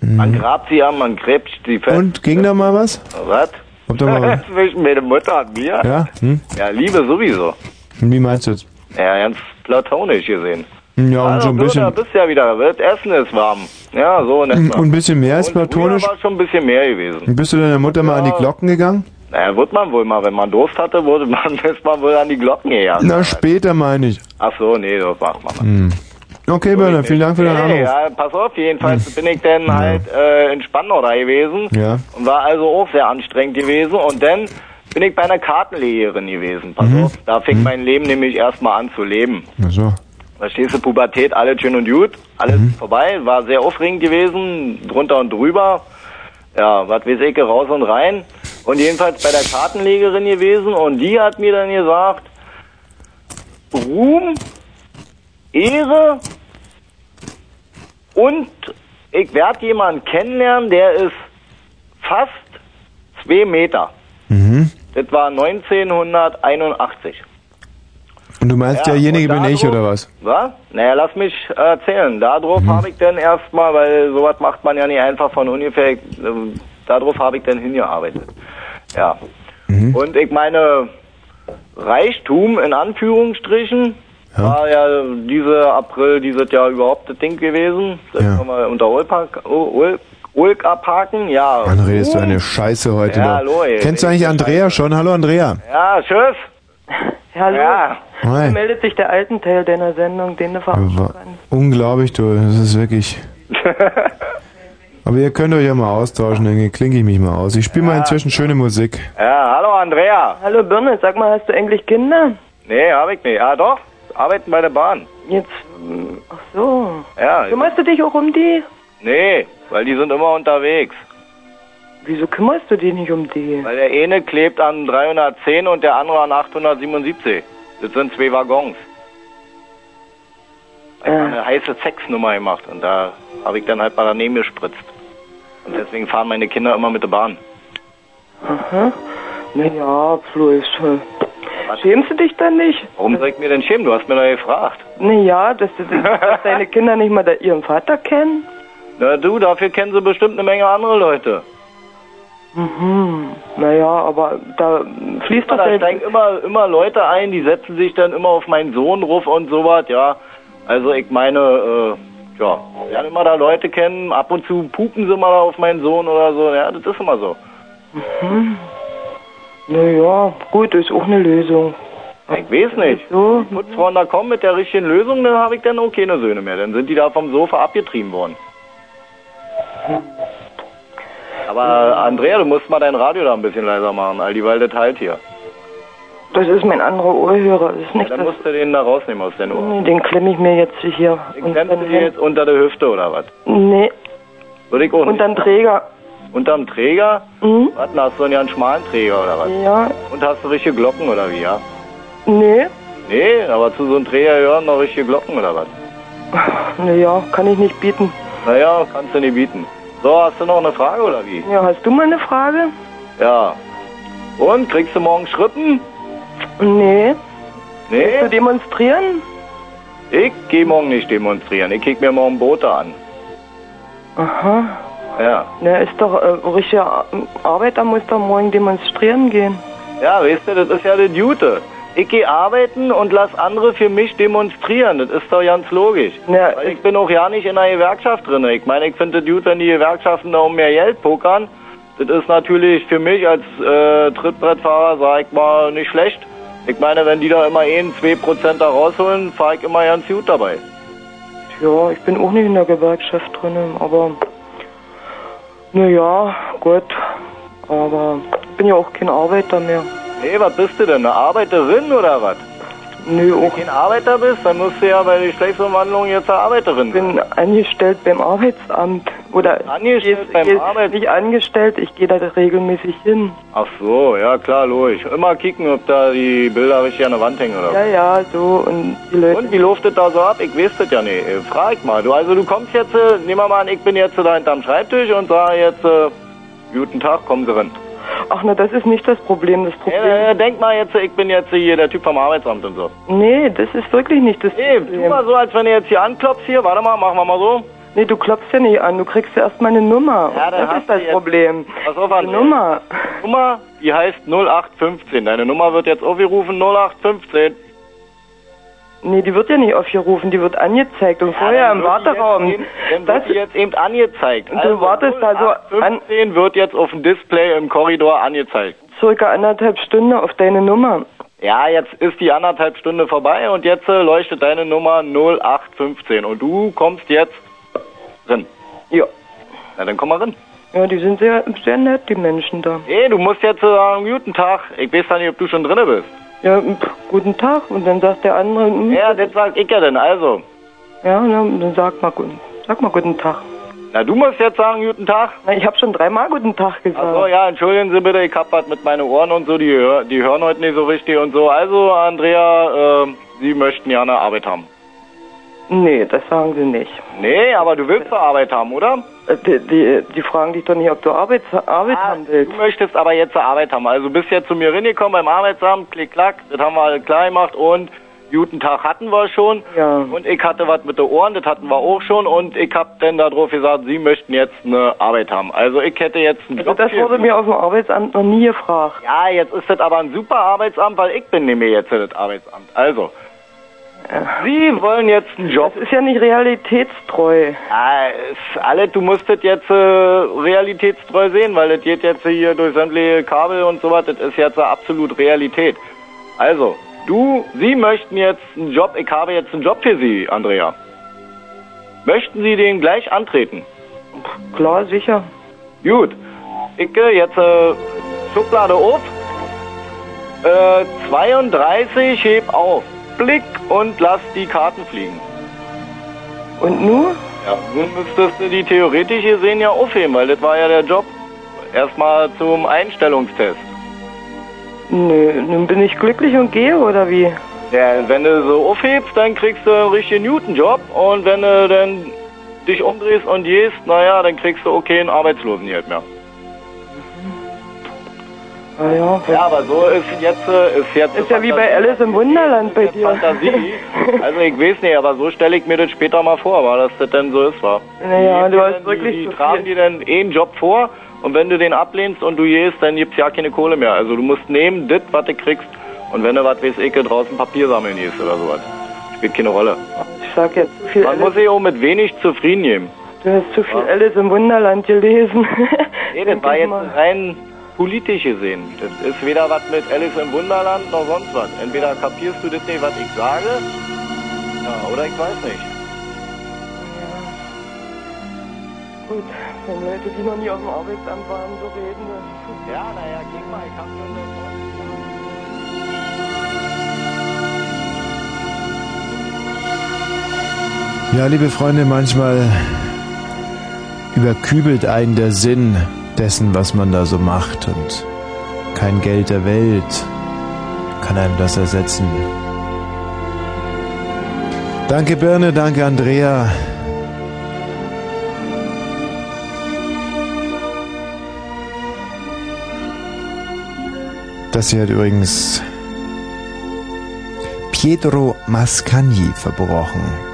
Man grabt sie an, man gräbt sie fest. Mhm. Und ging da mal was? Was? Ob da mal was? [laughs] Zwischen meine Mutter und mir? Ja? Hm? Ja, Liebe sowieso. Und Wie meinst du jetzt? Ja, ganz platonisch gesehen. Ja, und also, so ein du, bisschen, Da bist ja wieder, das Essen ist warm. Ja, so in etwa. und ein bisschen mehr als platonisch. Früher war schon ein bisschen mehr gewesen. Bist du deiner Mutter mal an die Glocken gegangen? Naja, wird man wohl mal, wenn man Durst hatte, wurde man, [laughs] ist man wohl an die Glocken gegangen. Na, später meine ich. Ach so, nee, das macht man. Hm. Okay, Bernhard, vielen Dank für deinen Anruf. ja, pass auf, jedenfalls bin ich dann halt äh, in Spandau da gewesen Ja. und war also auch sehr anstrengend gewesen und dann bin ich bei einer Kartenlegerin gewesen. Pass Mhm. auf, da fing mein Leben nämlich erstmal an zu leben. Ach so. Verstehst du, Pubertät, alles schön und gut, alles Mhm. vorbei, war sehr aufregend gewesen, drunter und drüber. Ja, was weiß ich, raus und rein. Und jedenfalls bei der Kartenlegerin gewesen und die hat mir dann gesagt, Ruhm, Ehre und ich werde jemanden kennenlernen, der ist fast zwei Meter. Mhm. Das war 1981. Und du meinst, Ja, derjenige bin ich, oder was? Was? Naja, lass mich erzählen. Darauf Mhm. habe ich dann erstmal, weil sowas macht man ja nicht einfach von ungefähr, äh, darauf habe ich dann hingearbeitet. Ja. Mhm. Und ich meine, Reichtum in Anführungsstrichen war ja diese April, dieses Jahr überhaupt das Ding gewesen. Das Ja. können wir unter Ulk, Ulk, Ulk abhaken. Ja. Mann, redest du eine Scheiße heute Ja, hallo, ey. Kennst du eigentlich Andrea schon? Hallo, Andrea. Ja, tschüss. Hallo. Ja. Hi. Meldet sich der alten Teil deiner Sendung, den du kannst. Unglaublich, du. Das ist wirklich... [laughs] Aber ihr könnt euch ja mal austauschen, dann klinke ich mich mal aus. Ich spiele mal inzwischen schöne Musik. Ja, hallo Andrea. Hallo Birne, sag mal, hast du eigentlich Kinder? Nee, habe ich nicht. Ja, doch. Arbeiten bei der Bahn. Jetzt, ach so. Ja. Kümmerst du dich auch um die? Nee, weil die sind immer unterwegs. Wieso kümmerst du dich nicht um die? Weil der eine klebt an 310 und der andere an 877. Das sind zwei Waggons. Ich habe eine heiße Sexnummer gemacht und da habe ich dann halt mal daneben gespritzt. Und deswegen fahren meine Kinder immer mit der Bahn. Aha. Naja, bloß. Äh, Schämst du dich dann nicht? Warum soll ich mir denn schämen? Du hast mir doch gefragt. Naja, dass, du, [laughs] dass deine Kinder nicht mal ihren Vater kennen? Na du, dafür kennen sie bestimmt eine Menge andere Leute. Mhm. Naja, aber da fließt doch Da steigen immer, immer Leute ein, die setzen sich dann immer auf meinen Sohn ruf und sowas, ja. Also ich meine, äh, ja, lernen immer da Leute kennen, ab und zu pupen sie mal auf meinen Sohn oder so, ja, das ist immer so. Mhm. Naja, gut, ist auch eine Lösung. Ich weiß nicht. So. Die Putzfrauen da kommen mit der richtigen Lösung, dann habe ich dann auch keine Söhne mehr. Dann sind die da vom Sofa abgetrieben worden. Aber Andrea, du musst mal dein Radio da ein bisschen leiser machen, all die weil das halt hier. Das ist mein anderer Ohrhörer. Das ist Ja, nicht dann das... musst du den da rausnehmen aus den Ohren. Nee, den klemme ich mir jetzt hier. Den klemmst du dir jetzt unter der Hüfte oder was? Nee, Würde ich auch nicht. unterm Träger. Unterm Träger? Mhm. Was, hast du einen ganz schmalen Träger oder was? Ja, Und hast du richtige Glocken oder wie, ja? nee, Nee, aber zu so einem Träger gehören noch richtige Glocken oder was? naja, kann ich nicht bieten. Naja, kannst du nicht bieten. So, hast du noch eine Frage oder wie? Ja, hast du mal eine Frage? Ja. Und, kriegst du morgen Schrippen? Nee. Nee? Zu demonstrieren? Ich geh morgen nicht demonstrieren. Ich kick mir morgen Boote an. Aha. Ja. Na, ist doch äh, richtige Ar- Arbeiter muss doch morgen demonstrieren gehen. Ja, weißt du, das ist ja das Gute. Ich gehe arbeiten und lass andere für mich demonstrieren. Das ist doch ganz logisch. Ja, Weil ich bin auch ja nicht in einer Gewerkschaft drin. Ich meine, ich finde es gut, wenn die Gewerkschaften da um mehr Geld pokern. Das ist natürlich für mich als äh, Trittbrettfahrer, sag ich mal, nicht schlecht. Ich meine, wenn die da immer 1, 2 Prozent da rausholen, fahre ich immer ganz gut dabei. Ja, ich bin auch nicht in der Gewerkschaft drin, aber naja, gut. Aber ich bin ja auch kein Arbeiter mehr. Nee, was bist du denn? Eine Arbeiterin oder was? Nö, Wenn du kein Arbeiter bist, dann musst du ja bei der Geschlechtsumwandlung jetzt eine Arbeiterin Ich bin angestellt beim Arbeitsamt. Oder Angestellt ich beim gehe Arbeits- nicht angestellt, ich gehe da regelmäßig hin. Ach so, ja klar, logisch. Immer kicken, ob da die Bilder richtig an der Wand hängen oder Ja, ja, so und die Leute. Und wie läuft das da so ab? Ich weiß das ja nicht. Äh, Frag mal. Du, also du kommst jetzt, äh, nehmen wir mal an, ich bin jetzt da hinterm Schreibtisch und sage jetzt, äh, guten Tag, kommen Sie rein. Ach na, das ist nicht das Problem. Das Problem. Ja, äh, denk mal jetzt, ich bin jetzt hier der Typ vom Arbeitsamt und so. Nee, das ist wirklich nicht das Nee, Problem. tu mal so, als wenn du jetzt hier anklopfst hier. Warte mal, machen wir mal so. Nee, du klopfst ja nicht an, du kriegst ja erst mal eine Nummer. Ja, das ist das Problem. Pass auf, Die André. Nummer. Nummer, die heißt 0815. Deine Nummer wird jetzt aufgerufen 0815. Nee, die wird ja nicht aufgerufen, die wird angezeigt und vorher dann im Warteraum. Jetzt eben, dann wird die jetzt eben angezeigt. Und du wartest da so 0815 wird jetzt auf dem Display im Korridor angezeigt. circa anderthalb Stunden auf deine Nummer. Ja, jetzt ist die anderthalb Stunde vorbei und jetzt äh, leuchtet deine Nummer 0815 und du kommst jetzt drin. Ja. Na, dann komm mal rein. Ja, die sind sehr, sehr nett, die Menschen da. Eh, du musst jetzt äh, sagen, guten Tag. Ich weiß ja nicht, ob du schon drinne bist. Ja, guten Tag. Und dann sagt der andere, Ja, das sag ich ja denn, also. ja, na, dann sag mal guten, sag mal guten Tag. Na, du musst jetzt sagen, guten Tag. Na, ich habe schon dreimal guten Tag gesagt. Ach so, ja, entschuldigen Sie bitte, ich hab was mit meinen Ohren und so, die, die hören heute nicht so richtig und so. Also, Andrea, äh, Sie möchten gerne Arbeit haben. Nee, das sagen sie nicht. Nee, aber du willst doch Arbeit haben, oder? Äh, Die, die, die fragen dich doch nicht, ob du Arbeit, Arbeit haben willst. Du möchtest aber jetzt Arbeit haben. Also bist jetzt zu mir reingekommen beim Arbeitsamt, klick, klack, das haben wir alle klar gemacht und guten Tag hatten wir schon. Ja. Und ich hatte was mit den Ohren, das hatten wir auch schon und ich hab dann darauf gesagt, Sie möchten jetzt eine Arbeit haben. Also ich hätte jetzt einen Also Job das wurde mir auf dem Arbeitsamt noch nie gefragt. Ja, jetzt ist das aber ein super Arbeitsamt, weil ich bin nämlich jetzt das Arbeitsamt. Also, Sie wollen jetzt einen Job. Das ist ja nicht realitätstreu. Ja, ist alles, du musst das jetzt äh, realitätstreu sehen, weil das geht jetzt hier durch sämtliche Kabel und sowas, das ist jetzt absolut Realität. Also, du, Sie möchten jetzt einen Job, ich habe jetzt einen Job für Sie, Andrea. Möchten Sie den gleich antreten? Klar, sicher. Gut. Ich äh, jetzt äh, Schublade auf. Äh, 32, heb auf. Blick und lass die Karten fliegen. Und nur? Ja, nun müsstest du die theoretisch gesehen ja aufheben, weil das war ja der Job. Erstmal zum Einstellungstest. Nö, nun bin ich glücklich und gehe, oder wie? Ja, wenn du so aufhebst, dann kriegst du einen richtigen Newton-Job und wenn du dann dich umdrehst und gehst, naja, dann kriegst du okay einen Arbeitslosengeld mehr. Ah ja. Ja, aber so ist jetzt äh, ist jetzt Ist ja wie bei Alice im Wunderland bei dir. Fantasie. [laughs] Also ich weiß nicht, aber so stelle ich mir das später mal vor, war dass das denn so ist, war. Naja, Die du hast wirklich die, tragen dir dann eh einen Job vor und wenn du den ablehnst und du gehst, dann gibt's ja keine Kohle mehr. Also du musst nehmen, das, was du kriegst und wenn du was weiß ich, draußen Papier sammeln gehst oder sowas. Spielt keine Rolle. Ich sag jetzt zu viel Man muss sich auch mit wenig zufrieden geben. Du hast zu viel Alice im Wunderland gelesen. Nee, das [laughs] war jetzt rein politisch gesehen. Das ist weder was mit Alice im Wunderland noch sonst was. Entweder kapierst du das nicht, was ich sage, ja, oder ich weiß nicht. Gut, wenn Leute, die noch nie auf dem Arbeitsamt waren, so reden. dann- Ja, naja, guck mal, ich hab schon Ja, liebe Freunde, manchmal überkübelt einen der Sinn dessen, was man da so macht und kein Geld der Welt kann einem das ersetzen. Danke Birne, danke Andrea. Das hier hat übrigens Pietro Mascagni verbrochen.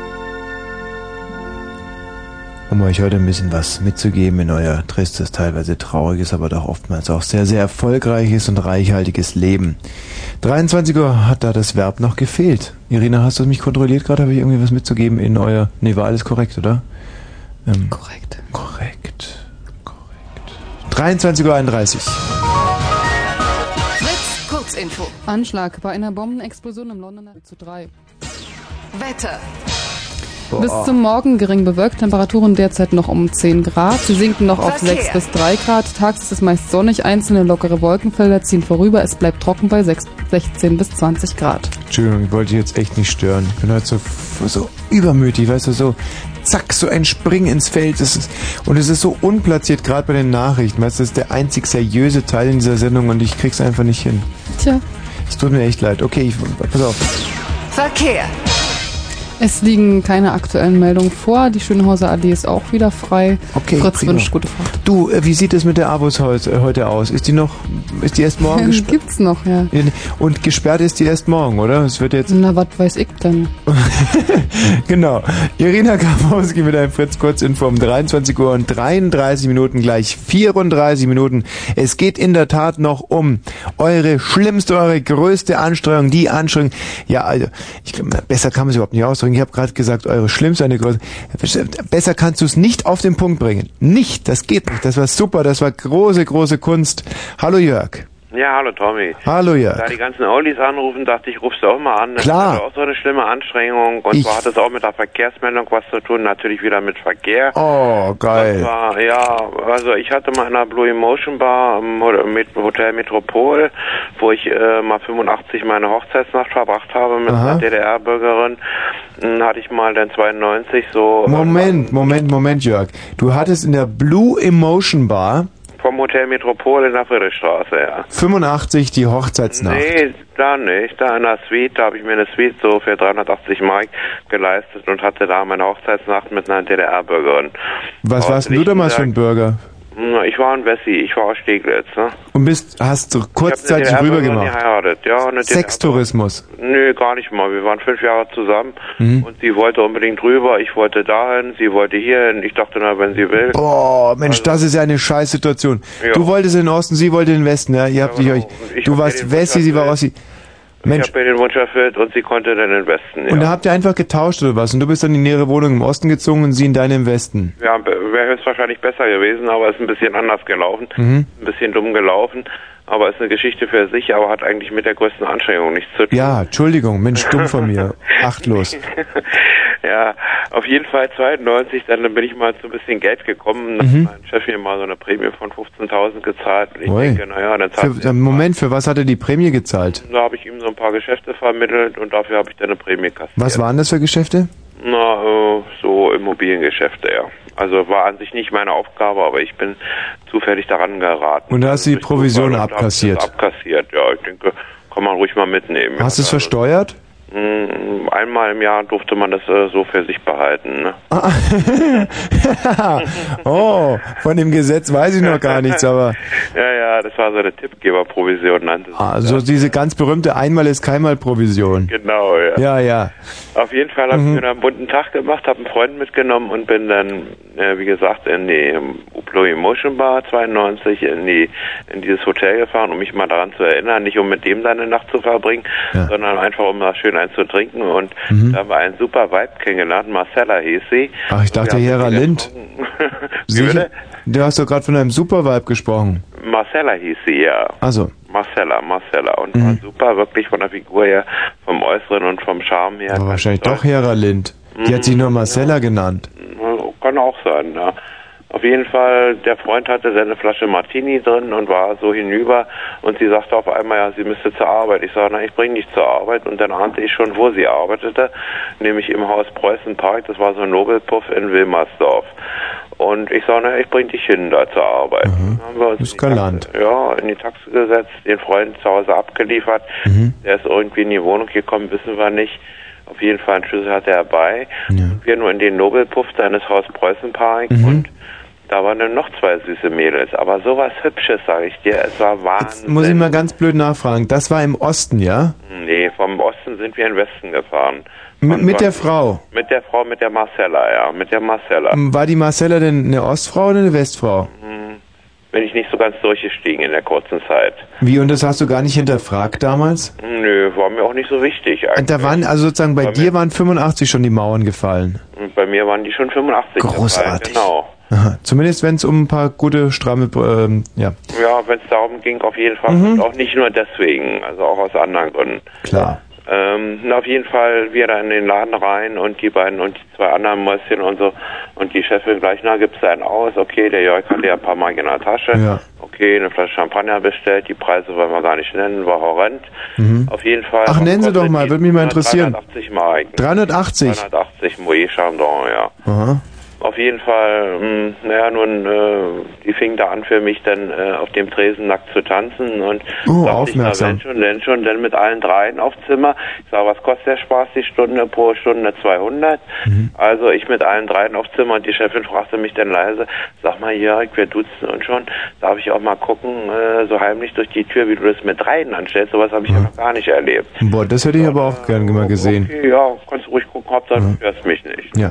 Um euch heute ein bisschen was mitzugeben in euer tristes, teilweise trauriges, aber doch oftmals auch sehr, sehr erfolgreiches und reichhaltiges Leben. 23 Uhr hat da das Verb noch gefehlt. Irina, hast du mich kontrolliert gerade? Habe ich irgendwie was mitzugeben in euer... Nee, war alles korrekt, oder? Ähm, korrekt. Korrekt. Korrekt. 23.31 Uhr. Kurzinfo. Anschlag bei einer Bombenexplosion im Londoner zu drei. Wetter. Boah. Bis zum Morgen gering bewölkt, Temperaturen derzeit noch um 10 Grad. Sie sinken noch auf Verkehr. 6 bis 3 Grad. Tags ist es meist sonnig, einzelne lockere Wolkenfelder ziehen vorüber. Es bleibt trocken bei 6, 16 bis 20 Grad. Entschuldigung, ich wollte dich jetzt echt nicht stören. Ich bin halt so, so übermütig, weißt du, so zack, so ein Springen ins Feld. Das ist, und es ist so unplatziert, gerade bei den Nachrichten. Weißt du, das ist der einzig seriöse Teil in dieser Sendung und ich krieg's einfach nicht hin. Tja. Es tut mir echt leid. Okay, ich, pass auf. Verkehr. Es liegen keine aktuellen Meldungen vor. Die Schönhauser Allee ist auch wieder frei. Okay, Fritz prima. wünscht gute Fahrt. Du, äh, wie sieht es mit der Abos heute, heute aus? Ist die noch, ist die erst morgen [laughs] gesperrt? Gibt's noch, ja. Und gesperrt ist die erst morgen, oder? Es wird jetzt. Na, was weiß ich denn? [laughs] Genau. Irina Karpowski mit einem Fritz Kurzinfo um 23 Uhr und 33 Minuten gleich 34 Minuten. Es geht in der Tat noch um eure schlimmste, eure größte Anstrengung, die Anstrengung. Ja, also, ich, glaub, besser kann man es überhaupt nicht ausdrücken. Ich habe gerade gesagt, eure schlimmste, eine größte. Besser kannst du es nicht auf den Punkt bringen. Nicht, das geht nicht. Das war super, das war große, große Kunst. Hallo Jörg. Ja, hallo Tommy. Hallo Jörg. Da die ganzen Oldies anrufen, dachte ich, rufst du auch mal an. Das Klar. ist auch so eine schlimme Anstrengung. Und Ich- zwar hat es auch mit der Verkehrsmeldung was zu tun, natürlich wieder mit Verkehr. Oh, geil. Das war, ja, also ich hatte mal in einer Blue Emotion Bar im Hotel Metropol, wo ich äh, mal 85 meine Hochzeitsnacht verbracht habe mit Aha. einer DDR-Bürgerin. Dann hatte ich mal dann 92 so Moment, Moment, Moment, Jörg. Du hattest in der Blue Emotion Bar vom Hotel Metropol in der Friedrichstraße, ja. 85 die Hochzeitsnacht. Nee, da nicht. Da in der Suite, da habe ich mir eine Suite so für 380 Mark geleistet und hatte da meine Hochzeitsnacht mit einer DDR-Bürgerin. Was warst denn du damals für ein Bürger? Na, Ich war ein Wessi, ich war aus Steglitz, ne? Und bist, hast du kurzzeitig rüber gemacht? geheiratet, ja. Sextourismus. Nö, gar nicht mal. Wir waren fünf Jahre zusammen Mhm. und sie wollte unbedingt rüber, ich wollte dahin, sie wollte hierhin. Ich dachte, na, wenn sie will. Boah, Mensch, das ist ja eine scheiß Situation. Ja. Du wolltest in den Osten, sie wollte in den Westen, ja? Ihr habt dich euch, Ich du warst Wessi, sie war Ossi. Mensch, Ich habe mir den Wunsch erfüllt und sie konnte dann in den Westen, ja. und da habt ihr einfach getauscht oder was? Und du bist dann in ihre Wohnung im Osten gezogen und sie in deine im Westen. Ja, wäre höchstwahrscheinlich besser gewesen, aber ist ein bisschen anders gelaufen. Mhm. Ein bisschen dumm gelaufen. Aber ist eine Geschichte für sich, aber hat eigentlich mit der größten Anstrengung nichts zu tun. Ja, Entschuldigung, Mensch, dumm von mir. [laughs] Achtlos. ja, auf jeden Fall 92, dann bin ich mal zu ein bisschen Geld gekommen. Dann Mhm. hat mein Chef mir mal so eine Prämie von 15.000 gezahlt. Und ich Ui. denke, naja, dann zahlt Für, Moment, für was hat er die Prämie gezahlt? Da habe ich ihm so ein paar Geschäfte vermittelt und dafür habe ich dann eine Prämie kassiert. Was waren das für Geschäfte? Na, äh, so Immobiliengeschäfte, ja. Also war an sich nicht meine Aufgabe, aber ich bin zufällig daran geraten. Und da hast du die Provision hab das abkassiert. Abkassiert, ja. Ich denke, kann man ruhig mal mitnehmen. Hast du es versteuert? Mm, Einmal im Jahr durfte man das äh, so für sich behalten. Ne? [laughs] oh, von dem Gesetz weiß ich noch gar nichts, aber [laughs] Ja, ja, das war so eine Tippgeberprovision, nannte sich also diese ganz berühmte Einmal ist keinmal Provision. Genau, ja. Ja, ja. Auf jeden Fall habe Mhm. ich mir einen bunten Tag gemacht, habe einen Freund mitgenommen und bin dann, äh, wie gesagt, in die Uplo Emotion Bar 92 in die in dieses Hotel gefahren, um mich mal daran zu erinnern, nicht um mit dem seine Nacht zu verbringen, sondern einfach um da schön eins zu trinken. Und Mhm. da haben wir einen super Vibe kennengelernt, Marcella hieß sie. Ach, ich dachte Hera Lind. [laughs] Bitte? Du hast doch gerade von einem Supervibe gesprochen. Marcella hieß sie, ja. Also, Marcella, Marcella. Und Mhm. war super, wirklich von der Figur her, vom Äußeren und vom Charme her. aber wahrscheinlich doch Hera Lind. Die hat sich nur Marcella genannt. Kann auch sein, ja. Auf jeden Fall, der Freund hatte seine Flasche Martini drin und war so hinüber und sie sagte auf einmal, ja, sie müsste zur Arbeit. Ich sage, na, ich bringe dich zur Arbeit und dann ahnte ich schon, wo sie arbeitete, nämlich im Haus Preußen Park, das war so ein Nobelpuff in Wilmersdorf. Und ich sage, na, ich bring dich hin da zur Arbeit. Dann haben wir uns Das ist galant. ja, in die Taxi gesetzt, den Freund zu Hause abgeliefert. Mhm. Der ist irgendwie in die Wohnung gekommen, wissen wir nicht. Auf jeden Fall einen Schlüssel hatte er bei. Und wir nur in den Nobelpuff seines Haus Preußenpark Mhm. und da waren dann noch zwei süße Mädels. Aber sowas Hübsches, sage ich dir. Es war Wahnsinn. Muss ich mal ganz blöd nachfragen. Das war im Osten, ja? Nee, vom Osten sind wir in den Westen gefahren. M mit der Frau. Mit der Frau, mit der Marcella, ja. Mit der Marcella. War die Marcella denn eine Ostfrau oder eine Westfrau? Hm, Bin ich nicht so ganz durchgestiegen in der kurzen Zeit. Wie, und das hast du gar nicht hinterfragt damals? Nö, war mir auch nicht so wichtig eigentlich. Da waren, also sozusagen bei dir waren 85 schon die Mauern gefallen. Und bei mir waren die schon 85 Großartig. Gefallen, genau. Aha. Zumindest wenn es um ein paar gute, stramme, ähm, ja, Ja, wenn es darum ging, auf jeden Fall. Mhm. Und auch nicht nur deswegen, also auch aus anderen Gründen. klar. Ähm, na, auf jeden Fall wir da in den Laden rein und die beiden und die zwei anderen Mäuschen und so und die Chefin gleich, na, gibt's da einen aus? Okay, der Jörg hatte ja ein paar Mark in der Tasche. Ja. Okay, eine Flasche Champagner bestellt, die Preise wollen wir gar nicht nennen, war horrend. Mhm. Auf jeden Fall. Ach, nennen Sie doch mal, würde mich mal interessieren. 380 Mark. 380? 380 Moet Chandon, ja. Aha. Auf jeden Fall, mh, naja, nun, äh, die fing da an für mich dann äh, auf dem Tresen nackt zu tanzen und Oh, sagte ich, aufmerksam. na, wenn schon, denn schon, dann mit allen dreien aufs Zimmer. Ich sag, was kostet der Spaß die Stunde pro Stunde 200? Mhm. Also ich mit allen dreien aufs Zimmer und die Chefin fragte mich dann leise, sag mal Jörg, wir duzen und schon, darf ich auch mal gucken, äh, so heimlich durch die Tür, wie du das mit dreien anstellst, sowas habe ich ja noch gar nicht erlebt. Boah, das hätte ich aber auch gern mal gesehen. Okay, ja, kannst du ruhig gucken, Hauptsache du hörst mich nicht. Ja.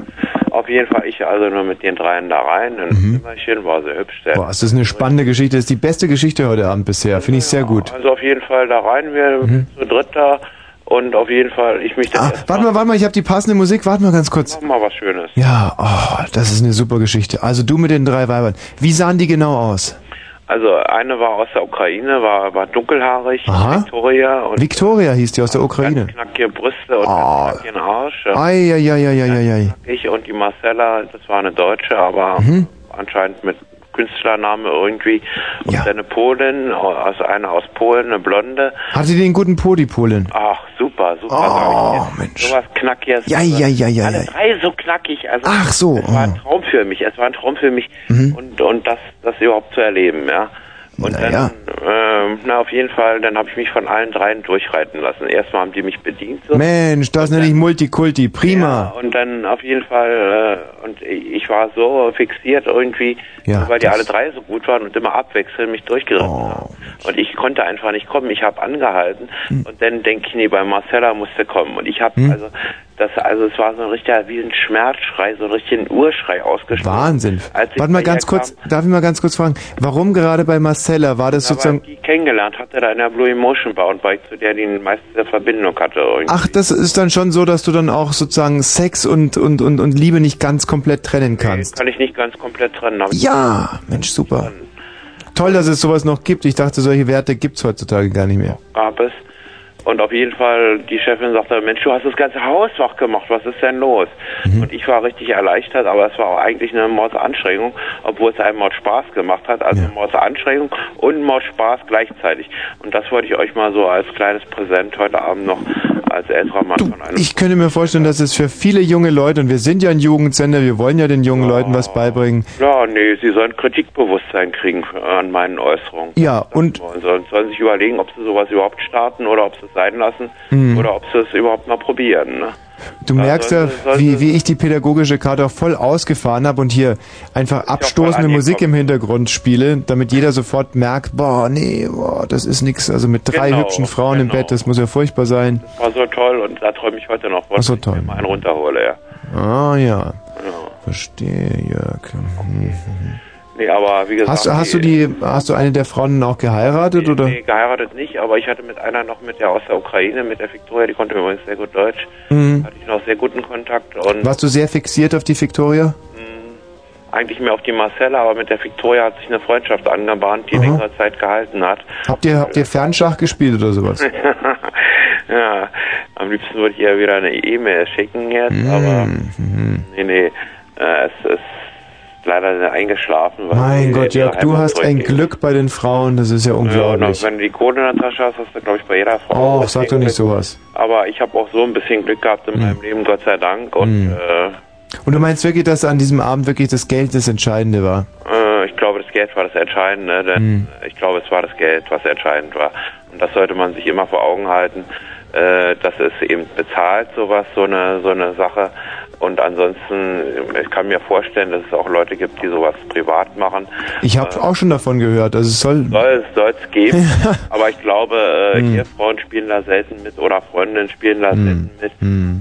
Auf jeden Fall, ich also nur mit den dreien da rein, in ein Zimmerchen, war sehr hübsch. Sehr Mhm. Boah, ist das eine spannende Geschichte. Das ist die beste Geschichte heute Abend bisher. Finde ich sehr gut. Also auf jeden Fall da rein, wir Mhm. zu dritt da und auf jeden Fall, ich mich dann Ah, warte mal, warte mal, ich habe die passende Musik. Warte mal ganz kurz. mach mal was Schönes. Ja, oh, das ist eine super Geschichte. Also du mit den drei Weibern. Wie sahen die genau aus? Also eine war aus der Ukraine, war, war dunkelhaarig, Aha. Victoria und Victoria hieß die aus der Ukraine. knackige Brüste und Ah. knackigen Arsch. ja. Eieieiei. Ich und die Marcella, das war eine Deutsche, aber Mhm. anscheinend mit Künstlername irgendwie. Und dann eine Polin, also eine aus Polen, eine Blonde. Hatte die einen guten Po, die Polin? Ach, super, super. Oh, ich. Mensch. Sowas knackiges. Ja, ja, ja, ja, Alle ja. drei so knackig. Also Ach so, Es war ein oh. Traum für mich. Es war ein Traum für mich. Mhm. Und, und das, das überhaupt zu erleben, ja. Und Naja. dann, ähm, na auf jeden Fall, dann habe ich mich von allen dreien durchreiten lassen. Erstmal haben die mich bedient. So. Mensch, das nenne ich Multikulti. Prima. Und dann auf jeden Fall, äh, und ich war so fixiert irgendwie, Ja, weil die alle drei so gut waren und immer abwechselnd mich durchgeritten Oh. haben. Und ich konnte einfach nicht kommen. Ich habe angehalten Hm. und dann denke ich, nee, bei Marcella musste kommen. Und ich habe Hm. also, das, also es war so ein richtiger, wie ein Schmerzschrei, so ein richtiger Urschrei ausgesprochen. Wahnsinn. Warte mal ganz ihr kurz, kam, darf ich mal ganz kurz fragen, warum gerade bei Marcella war das da war sozusagen... ich die kennengelernt hatte, da in der Blue Emotion war und weil ich zu der die meiste Verbindung hatte. Irgendwie. Ach, das ist dann schon so, dass du dann auch sozusagen Sex und, und, und, und Liebe nicht ganz komplett trennen kannst. Kann ich nicht ganz komplett trennen. aber- Ja, Mensch, super. Toll, dass es sowas noch gibt. Ich dachte, solche Werte gibt's heutzutage gar nicht mehr. gab es. Und auf jeden Fall, die Chefin sagte, Mensch, du hast das ganze Haus wach gemacht, was ist denn los? Mhm. Und ich war richtig erleichtert, aber es war auch eigentlich eine Mordsanstrengung, obwohl es einem Mord Spaß gemacht hat. Also Mordsanstrengung und Mordspaß gleichzeitig. Und das wollte ich euch mal so als kleines Präsent heute Abend noch als älterer Mann von einem Ich könnte mir vorstellen, dass es für viele junge Leute, und wir sind ja ein Jugendsender, wir wollen ja den jungen Leuten was beibringen. Ja, nee, sie sollen Kritikbewusstsein kriegen für- an meinen Äußerungen. Ja, und Sollen, sollen, sollen sich überlegen, ob sie sowas überhaupt starten oder ob sie es sein lassen Hm. oder ob sie es überhaupt mal probieren. Ne? du merkst ja, wie, wie ich die pädagogische Karte auch voll ausgefahren habe und hier einfach abstoßende Musik im Hintergrund spiele, damit jeder sofort merkt, boah, nee, boah, das ist nix. Also mit drei Genau, hübschen Frauen im Bett, das muss ja furchtbar sein. War so toll und da träume ich heute noch Ach so, ich toll. mir mal einen runterhole, ja. Ah ja. Verstehe, Jörg. Mhm. Nee, aber wie gesagt. Hast, du- hast du die, hast du eine der Frauen auch geheiratet oder? Nee, geheiratet nicht, aber ich hatte mit einer noch mit der aus der Ukraine, mit der Victoria, die konnte übrigens sehr gut Deutsch, Mhm. hatte ich noch sehr guten Kontakt und Warst du sehr fixiert auf die Victoria? eigentlich mehr auf die Marcella, aber mit der Victoria hat sich eine Freundschaft angebahnt, die Aha. längere Zeit gehalten hat. Habt ihr, habt ihr Fernschach gespielt oder sowas? [laughs] ja, am liebsten würde ich ihr wieder eine E-Mail schicken jetzt, aber Mhm. nee, nee, äh, es ist leider eingeschlafen. weil Mein Gott, Jörg, du hast ein. Glück bei den Frauen, das ist ja Ja, unglaublich. wenn du die Kohle in der Tasche hast, hast du, glaube ich, bei jeder Frau. Oh, sag doch nicht sowas. Aber ich habe auch so ein bisschen Glück gehabt in meinem Leben, Gott sei Dank. Und Hm. Und du meinst wirklich, dass an diesem Abend wirklich das Geld das Entscheidende war? äh, äh, ich glaube, das Geld war das Entscheidende, denn Hm. ich glaube, es war das Geld, was entscheidend war. Und das sollte man sich immer vor Augen halten, äh, dass es eben bezahlt, sowas, so eine, so eine Sache. Und ansonsten, ich kann mir vorstellen, dass es auch Leute gibt, die sowas privat machen. Ich habe auch schon davon gehört. Also es soll. Soll es geben, [laughs] aber ich glaube, äh, Hm. Ehefrauen spielen da selten mit oder Freundinnen spielen da Hm. selten mit.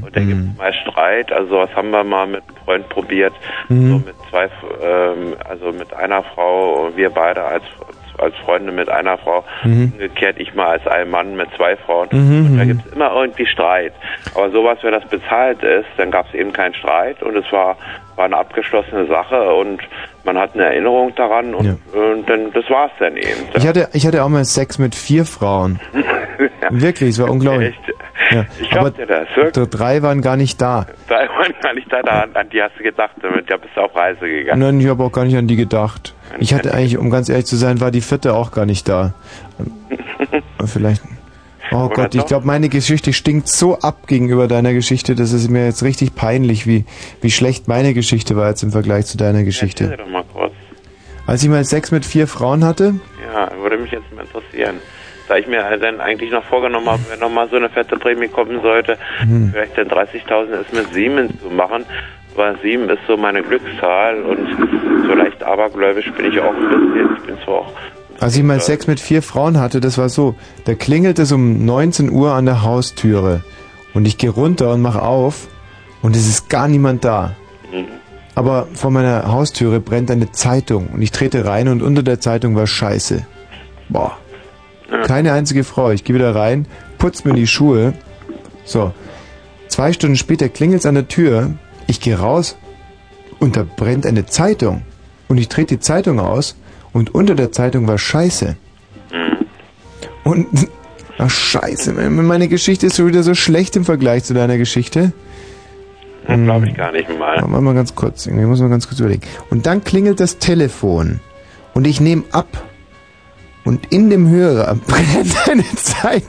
Und dann gibt es mal Streit. Also sowas haben wir mal mit einem Freund probiert. Mhm. So mit zwei, ähm, also mit einer Frau, wir beide als als Freunde mit einer Frau, Mhm. umgekehrt ich mal als ein Mann mit zwei Frauen. Mhm, Und da mhm. gibt es immer irgendwie Streit. Aber sowas, wenn das bezahlt ist, dann gab es eben keinen Streit und es war, war eine abgeschlossene Sache und man hat eine Erinnerung daran und, und dann das war's dann eben. Ich hatte, ich hatte auch mal Sex mit vier Frauen. [laughs] Wirklich, es war unglaublich. Ja. Ich glaub dir das, wirklich. drei waren gar nicht da. Da waren gar nicht da, da an, an die hast du gedacht, damit da bist du auf Reise gegangen. Nein, ich habe auch gar nicht an die gedacht. Ich hatte eigentlich, um ganz ehrlich zu sein, war die vierte auch gar nicht da. [laughs] Vielleicht. Oh Oder Gott, ich glaube, meine Geschichte stinkt so ab gegenüber deiner Geschichte, dass es mir jetzt richtig peinlich, wie, wie schlecht meine Geschichte war jetzt im Vergleich zu deiner Erzähl Geschichte. doch mal kurz. Als ich mal Sex mit vier Frauen hatte, Ja, würde mich jetzt mal interessieren. Da ich mir dann eigentlich noch vorgenommen habe, wenn nochmal so eine fette Prämie kommen sollte, Hm. vielleicht dann 30.000 ist mit Siemens zu machen, weil sieben ist so meine Glückszahl und so leicht abergläubisch bin ich auch ein bisschen. Ich bin zwar auch als ich mal Sex mit vier Frauen hatte, das war so, da klingelt es um 19 Uhr an der Haustüre und ich gehe runter und mache auf und es ist gar niemand da. Aber vor meiner Haustüre brennt eine Zeitung und ich trete rein und unter der Zeitung war Scheiße. Boah. Keine einzige Frau. Ich gehe wieder rein, putz mir die Schuhe. So. Zwei Stunden später klingelt's an der Tür. Ich gehe raus und da brennt eine Zeitung. Und ich trete die Zeitung aus und unter der Zeitung war Scheiße. Und, ach Scheiße, meine Geschichte ist schon wieder so schlecht im Vergleich zu deiner Geschichte. glaube ich gar nicht mal. Warte mal ganz kurz, irgendwie muss man ganz kurz überlegen. Und dann klingelt das Telefon und ich nehme ab und in dem Hörer [laughs] brennt eine Zeit.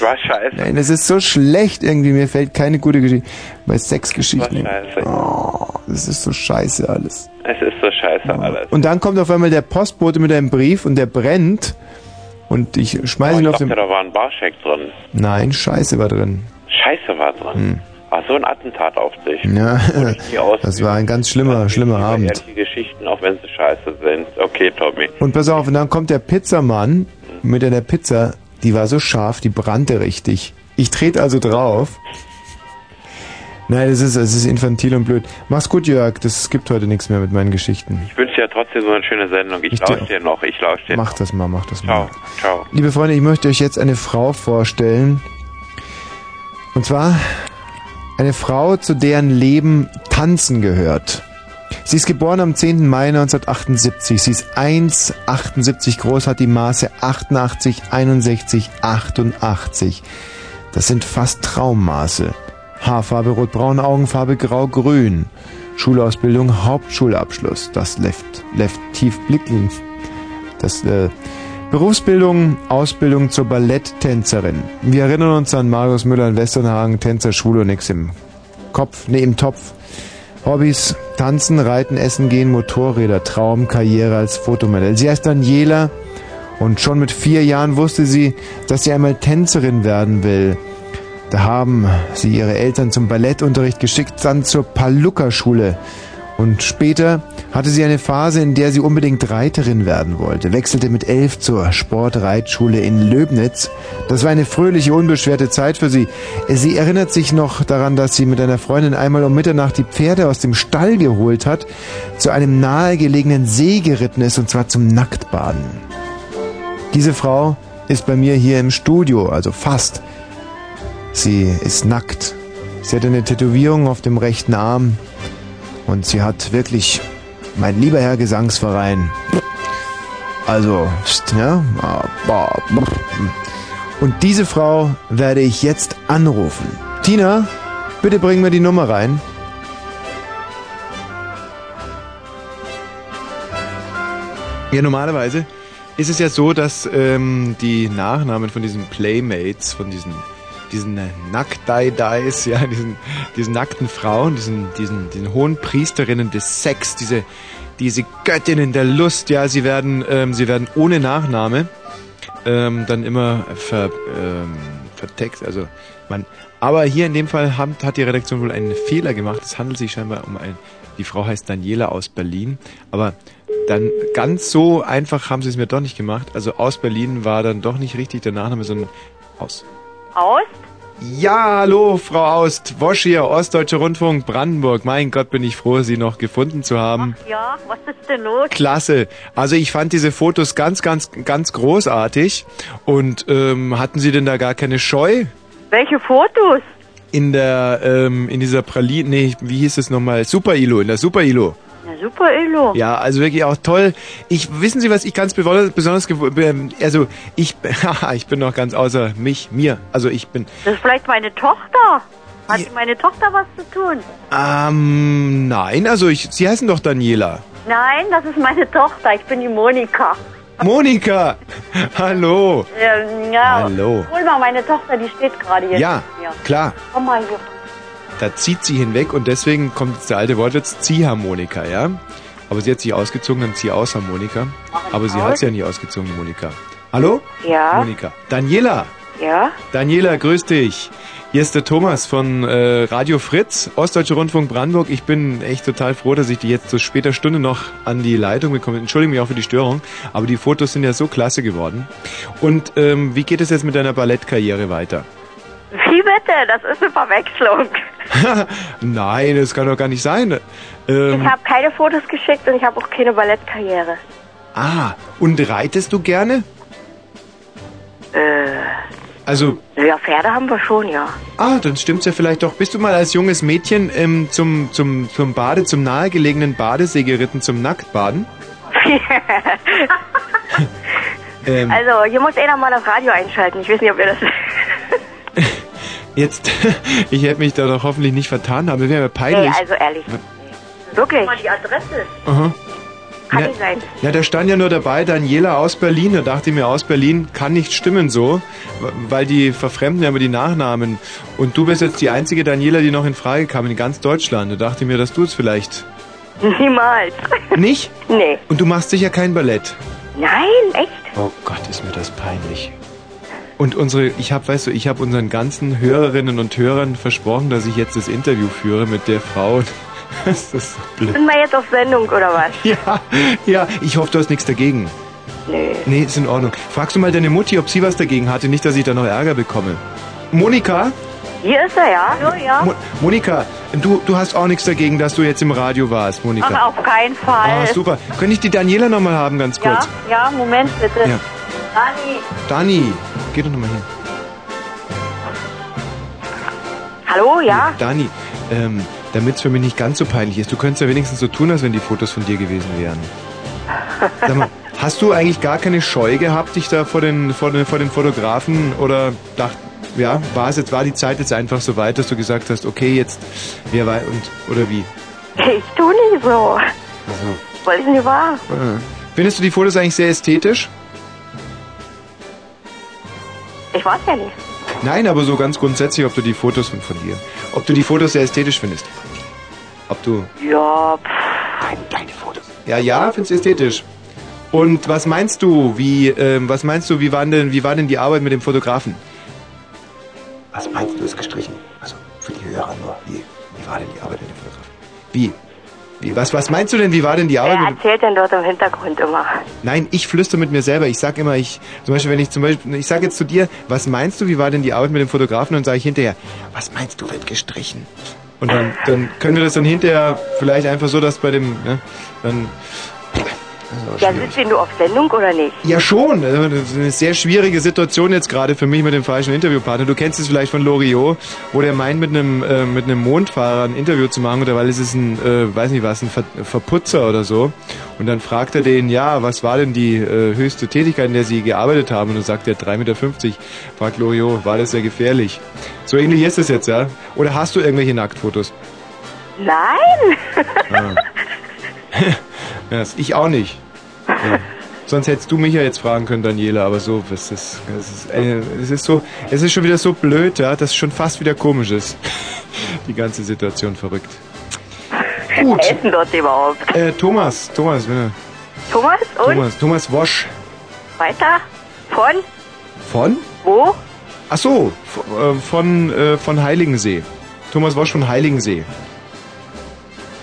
War scheiße. Nein, das ist so schlecht irgendwie, mir fällt keine gute Geschichte. Bei Sexgeschichten. War scheiße. Oh, das ist so scheiße alles. Es ist so scheiße alles. Und dann kommt auf einmal der Postbote mit einem Brief und der brennt und ich schmeiße Oh, ihn ich auf dachte, den... da war ein Barscheck drin. Nein, Scheiße war drin. Scheiße war drin. Hm. Ach, so ein Attentat auf dich. Ja, [laughs] das war ein ganz schlimmer, schlimmer Abend. Ehrliche Geschichten, auch wenn sie scheiße sind. Okay, Tommy. Und pass auf, und dann kommt der Pizzamann mit einer Pizza, die war so scharf, die brannte richtig. Ich trete also drauf. Nein, das ist, das ist infantil und blöd. Mach's gut, Jörg, das gibt heute nichts mehr mit meinen Geschichten. Ich wünsche dir trotzdem so eine schöne Sendung. Ich, Ich dir lausche dir noch. Ich lausche dir Mach noch. das mal, mach das mal. Ciao. Ciao. Liebe Freunde, ich möchte euch jetzt eine Frau vorstellen. Und zwar eine Frau, zu deren Leben Tanzen gehört. Sie ist geboren am 10. Mai 1978. Sie ist 1,78 groß, hat die Maße 88, 61, 88. Das sind fast Traummaße. Haarfarbe rotbraun, Augenfarbe grau-grün. Schulausbildung, Hauptschulabschluss. Das left, left tief blicken. Das äh, Berufsbildung, Ausbildung zur Balletttänzerin. Wir erinnern uns an Marius Müller in Westernhagen, Tänzerschule und nix im Kopf, nee, im Topf. Hobbys, Tanzen, Reiten, Essen gehen, Motorräder, Traum, Karriere als Fotomodell. Sie heißt Daniela und schon mit vier Jahren wusste sie, dass sie einmal Tänzerin werden will. Da haben sie ihre Eltern zum Ballettunterricht geschickt, dann zur Paluca-Schule. Und später hatte sie eine Phase, in der sie unbedingt Reiterin werden wollte, wechselte mit elf zur Sportreitschule in Löbnitz. Das war eine fröhliche, unbeschwerte Zeit für sie. Sie erinnert sich noch daran, dass sie mit einer Freundin einmal um Mitternacht die Pferde aus dem Stall geholt hat, zu einem nahegelegenen See geritten ist, und zwar zum Nacktbaden. Diese Frau ist bei mir hier im Studio, also fast. Sie ist nackt. Sie hat eine Tätowierung auf dem rechten Arm. Und sie hat wirklich, mein lieber Herr Gesangsverein, also, ja, brr. und diese Frau werde ich jetzt anrufen. Tina, bitte bring mir die Nummer rein. Ja, normalerweise ist es ja so, dass ähm, die Nachnamen von diesen Playmates, von diesen diesen äh, Nacktei-Dies, ja, diesen, diesen nackten Frauen, diesen, diesen, diesen hohen Priesterinnen des Sex, diese, diese Göttinnen der Lust, ja, sie werden, ähm, sie werden ohne Nachname ähm, dann immer ver, ähm, vertext, also man, aber hier in dem Fall hat, hat die Redaktion wohl einen Fehler gemacht. Es handelt sich scheinbar um ein, die Frau heißt Daniela aus Berlin, aber dann ganz so einfach haben sie es mir doch nicht gemacht. Also aus Berlin war dann doch nicht richtig der Nachname, sondern aus Aus? ja, hallo, Frau Aust. Wosch hier, Ostdeutscher Rundfunk, Brandenburg. Mein Gott, bin ich froh, Sie noch gefunden zu haben. Ja, was ist denn los? Klasse. Also ich fand diese Fotos ganz, ganz, ganz großartig. Und ähm, hatten Sie denn da gar keine Scheu? Welche Fotos? In der, ähm, in dieser Praline, nee, wie hieß es nochmal? Super Ilo, in der Super Ilo. Na super, Elo. Ja, also wirklich auch toll. Ich wissen Sie, was ich ganz besonders, besonders gew- also ich [laughs] ich bin noch ganz außer mich, mir. Also ich bin Das ist vielleicht meine Tochter. Hat meine Tochter was zu tun? ähm nein, also ich Sie heißen doch Daniela. Nein, das ist meine Tochter. Ich bin die Monika. Monika. [laughs] Hallo. Ähm, ja. Hallo. Hol mal meine Tochter, die steht gerade hier. Ja, neben mir. klar. Komm mal hier. Da zieht sie hinweg und deswegen kommt jetzt der alte Wortwitz Ziehharmonika, ja? Aber sie hat sich ausgezogen, dann zieh aus Harmonika. Aber sie hat sie ja nicht ausgezogen, die Monika. Hallo? Ja. Monika. Daniela. Ja? Daniela, grüß dich. Hier ist der Thomas von äh, Radio Fritz, Ostdeutsche Rundfunk Brandenburg. Ich bin echt total froh, dass ich die jetzt zu später Stunde noch an die Leitung bekomme. Entschuldige mich auch für die Störung, aber die Fotos sind ja so klasse geworden. Und ähm, wie geht es jetzt mit deiner Ballettkarriere weiter? Wie bitte? Das ist eine Verwechslung. [laughs] Nein, das kann doch gar nicht sein. Ähm, Ich habe keine Fotos geschickt und ich habe auch keine Ballettkarriere. ah, und reitest du gerne? Äh, Also, ja, Pferde haben wir schon, ja. ah, dann stimmt's ja vielleicht doch. Bist du mal als junges Mädchen ähm, zum, zum, zum Bade, zum nahegelegenen Badesee geritten, zum Nacktbaden? [laughs] [laughs] Ähm, also, hier muss einer mal das Radio einschalten. Ich weiß nicht, ob ihr das... Jetzt, [laughs] ich hätte mich da doch hoffentlich nicht vertan haben. Das wäre ja peinlich. Nee, also ehrlich. Wirklich? Mal die Adresse. Aha. Kann Ja. nicht sein. Ja, da stand ja nur dabei, Daniela aus Berlin. Da dachte ich mir, aus Berlin kann nicht stimmen so, weil die verfremden ja immer die Nachnamen. Und du bist jetzt die einzige Daniela, die noch in Frage kam in ganz Deutschland. Da dachte ich mir, dass du es vielleicht Niemals. [laughs] nicht. Nee. Und du machst sicher kein Ballett. Nein, echt? Oh Gott, ist mir das peinlich. Und unsere, ich habe, weißt du, ich habe unseren ganzen Hörerinnen und Hörern versprochen, dass ich jetzt das Interview führe mit der Frau. [laughs] Das ist so blöd. Sind wir jetzt auf Sendung oder was? [laughs] Ja, ja, ich hoffe, du hast nichts dagegen. Nee. Nee, ist in Ordnung. Fragst du mal deine Mutti, ob sie was dagegen hatte, nicht, dass ich da noch Ärger bekomme. Monika? Hier ist er, ja? Hallo, ja. Mo Monika, du, du hast auch nichts dagegen, dass du jetzt im Radio warst, Monika. Ach, auf keinen Fall. Ah, super. Könnte ich die Daniela nochmal haben, ganz Ja, kurz? ja, Moment bitte. Ja. Dani. Dani, geh doch nochmal hin. Hallo, ja? Dani, ähm, damit es für mich nicht ganz so peinlich ist, du könntest ja wenigstens so tun, als wenn die Fotos von dir gewesen wären. Sag mal, [laughs] hast du eigentlich gar keine Scheu gehabt, dich da vor den, vor den, vor den Fotografen oder dacht, ja, war es jetzt, war die Zeit jetzt einfach so weit, dass du gesagt hast, okay, jetzt, wer weiß, und, oder wie? Ich tu nicht so. Also, Was ist denn wahr? Findest du die Fotos eigentlich sehr ästhetisch? Ich weiß ja nicht. Nein, aber so ganz grundsätzlich, ob du die Fotos von, von dir, ob du die Fotos sehr ästhetisch findest. Ob du, Ja, pff. deine Fotos. Ja, ja, findest du ästhetisch. Und was meinst du, wie, ähm, was meinst du, wie war denn, wie war denn die Arbeit mit dem Fotografen? Was meinst du, ist gestrichen? Also, für die Hörer nur. Wie, wie war denn die Arbeit mit dem Fotografen? Wie? Wie, was, was meinst du denn, wie war denn die Arbeit Wer mit dem... erzählt denn dort im Hintergrund immer? Nein, ich flüster mit mir selber. Ich sag immer, ich, zum Beispiel, wenn ich zum Beispiel, ich sag jetzt zu dir, was meinst du, wie war denn die Arbeit mit dem Fotografen? Und sage ich hinterher, was meinst du, wird gestrichen? Und dann, dann können wir das dann hinterher vielleicht einfach so, dass bei dem, ne, dann, Ja, sind wir nur auf Sendung oder nicht? ja schon, das ist eine sehr schwierige Situation jetzt gerade für mich mit dem falschen Interviewpartner. Du kennst es vielleicht von Loriot, wo der meint, mit einem, äh, mit einem Mondfahrer ein Interview zu machen, oder weil es ist ein, äh, weiß nicht was, ein Ver Verputzer oder so. Und dann fragt er den, ja, was war denn die äh, höchste Tätigkeit, in der sie gearbeitet haben? Und dann sagt er 3,50 Meter. Fragt Loriot, war das sehr gefährlich? So ähnlich ist es jetzt, ja? Oder hast du irgendwelche Nacktfotos? Nein! Ah. [laughs] ja, ich auch nicht. Ja. Sonst hättest du mich ja jetzt fragen können, Daniela, aber so, es ist, es ist, äh, es ist so, es ist schon wieder so blöd, ja, dass es schon fast wieder komisch ist. [laughs] Die ganze Situation verrückt. Gut. Wer ist denn dort überhaupt? Äh, Thomas, Thomas, er, Thomas und? Thomas, Thomas Wosch. Weiter? Von? Von? Wo? Ach so, v- äh, von, äh, von Heiligensee. Thomas Wosch von Heiligensee.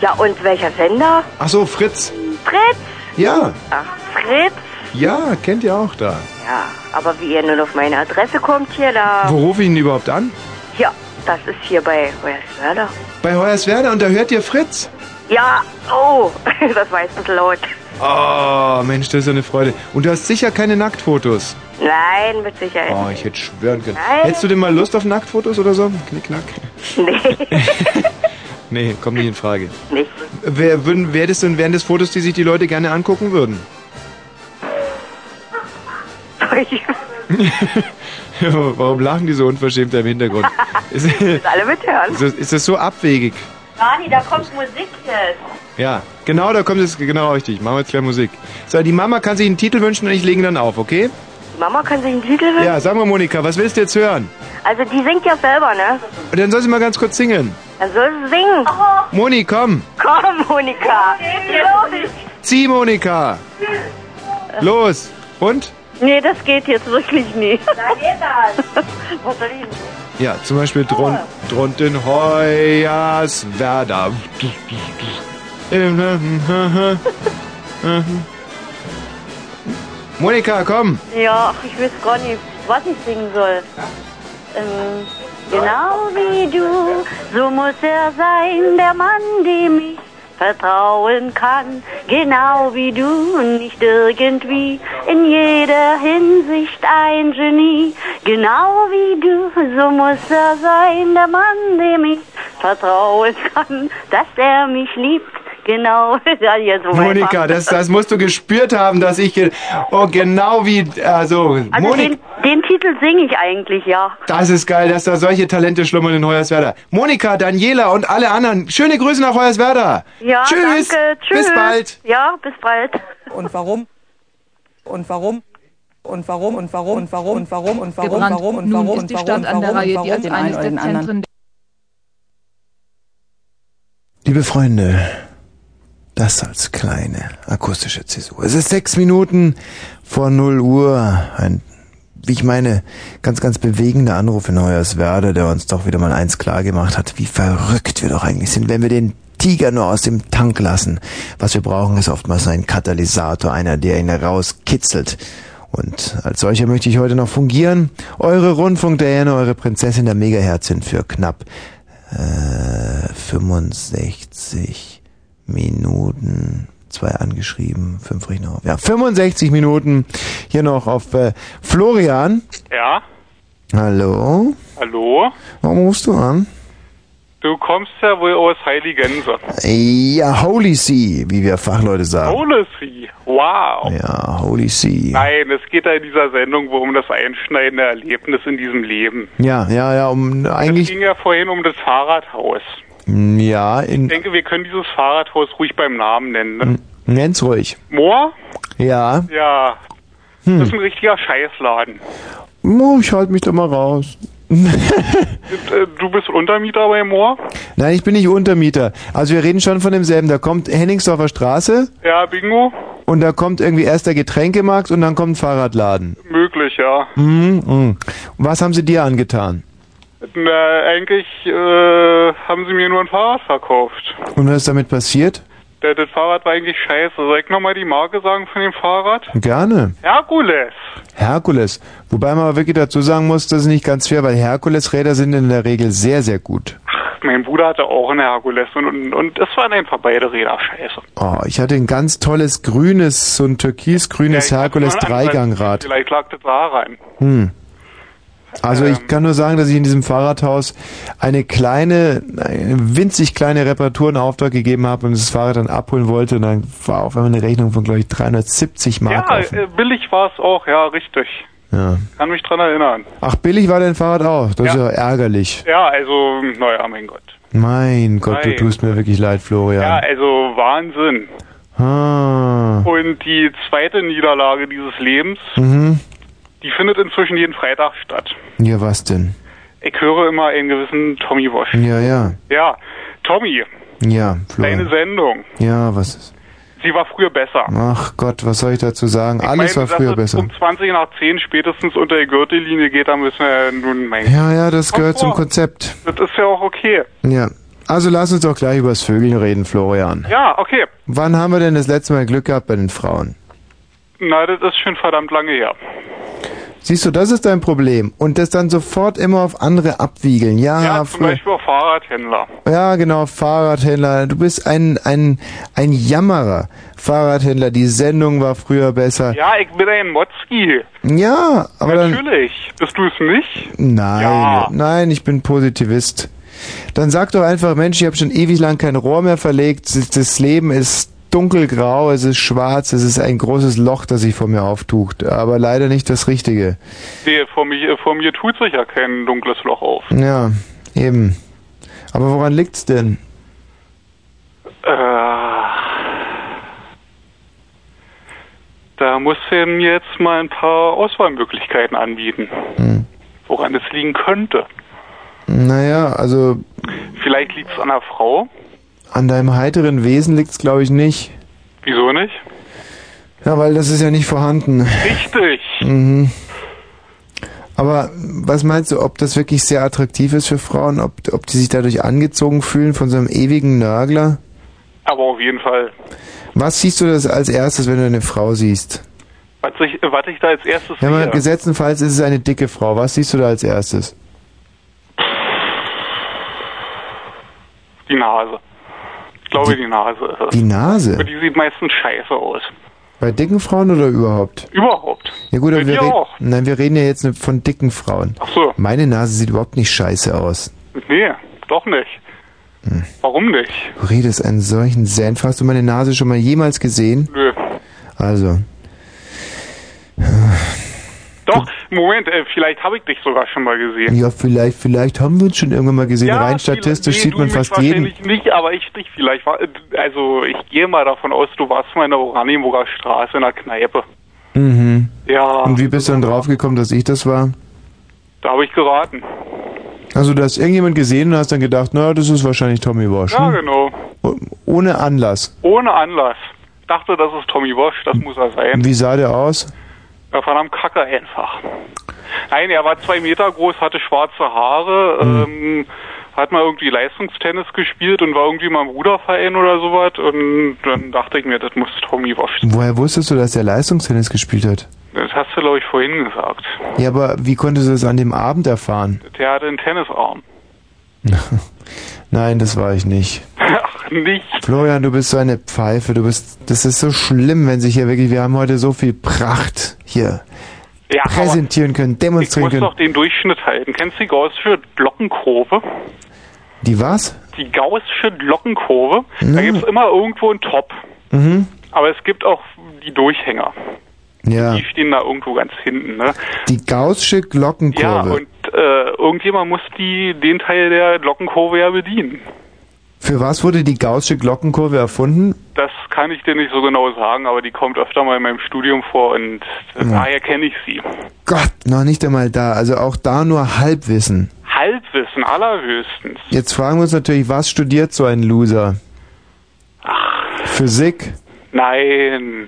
Ja, und welcher Sender? Ach so, Fritz. Fritz? Ja, Ach, Fritz? ja, kennt ihr auch da. Ja, aber wie ihr nun auf meine Adresse kommt hier, da... Wo rufe ich ihn überhaupt an? Ja, das ist hier bei Hoyerswerda. Bei Hoyerswerda und da hört ihr Fritz. Ja, oh, [laughs] das war jetzt ein bisschen laut. Oh, Mensch, das ist ja eine Freude. Und du hast sicher keine Nacktfotos. Nein, mit Sicherheit. Oh, ich hätte schwören können. Nein. Hättest du denn mal Lust auf Nacktfotos oder so? Knickknack. Nee. [laughs] Nee, kommt nicht in Frage. Nicht? Wer, würden, wer das denn, wären das Fotos, die sich die Leute gerne angucken würden? [laughs] Warum lachen die so unverschämt da im Hintergrund? [laughs] Ist, alle mithören. ist, das, ist das so abwegig? Dani, da kommt Musik jetzt. Ja, genau, da kommt es genau richtig. Machen wir jetzt gleich Musik. So, die Mama kann sich einen Titel wünschen und ich lege ihn dann auf, okay? Die Mama kann sich einen Titel wünschen? Ja, sag mal, Monika, was willst du jetzt hören? Also die singt ja selber, ne? Und dann soll sie mal ganz kurz singen. Dann soll sie singen. Moni, komm. Komm, Monika. Los. Zieh, Monika. Los. Und? Nee, das geht jetzt wirklich nicht. Da geht das. [laughs] Was soll ich denn? Ja, zum Beispiel drun, drunten Hoyerswerda. [laughs] Monika, komm. Ja, ich weiß gar nicht, was ich singen soll. Ähm, genau wie du, so muss er sein, der Mann, dem ich vertrauen kann. Genau wie du, nicht irgendwie, in jeder Hinsicht ein Genie. Genau wie du, so muss er sein, der Mann, dem ich vertrauen kann, dass er mich liebt. Genau, [laughs] ja, jetzt so Monika, das, das musst du gespürt haben, dass ich... ge- Oh, genau wie... Also, Also Monika... den, den Titel singe ich eigentlich, ja. Das ist geil, dass da solche Talente schlummern in Hoyerswerda. Monika, Daniela und alle anderen, schöne Grüße nach Hoyerswerda. Ja, Tschüss. danke. Tschüss. Bis bald. Ja, bis bald. Und warum? Und warum? Und warum? Und warum? Und warum? Und warum? Und warum? Gebrannt. Warum? Und Nun warum? ist Und die warum? Stadt Und an der warum? Reihe, Und die warum? Liebe Freunde, das als kleine akustische Zäsur. Es ist sechs Minuten vor 0 Uhr. Ein, wie ich meine, ganz, ganz bewegender Anruf in Hoyerswerda, der uns doch wieder mal eins klar gemacht hat, wie verrückt wir doch eigentlich sind, wenn wir den Tiger nur aus dem Tank lassen. Was wir brauchen, ist oftmals ein Katalysator, einer, der ihn rauskitzelt. Und als solcher möchte ich heute noch fungieren. Eure Rundfunk Diana, eure Prinzessin der Megaherzin für knapp äh, 65 Minuten. Zwei angeschrieben, fünf auf. Ja, 65 Minuten. Hier noch auf äh, Florian. Ja, Hallo? hallo? Warum rufst du an? Du kommst ja wohl aus Heiligense. Ja, Holy See, wie wir Fachleute sagen. Policy. Wow. Ja, Holy See. Nein, es geht ja in dieser Sendung wohl um das einschneidende Erlebnis in diesem Leben. Ja, ja, ja, um Es eigentlich, ging ja vorhin um das Fahrradhaus. Ja, Ich in, denke, wir können dieses Fahrradhaus ruhig beim Namen nennen. Ne? nenn's ruhig. Moor? Ja. Ja. Hm. Das ist ein richtiger Scheißladen. Oh, ich halte mich da mal raus. [laughs] Äh, Du bist Untermieter bei Moor? Nein, ich bin nicht Untermieter. Also wir reden schon von demselben. Da kommt Henningsdorfer Straße Ja, Bingo? und da kommt irgendwie erst der Getränkemarkt und dann kommt ein Fahrradladen. Möglich, ja. Mhm, mhm. Und was haben sie dir angetan? Na, eigentlich äh, haben sie mir nur ein Fahrrad verkauft. Und was ist damit passiert? Der, das Fahrrad war eigentlich scheiße. Soll ich nochmal die Marke sagen von dem Fahrrad? Gerne. Herkules. Herkules. Wobei man aber wirklich dazu sagen muss, das ist nicht ganz fair, weil Herkules-Räder sind in der Regel sehr, sehr gut. Mein Bruder hatte auch eine Herkules und, und, und es waren einfach beide Räder scheiße. Oh, ich hatte ein ganz tolles grünes, so ein türkisgrünes Ja, ich hatte Herkules mal einen Ansatz. Dreigangrad. Vielleicht lag das daran. Hm. Also Ähm. ich kann nur sagen, dass ich in diesem Fahrradhaus eine kleine, eine winzig kleine Reparatur in Auftrag gegeben habe und das Fahrrad dann abholen wollte und dann war auf einmal eine Rechnung von, glaube ich, 370 Mark Ja, offen. äh, billig war es auch, ja, richtig. Ja. Kann mich dran erinnern. Ach, billig war dein Fahrrad auch. Das ist ja ärgerlich. Ja, also, naja, mein Gott. Mein Gott, du Nein. tust mir wirklich leid, Ja, Florian. also Wahnsinn. Ah. Und die zweite Niederlage dieses Lebens, Mhm. Die findet inzwischen jeden Freitag statt. Ja, was denn? Ich höre immer einen gewissen Tommy Wash. Ja, ja. Ja, Tommy, Ja, deine Florian. Sendung, Ja, was ist? sie war früher besser. Ach Gott, was soll ich dazu sagen? Alles war Meine, früher dass es besser. um 20 nach 10 spätestens unter die Gürtellinie geht, da müssen wir nun mein. Ja, ja, das gehört zum vor. Konzept. Das ist ja auch okay. Ja. Also lass uns doch gleich übers Vögeln reden, Florian. Ja, okay. Wann haben wir denn das letzte Mal Glück gehabt bei den Frauen? Na, das ist schon verdammt lange her. Siehst du, das ist dein Problem. Und das dann sofort immer auf andere abwiegeln. Ja, Ja, zum. Beispiel auch Fahrradhändler. Ja, genau, Fahrradhändler. Du bist ein, ein, ein Jammerer. Fahrradhändler, die Sendung war früher besser. Ja, ich bin ein Motzki. Ja, aber dann. Natürlich. Bist du es nicht? Nein, Ja. nein, ich bin Positivist. Dann sag doch einfach, Mensch, ich habe schon ewig lang kein Rohr mehr verlegt. Das Leben ist dunkelgrau, es ist schwarz, es ist ein großes Loch, das sich vor mir auftucht. Aber leider nicht das Richtige. Nee, vor mir, vor mir tut sich ja kein dunkles Loch auf. Ja, eben. Aber woran liegt's denn? Äh, da muss er mir jetzt mal ein paar Auswahlmöglichkeiten anbieten, Hm. woran es liegen könnte. Naja, also Vielleicht liegt es an der Frau. An deinem heiteren Wesen liegt's, glaube ich, nicht. Wieso nicht? Ja, weil das ist ja nicht vorhanden. Richtig. Mhm. Aber was meinst du, ob das wirklich sehr attraktiv ist für Frauen? Ob, ob die sich dadurch angezogen fühlen von so einem ewigen Nörgler? Aber auf jeden Fall. Was siehst du das als erstes, wenn du eine Frau siehst? Was ich, was ich da als erstes Ja, mal sehe. gesetzenfalls ist es eine dicke Frau. Was siehst du da als erstes? Die Nase. Ich glaube, die, Nase ist es. Die Nase? Aber die sieht meistens scheiße aus. Bei dicken Frauen oder überhaupt? Überhaupt. Ja gut, aber wir, auch. Nein, wir reden ja jetzt von dicken Frauen. Ach so. Meine Nase sieht überhaupt nicht scheiße aus. Nee, doch nicht. Hm. Warum nicht? Du redest einen solchen Senf. Hast du meine Nase schon mal jemals gesehen? Nö. Also, Doch, Moment, äh, vielleicht habe ich dich sogar schon mal gesehen. ja, vielleicht, vielleicht haben wir uns schon irgendwann mal gesehen. Rein statistisch nee, sieht man fast jeden. nicht, aber ich dich vielleicht. War- Also ich gehe mal davon aus, du warst mal in der Oranienburger Straße in der Kneipe. Mhm. Ja, Und wie bist du dann draufgekommen, dass ich das war? da habe ich geraten. Also, du hast irgendjemand gesehen und hast dann gedacht, na, das ist wahrscheinlich Tommy Walsh. Ja, hm? genau. Ohne Anlass. Ohne Anlass. Dachte, das ist Tommy Walsh, das muss er sein. Wie sah der aus? Ja, verdammt kacke einfach. Nein, er war zwei Meter groß, hatte schwarze Haare, Hm. ähm, hat mal irgendwie Leistungstennis gespielt und war irgendwie mal im Ruderverein oder sowas und dann dachte ich mir, das muss Tommy Walsh sein. Woher wusstest du, dass der Leistungstennis gespielt hat? Das hast du, glaube ich, vorhin gesagt. Ja, aber wie konntest du das an dem Abend erfahren? Der hatte einen Tennisarm. [laughs] Nein, das war ich nicht. Ach, nicht. Florian, du bist so eine Pfeife. Du bist, das ist so schlimm, wenn sich hier wirklich, wir haben heute so viel Pracht hier Ja, präsentieren können, ich demonstrieren muss können. doch den Durchschnitt halten. Kennst du die Gaußsche Glockenkurve? Die was? Die Gaußsche Glockenkurve. Da Ja. gibt's immer irgendwo einen Top. Mhm. Aber es gibt auch die Durchhänger. Ja. Die stehen da irgendwo ganz hinten, ne? Die Gaußsche Ja, Glockenkurve. und äh, irgendjemand muss die den Teil der Glockenkurve ja bedienen. Für was wurde die Gaußsche Glockenkurve erfunden? Das kann ich dir nicht so genau sagen, aber die kommt öfter mal in meinem Studium vor und Ja. daher kenne ich sie. Gott, noch nicht einmal da. Also auch da nur Halbwissen. Halbwissen, allerhöchstens. Jetzt fragen wir uns natürlich, was studiert so ein Loser? Physik? Nein,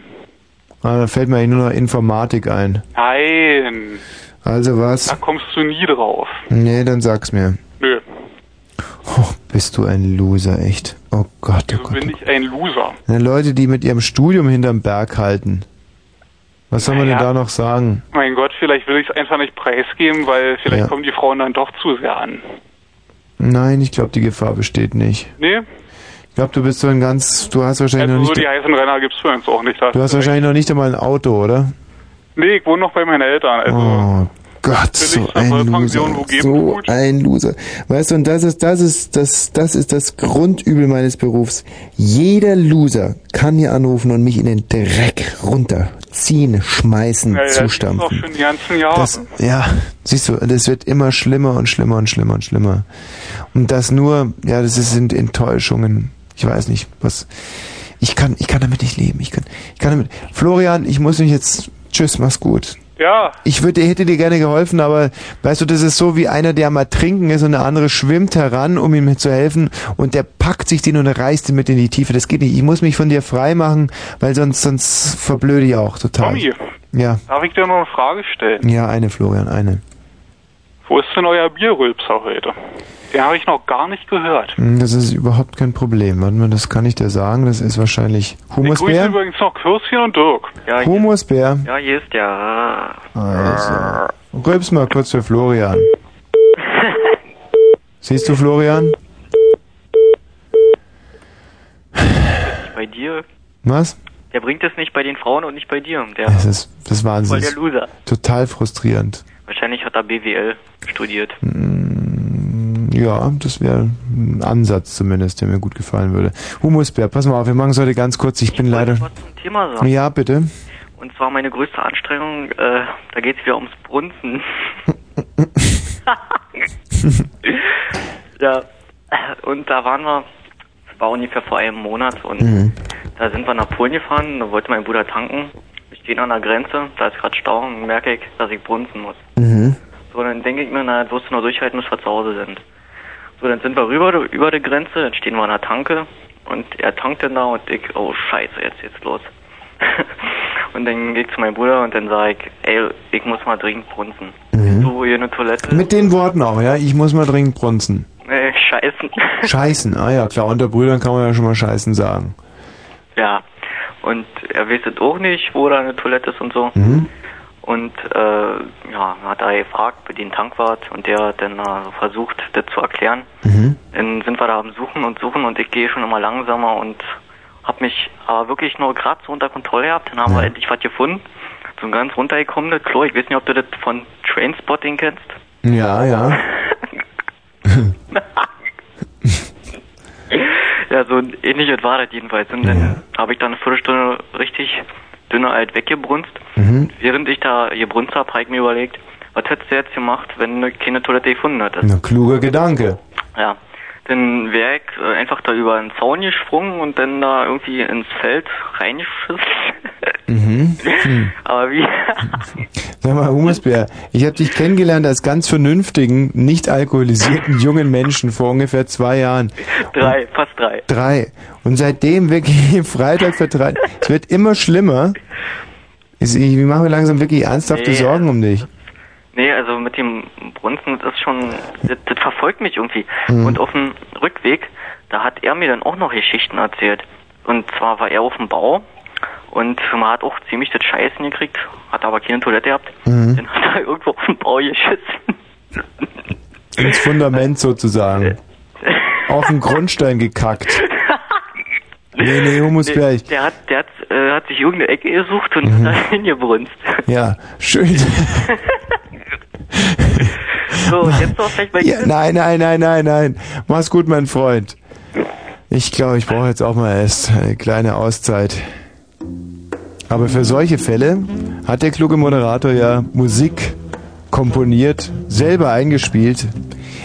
Ah, da fällt mir eigentlich nur noch Informatik ein. nein, Also was? da kommst du nie drauf. Nee, dann sag's mir. Nö, Oh, bist du ein Loser, echt. Oh Gott, oh so Gott. bin ich ein Loser. Na, Leute, die mit ihrem Studium hinterm Berg halten. Was soll man Naja. denn da noch sagen? Mein Gott, vielleicht will ich es einfach nicht preisgeben, weil vielleicht Ja. kommen die Frauen dann doch zu sehr an. Nein, ich glaube, die Gefahr besteht nicht. Nee, Ich glaube, du bist so ein ganz, du hast wahrscheinlich also noch so nicht, die heißen Renner gibt's für uns auch nicht. du hast wahrscheinlich noch nicht einmal ein Auto, oder? Nee, ich wohne noch bei meinen Eltern. Also Oh Gott, so ein Loser. So ein Loser. Weißt du, und das ist, das ist, das, das ist das Grundübel meines Berufs. Jeder Loser kann hier anrufen und mich in den Dreck runterziehen, schmeißen, ja, ja, das ist zustampfen. schon die ganzen Jahre. Das, ja, siehst du, das wird immer schlimmer und schlimmer und schlimmer und schlimmer. Und das nur, ja, das sind Enttäuschungen. Ich weiß nicht, was. Ich kann, ich kann damit nicht leben. Ich kann, ich kann damit. Florian, ich muss mich jetzt. Tschüss, mach's gut. ja, Ich würde, hätte dir gerne geholfen, aber weißt du, das ist so wie einer, der am Ertrinken ist und der andere schwimmt heran, um ihm zu helfen und der packt sich den und reißt ihn mit in die Tiefe. Das geht nicht. Ich muss mich von dir frei machen, weil sonst, sonst verblöde ich auch total. Tommy, Ja, darf ich dir noch eine Frage stellen? ja, eine Florian, eine. Wo ist denn euer Bierrülpser heute? Den habe ich noch gar nicht gehört. Hm, Das ist überhaupt kein Problem. Warte mal, das kann ich dir sagen. Das ist wahrscheinlich Ich grüße Humusbär. übrigens noch Kirschen und Dirk. Ja, Humusbär. ja, hier ist der. Also, rülps mal kurz für Florian. [laughs] Siehst du Florian? Bei dir. Was? Der bringt es nicht bei den Frauen und nicht bei dir. Der Das ist, das ist voll Wahnsinn. der Loser. Total frustrierend. Wahrscheinlich hat er BWL studiert. Hm, Ja, das wäre ein Ansatz zumindest, der mir gut gefallen würde. Humusbär, pass mal auf, wir machen es heute ganz kurz. Ich bin leider. zum Thema sagen. Ja, bitte. Und zwar meine größte Anstrengung, äh, da geht es wieder ums Brunzen. [laughs] ja, und da waren wir, das war ungefähr vor einem Monat und Mhm. da sind wir nach Polen gefahren, da wollte mein Bruder tanken. Stehen an der Grenze, da ist gerade Stau und merke ich, dass ich brunzen muss. Mhm. So, dann denke ich mir, na, jetzt wirst du nur durchhalten, bis wir zu Hause sind. So, dann sind wir rüber, über die Grenze, dann stehen wir an der Tanke und er tankt dann da und ich, oh scheiße, jetzt geht's los. [laughs] und dann gehe ich zu meinem Bruder und dann sage ich, ey, ich muss mal dringend brunzen. Mhm. Du hier eine Toilette? Mit den Worten auch, ja. Ich muss mal dringend brunzen. Nee, scheißen. [laughs] Scheißen, ah ja, klar, unter Brüdern kann man ja schon mal Scheißen sagen. ja. Und er es auch nicht, wo da eine Toilette ist und so. Mhm. Und äh, ja, hat er gefragt bei den Tankwart und der hat dann äh, versucht, das zu erklären. Mhm. Dann sind wir da am Suchen und Suchen und ich gehe schon immer langsamer und hab mich aber wirklich nur gerade so unter Kontrolle gehabt. Dann haben wir endlich was gefunden. So ein ganz runtergekommenes Klo. Ich weiß nicht, ob du das von Trainspotting kennst. Ja, ja. [laughs] [laughs] Ja, so ähnliches war das jedenfalls. Und dann habe ich da eine Viertelstunde richtig dünner alt weggebrunst. Mhm. Während ich da gebrunst habe, habe ich mir überlegt, was hättest du jetzt gemacht, wenn du keine Toilette gefunden hättest? Na, kluger Gedanke. Ja. Dann wäre ich einfach da über einen Zaun gesprungen und dann da irgendwie ins Feld reingeschissen. [laughs] Mhm. Hm. Aber wie? Sag mal, Humusbär, ich habe dich kennengelernt als ganz vernünftigen, nicht alkoholisierten jungen Menschen vor ungefähr zwei Jahren. drei, fast drei. Drei. Und seitdem wirklich [laughs] Freitag für drei. Es wird immer schlimmer. Ich, ich mache mir langsam wirklich ernsthafte Nee. Sorgen um dich. Nee, also mit dem Brunzen, das ist schon, das, das verfolgt mich irgendwie. Mhm. Und auf dem Rückweg, da hat er mir dann auch noch Geschichten erzählt. Und zwar war er auf dem Bau und man hat auch ziemlich das Scheißen gekriegt, hat aber keine Toilette gehabt. Mhm. Dann hat er irgendwo auf dem Bau geschissen. Ins Fundament sozusagen. Auf den Grundstein gekackt. [laughs] Nee, nee, Humusbär, ich, Der hat, der hat, äh, hat sich irgendeine Ecke gesucht und Mhm. da [laughs] hingebrunst. ja, schön. [laughs] [laughs] So, jetzt noch vielleicht bei Ja, nein, nein, nein, nein, nein. Mach's gut, mein Freund. Ich glaube, ich brauche jetzt auch mal erst eine kleine Auszeit. Aber für solche Fälle hat der kluge Moderator ja Musik komponiert, selber eingespielt.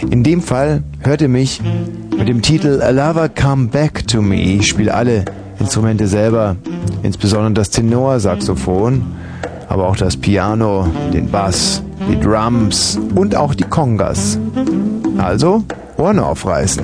In dem Fall hört ihr mich mit dem Titel A Lover Come Back to Me. Ich spiele alle Instrumente selber, insbesondere das Tenorsaxophon, aber auch das Piano, den Bass, die Drums und auch die Congas. Also, Ohren aufreißen.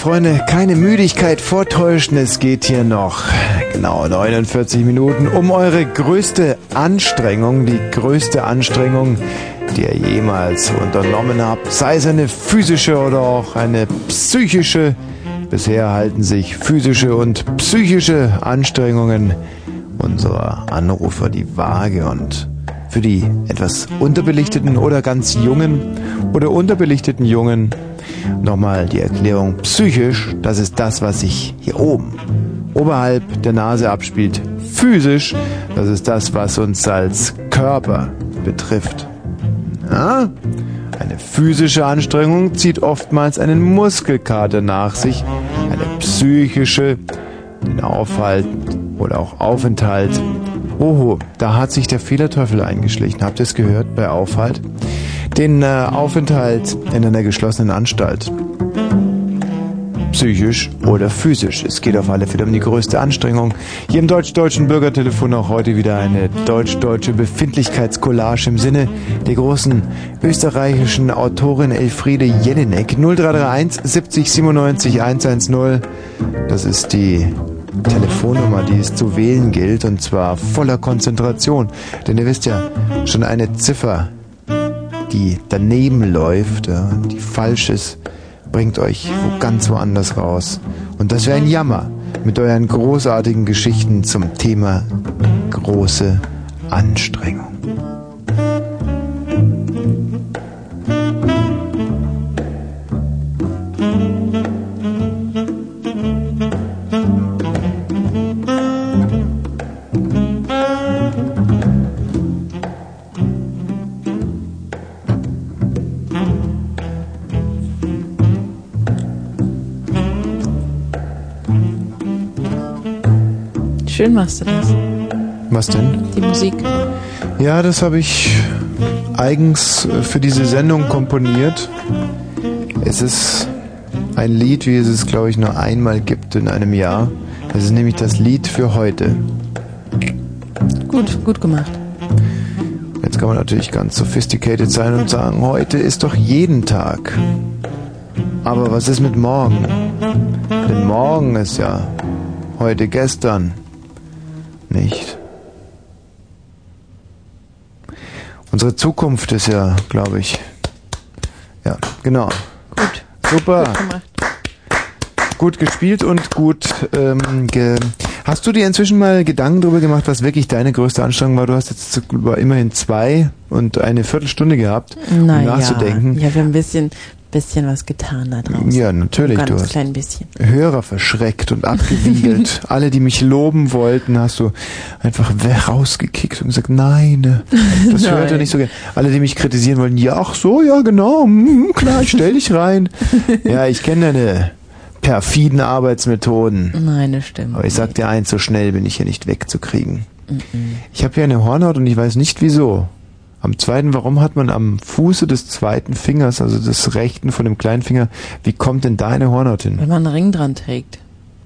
Freunde, keine Müdigkeit vortäuschen. Es geht hier noch genau 49 Minuten um eure größte Anstrengung, die größte Anstrengung, die ihr jemals unternommen habt. Sei es eine physische oder auch eine psychische. Bisher halten sich physische und psychische Anstrengungen unserer Anrufer die Waage und für die etwas unterbelichteten oder ganz jungen oder unterbelichteten Jungen nochmal die Erklärung psychisch, das ist das, was sich hier oben oberhalb der Nase abspielt. Physisch, das ist das, was uns als Körper betrifft. Ja? Eine physische Anstrengung zieht oftmals einen Muskelkater nach sich, eine psychische den Aufhalt oder auch Aufenthalt. Oho, da hat sich der Fehlerteufel eingeschlichen. Habt ihr es gehört bei Aufhalt? Den äh, Aufenthalt in einer geschlossenen Anstalt. Psychisch oder physisch. Es geht auf alle Fälle um die größte Anstrengung. Hier im deutsch-deutschen Bürgertelefon auch heute wieder eine deutsch-deutsche Befindlichkeitscollage im Sinne der großen österreichischen Autorin Elfriede Jelinek. 0331 70 97 110. Das ist die Telefonnummer, die es zu wählen gilt und zwar voller Konzentration. Denn ihr wisst ja, schon eine Ziffer, die daneben läuft, ja, die falsch ist, bringt euch wo ganz woanders raus. Und das wäre ein Jammer mit euren großartigen Geschichten zum Thema große Anstrengung. Schön machst du das. Was denn? Die Musik. Ja, das habe ich eigens äh, für diese Sendung komponiert. Es ist ein Lied, wie es es, glaube ich, nur einmal gibt in einem Jahr. Es ist nämlich das Lied für heute. Gut, gut gemacht. Jetzt kann man natürlich ganz sophisticated sein und sagen, heute ist doch jeden Tag. Aber was ist mit morgen? Denn morgen ist ja heute gestern. Nicht. Unsere Zukunft ist ja, glaube ich. Ja, genau. Gut. Super. Gut gemacht. Gut gespielt und gut ähm, ge Hast du dir inzwischen mal Gedanken darüber gemacht, was wirklich deine größte Anstrengung war? Du hast jetzt über immerhin zwei und eine Viertelstunde gehabt, um Naja, nachzudenken. ja, wir haben ein bisschen, bisschen was getan da draußen. Ja, natürlich. Ein du ganz hast klein bisschen. Hörer verschreckt und abgewiegelt. [laughs] Alle, die mich loben wollten, hast du einfach rausgekickt und gesagt, nein, das Nein. hört er nicht so gerne. Alle, die mich kritisieren wollten, ja, ach so, ja, genau, hm, klar, stell dich rein. [laughs] ja, ich kenne deine perfiden Arbeitsmethoden. Nein, das stimmt. Aber ich sag dir eins, so schnell bin ich hier nicht wegzukriegen. Ich habe hier eine Hornhaut und ich weiß nicht wieso. Am zweiten, warum hat man am Fuße des zweiten Fingers, also des rechten von dem kleinen Finger, wie kommt denn da eine Hornhaut hin? Wenn man einen Ring dran trägt.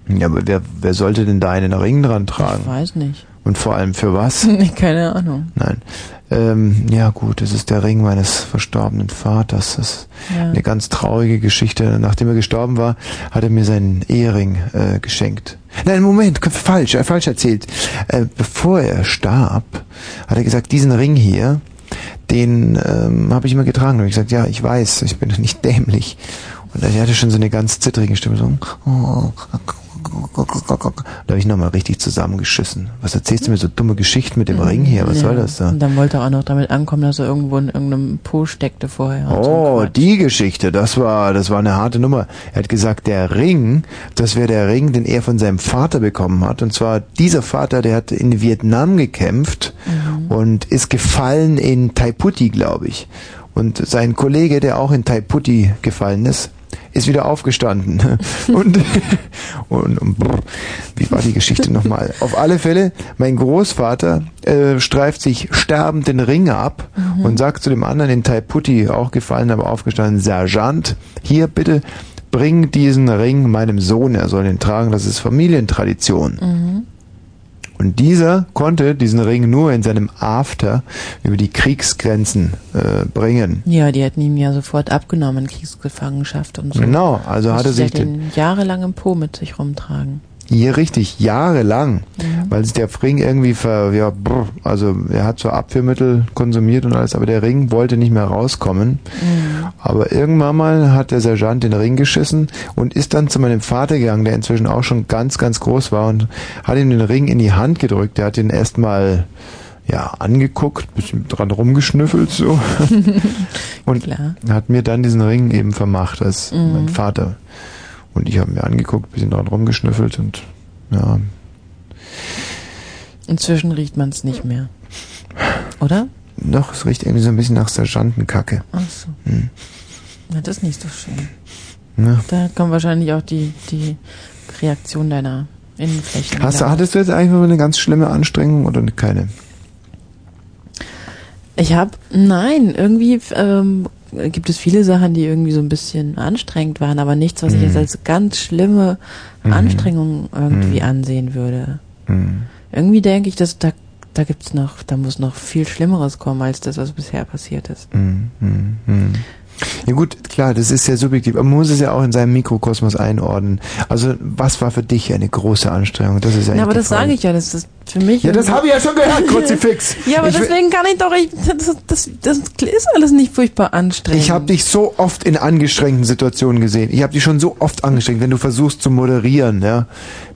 Ja, aber wer, wer sollte denn da einen Ring dran tragen? Ich weiß nicht. Und vor allem für was? [laughs] Keine Ahnung. Nein. Ähm, ja gut, es ist der Ring meines verstorbenen Vaters. Das ist Ja. eine ganz traurige Geschichte. Nachdem er gestorben war, hat er mir seinen Ehering äh, geschenkt. Nein, Moment, falsch, äh, falsch erzählt. Äh, bevor er starb, hat er gesagt, diesen Ring hier, den ähm, habe ich immer getragen. Und ich gesagt, ja, ich weiß, ich bin nicht dämlich. Und er hatte schon so eine ganz zittrige Stimme, so. Da habe ich nochmal richtig zusammengeschissen. Was erzählst du mir so dumme Geschichten mit dem Ring hier? Was Ja. soll das da? Und dann wollte er auch noch damit ankommen, dass er irgendwo in irgendeinem Po steckte vorher. so Oh, Quatsch. die Geschichte, das war, das war eine harte Nummer. Er hat gesagt, der Ring, das wäre der Ring, den er von seinem Vater bekommen hat. Und zwar dieser Vater, der hat in Vietnam gekämpft und ist gefallen in Taiputi, glaube ich. Und sein Kollege, der auch in Taiputi gefallen ist, ist wieder aufgestanden. [laughs] Und, und, und brr, wie war die Geschichte nochmal? Auf alle Fälle, mein Großvater äh, streift sich sterbend den Ring ab Mhm. und sagt zu dem anderen in Taiputi, auch gefallen, aber aufgestanden, Sergeant, hier bitte bring diesen Ring meinem Sohn, er soll ihn tragen, das ist Familientradition. Mhm. Und dieser konnte diesen Ring nur in seinem After über die Kriegsgrenzen äh, bringen. Ja, die hätten ihn ja sofort abgenommen Kriegsgefangenschaft und so. Genau, also hatte sich den jahrelang im Po mit sich rumtragen. Hier richtig, jahrelang, Mhm. weil sich der Ring irgendwie ver, ja, brr, also er hat so Abführmittel konsumiert und alles, aber der Ring wollte nicht mehr rauskommen. Mhm. Aber irgendwann mal hat der Sergeant den Ring geschissen und ist dann zu meinem Vater gegangen, der inzwischen auch schon ganz, ganz groß war und hat ihm den Ring in die Hand gedrückt. Der hat ihn erstmal ja, angeguckt, bisschen dran rumgeschnüffelt so [laughs] und Klar. hat mir dann diesen Ring eben vermacht als Mhm. mein Vater. Und ich habe mir angeguckt, bisschen dran rumgeschnüffelt und ja, Inzwischen riecht man es nicht mehr. Oder? doch, es riecht irgendwie so ein bisschen nach Sergeantenkacke. Ach so. Hm. Na, das ist nicht so schön. Ja. Da kommt wahrscheinlich auch die, die Reaktion deiner Innenflächen. Hast du, hattest du jetzt eigentlich mal eine ganz schlimme Anstrengung oder keine? Ich habe, nein, irgendwie ähm, gibt es viele Sachen, die irgendwie so ein bisschen anstrengend waren, aber nichts, was ich Mhm. jetzt als ganz schlimme Mhm. Anstrengung irgendwie Mhm. ansehen würde. Mhm. Irgendwie denke ich, dass da, da gibt's noch, da muss noch viel Schlimmeres kommen als das, was bisher passiert ist. Ja gut, klar, das ist sehr subjektiv, aber man muss es ja auch in seinem Mikrokosmos einordnen. Also was war für dich eine große Anstrengung? Das ist ja Na, aber das sage ich ja, das ist für mich. Ja, das habe ich ja schon gehört, Kruzifix. [laughs] ja, aber Ich deswegen kann ich doch, ich, das, das, das ist alles nicht furchtbar anstrengend. Ich habe dich so oft in angestrengten Situationen gesehen. Ich habe dich schon so oft angestrengt, wenn du versuchst zu moderieren, ja.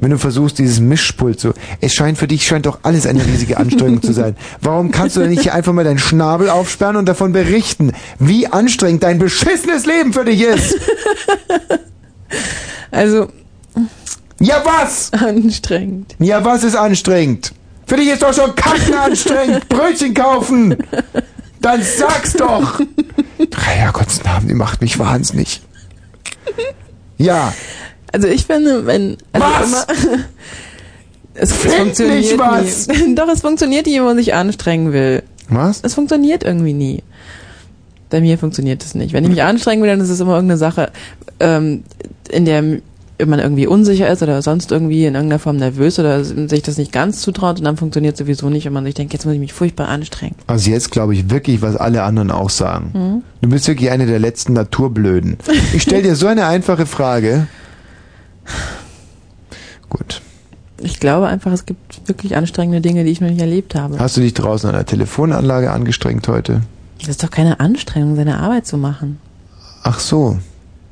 Wenn du versuchst, dieses Mischpult zu. Es scheint für dich scheint doch alles eine riesige Anstrengung zu sein. Warum kannst du denn nicht hier einfach mal deinen Schnabel aufsperren und davon berichten, wie anstrengend dein beschissenes Leben für dich ist? [laughs] Also. Ja, was? Anstrengend. Ja, was ist anstrengend? Für dich ist doch schon Kacken anstrengend. [laughs] Brötchen kaufen. Dann sag's doch. Herrgott's Namen, die macht mich wahnsinnig. Ja. Also ich finde, wenn also Was? immer [laughs] es, es Find funktioniert nicht was. nie. [laughs] Doch, es funktioniert nie, wenn man sich anstrengen will. Was? Es funktioniert irgendwie nie. Bei mir funktioniert es nicht. Wenn ich mich anstrengen will, dann ist es immer irgendeine Sache, ähm, in der man irgendwie unsicher ist oder sonst irgendwie in irgendeiner Form nervös oder sich das nicht ganz zutraut und dann funktioniert es sowieso nicht, wenn man sich denkt, jetzt muss ich mich furchtbar anstrengen. Also jetzt glaube ich wirklich, was alle anderen auch sagen. Mhm. Du bist wirklich eine der letzten Naturblöden. Ich stelle dir so eine einfache Frage. Gut. Ich glaube einfach, es gibt wirklich anstrengende Dinge, die ich noch nicht erlebt habe. Hast du dich draußen an der Telefonanlage angestrengt heute? Das ist doch keine Anstrengung, seine Arbeit zu machen. Ach so.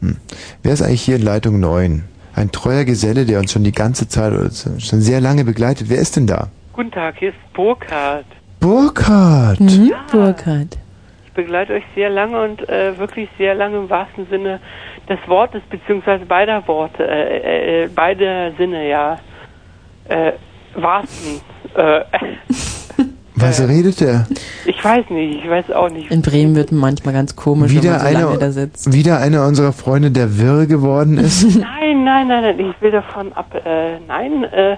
Hm. Wer ist eigentlich hier in Leitung 9? Ein treuer Geselle, der uns schon die ganze Zeit oder schon sehr lange begleitet. Wer ist denn da? Guten Tag, hier ist Burkhard. Burkhard. Mhm, Burkhard. Ich begleite euch sehr lange und äh, wirklich sehr lange im wahrsten Sinne des Wortes, beziehungsweise beider Worte, äh, äh, äh, beide Sinne, ja. Äh, wahrsten. Äh, [laughs] [laughs] Was redet er? ich weiß nicht, ich weiß auch nicht. In Bremen wird man manchmal ganz komisch, wenn Wieder man so lange da einer, sitzt. wieder einer unserer Freunde, der wirr geworden ist? [laughs] Nein, nein, nein, nein, ich will davon ab. Äh, nein, äh,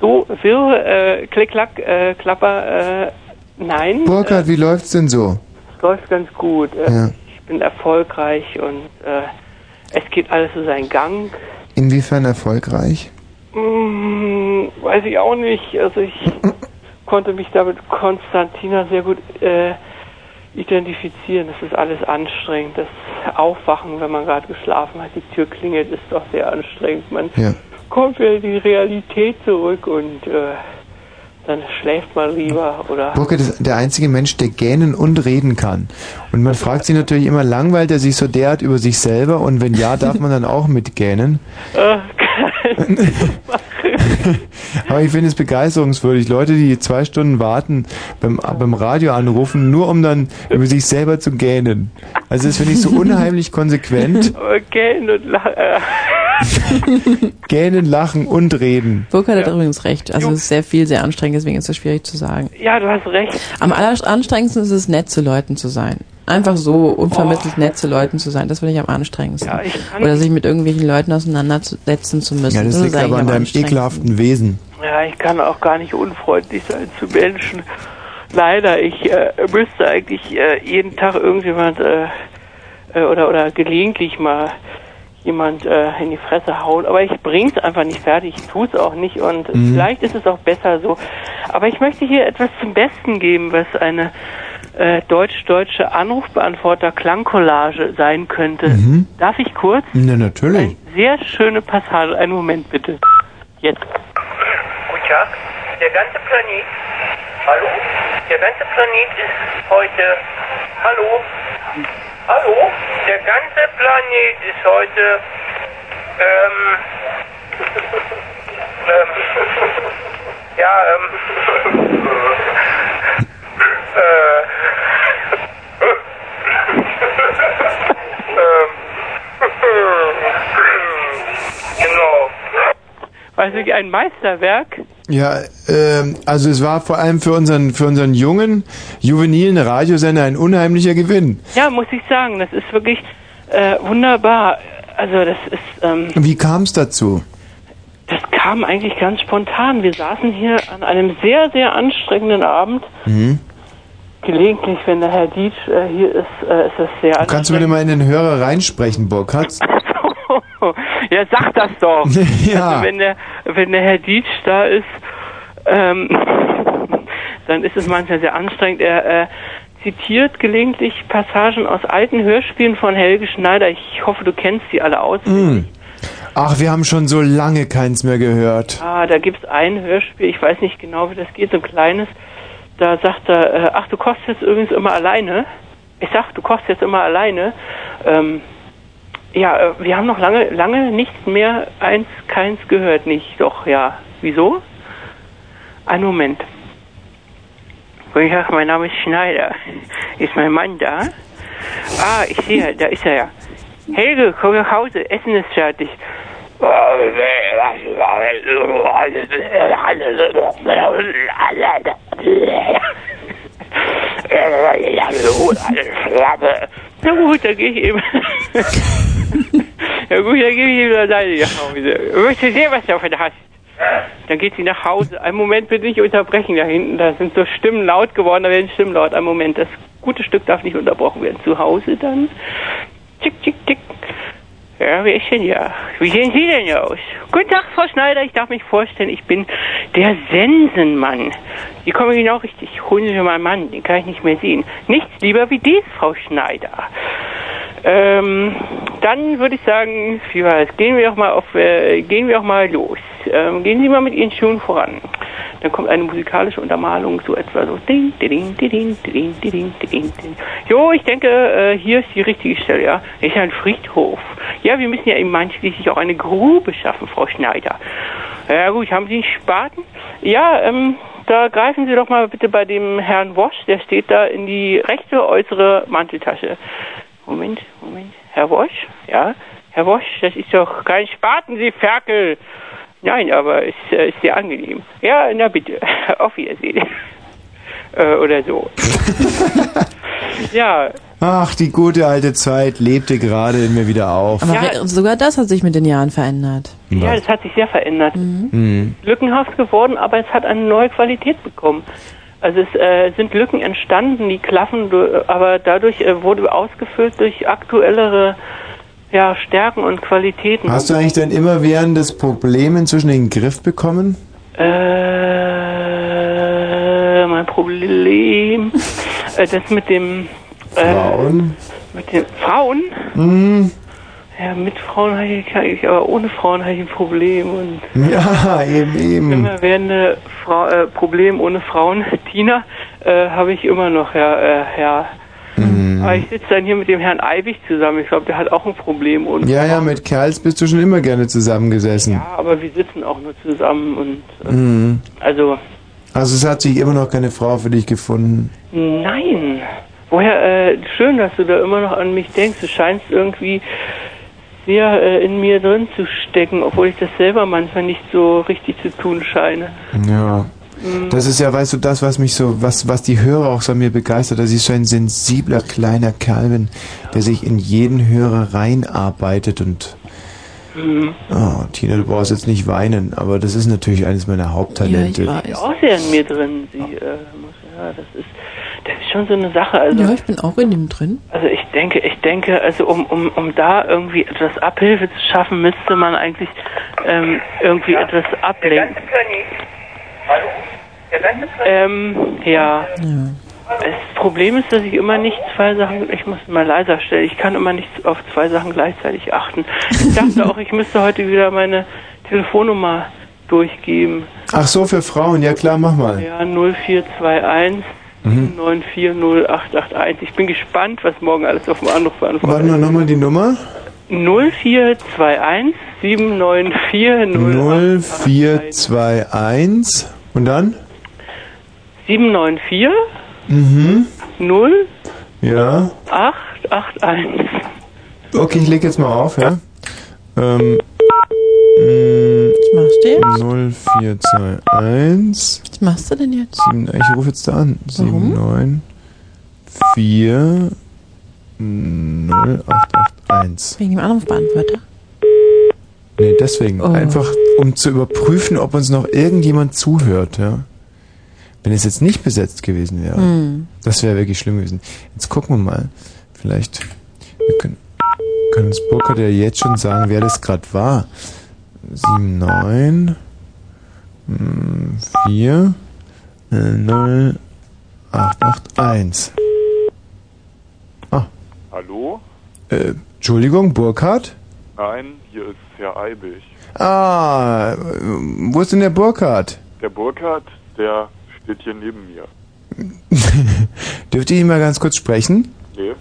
so wirr, äh, klick, klack, äh, klapper, äh, nein. Burkhard, wie läuft's denn so? Es läuft ganz gut. Äh, Ja. Ich bin erfolgreich und äh, es geht alles so seinen Gang. Inwiefern erfolgreich? Hm, weiß ich auch nicht. Also ich [laughs] konnte mich da mit Konstantina sehr gut äh, identifizieren. Das ist alles anstrengend. Das Aufwachen, wenn man gerade geschlafen hat, die Tür klingelt, ist doch sehr anstrengend. Man Ja. kommt wieder in die Realität zurück und äh, dann schläft man lieber oder Burkhard ist der einzige Mensch, der gähnen und reden kann. Und man fragt sich natürlich immer, langweilt er sich so derart über sich selber? Und wenn ja, darf man dann auch mitgähnen? äh, [laughs] [laughs] Aber ich finde es begeisterungswürdig. Leute, die zwei Stunden warten, beim, beim Radio anrufen, nur um dann über sich selber zu gähnen. Also das finde ich so [laughs] unheimlich konsequent. gähnen und lachen. Äh, [laughs] Gähnen, lachen und reden. Burkhard hat übrigens recht. Also es ist sehr viel, sehr anstrengend, deswegen ist es schwierig zu sagen. ja, du hast recht. Am alleranstrengendsten ist es, nett zu Leuten zu sein. Einfach so unvermittelt nett zu Leuten zu sein, das finde ich am anstrengendsten. Ja, ich Oder sich mit irgendwelchen Leuten auseinandersetzen zu müssen. Ja, das ist liegt aber an deinem ekelhaften Wesen. Ja, ich kann auch gar nicht unfreundlich sein zu Menschen. Leider, ich äh, müsste eigentlich äh, jeden Tag irgendjemand äh, äh, oder oder gelegentlich mal jemand äh, in die Fresse haut. Aber ich bring's einfach nicht fertig, ich tu's auch nicht und Mhm. vielleicht ist es auch besser so. Aber ich möchte hier etwas zum Besten geben, was eine äh, deutsch-deutsche Anrufbeantworter-Klangcollage sein könnte. Mhm. Darf ich kurz? Na, natürlich. Sehr schöne Passage. Einen Moment bitte. Jetzt. Guten Tag. Der ganze Planet. Hallo? Der ganze Planet ist heute. Hallo? Hallo? Der ganze Planet ist heute. Ähm. [laughs] ähm. Ja, ähm. [laughs] äh. Weiß ich, ein Meisterwerk. Ja, ähm, also es war vor allem für unseren, für unseren jungen, juvenilen Radiosender ein unheimlicher Gewinn. Ja, muss ich sagen, das ist wirklich äh, wunderbar. Also das ist, ähm, Wie kam es dazu? das kam eigentlich ganz spontan. Wir saßen hier an einem sehr, sehr anstrengenden Abend. Mhm. Gelegentlich, wenn der Herr Dietsch äh, hier ist, äh, ist das sehr Kannst du bitte mal in den Hörer reinsprechen, Burkhardt? [laughs] ja, sag das doch. [laughs] Ja. Also wenn der, wenn der Herr Dietsch da ist, ähm, [laughs] dann ist es manchmal sehr anstrengend. Er äh, zitiert gelegentlich Passagen aus alten Hörspielen von Helge Schneider. Ich hoffe, du kennst die alle aus. Mhm. Ach, wir haben schon so lange keins mehr gehört. Ah, da gibt's ein Hörspiel, ich weiß nicht genau, wie das geht, so ein kleines. Da sagt er, äh, ach, du kochst jetzt übrigens immer alleine. Ich sag, du kochst jetzt immer alleine. Ähm, ja, äh, wir haben noch lange, lange nicht mehr eins, keins gehört, nicht? Doch, ja. Wieso? Ein Moment. Guten Tag, mein Name ist Schneider. Ist mein Mann da? Ah, ich sehe, da ist er ja. Helge, komm nach Hause, Essen ist fertig. Na gut, dann gehe ich eben. ja gut, dann gehe ich eben alleine nach Hause. Ich möchte sehen, was du davon hast. Dann geht sie nach Hause. Einen Moment bitte nicht unterbrechen da hinten. Da sind so Stimmen laut geworden, da werden Stimmen laut. Einen Moment, das gute Stück darf nicht unterbrochen werden. Zu Hause dann. Tick, tick, tick. Ja, wer ist denn ja? Wie sehen Sie denn aus? Guten Tag, Frau Schneider. Ich darf mich vorstellen, ich bin der Sensenmann. Sie kommen genau richtig. Holen Sie mal einen Mann, den kann ich nicht mehr sehen. Nichts lieber wie dies, Frau Schneider. Ähm, dann würde ich sagen, wie war das? Gehen wir doch mal auf, äh, gehen wir doch mal los. Ähm, gehen Sie mal mit Ihren Schuhen voran. Dann kommt eine musikalische Untermalung, so etwa so ding, ding, ding, ding, ding, ding. Jo, ich denke, äh, hier ist die richtige Stelle, ja. Ist ja ein Friedhof. Ja, wir müssen ja Main schließlich auch eine Grube schaffen, Frau Schneider. Ja gut, haben Sie einen Spaten? Ja, ähm, da greifen Sie doch mal bitte bei dem Herrn Wosch, der steht da in die rechte äußere Manteltasche. Moment, Moment. Herr Wosch? Ja? Herr Wosch, das ist doch kein Spaten, Sie Ferkel. Nein, aber es äh, ist sehr angenehm. Ja, na bitte. [laughs] Auf Wiedersehen. [laughs] äh, oder so. [laughs] ja, Ach, die gute alte Zeit lebte gerade in mir wieder auf. Aber re- sogar das hat sich mit den Jahren verändert. ja, das hat sich sehr verändert. Hm. lückenhaft geworden, aber es hat eine neue Qualität bekommen. Also es äh, sind Lücken entstanden, die klaffen, aber dadurch äh, wurde ausgefüllt durch aktuellere ja, Stärken und Qualitäten. Hast du eigentlich dann immer während des Problem inzwischen in den Griff bekommen? Äh, mein Problem, äh, das mit dem äh, Frauen? mit den Frauen. Hm. Ja, mit Frauen habe ich aber ohne Frauen habe ich ein Problem und Ja, [laughs] eben, eben. immer Frau, äh, Problem ohne Frauen. Tina äh, habe ich immer noch, ja, äh, ja. Mhm. Aber ich sitze dann hier mit dem Herrn Eibig zusammen. Ich glaube, der hat auch ein Problem. Und Ja, ja, mit Kerls bist du schon immer gerne zusammengesessen. Ja, aber wir sitzen auch nur zusammen und äh, Mhm. also Also es hat sich immer noch keine Frau für dich gefunden. nein. Woher, äh, schön, dass du da immer noch an mich denkst. Du scheinst irgendwie sehr äh, in mir drin zu stecken, obwohl ich das selber manchmal nicht so richtig zu tun scheine. Ja. Mhm. Das ist ja, weißt du, das, was mich so, was, was die Hörer auch so an mir begeistert, dass ich so ein sensibler kleiner Kerl bin, der sich in jeden Hörer reinarbeitet und Mhm. Oh, Tina, du brauchst jetzt nicht weinen, aber das ist natürlich eines meiner Haupttalente. Ja, auch sehr in mir drin. Sie, äh, muss, ja, das ist, das ist schon so eine Sache. Also, Ja, ich bin auch in dem drin. also ich denke, ich denke, also um, um, um da irgendwie etwas Abhilfe zu schaffen, müsste man eigentlich ähm, irgendwie etwas ablenken. Hallo? Der ganze Ähm, ja. Das Problem ist, dass ich immer nicht zwei Sachen, ich muss mal leiser stellen, ich kann immer nicht auf zwei Sachen gleichzeitig achten. Ich dachte auch, ich müsste heute wieder meine Telefonnummer durchgeben. Ach so, für Frauen, ja klar, mach mal. Ja, 0421 Mhm. 940881. Ich bin gespannt, was morgen alles auf dem Anruf beantwortet. Warte mal nochmal die Nummer. 0421 794 0421 und dann? 794 Mhm. 0 Ja. 881. Okay, ich leg jetzt mal auf, ja. Ähm. Was machst du jetzt? 0421. Was machst du denn jetzt? Sieben, ich rufe jetzt da an. 794 0881. Wegen dem Anrufbeantworter. Nee, deswegen. Oh. Einfach, um zu überprüfen, ob uns noch irgendjemand zuhört, ja. Wenn es jetzt nicht besetzt gewesen wäre, Hm. das wäre wirklich schlimm gewesen. Jetzt gucken wir mal. Vielleicht, wir können, können uns Burkhard ja jetzt schon sagen, wer das gerade war. 79 hm, 4 äh, 0 881. Ah, Hallo? äh, Entschuldigung, Burkhard? Nein, hier ist Herr Eibig. Ah, wo ist denn der Burkhard? Der Burkhardt, der steht hier neben mir. [laughs] Dürfte ich ihn mal ganz kurz sprechen? Nee?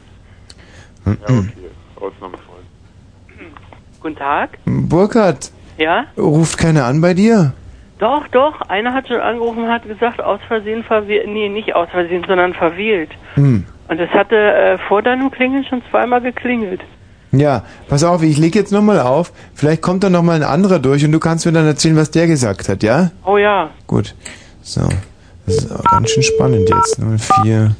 Hm, Ja, okay. Ausnahmsweise. Guten Tag. Burkhard, Ja? ruft keiner an bei dir? Doch, doch. Einer hat schon angerufen und hat gesagt, aus Versehen verwählt. Nee, nicht aus Versehen, sondern verwählt. Hm. Und es hatte äh, vor deinem Klingeln schon zweimal geklingelt. Ja, pass auf, ich leg jetzt nochmal auf. Vielleicht kommt dann nochmal ein anderer durch und du kannst mir dann erzählen, was der gesagt hat, ja? Oh ja. Gut. So. Das ist auch ganz schön spannend jetzt. 04.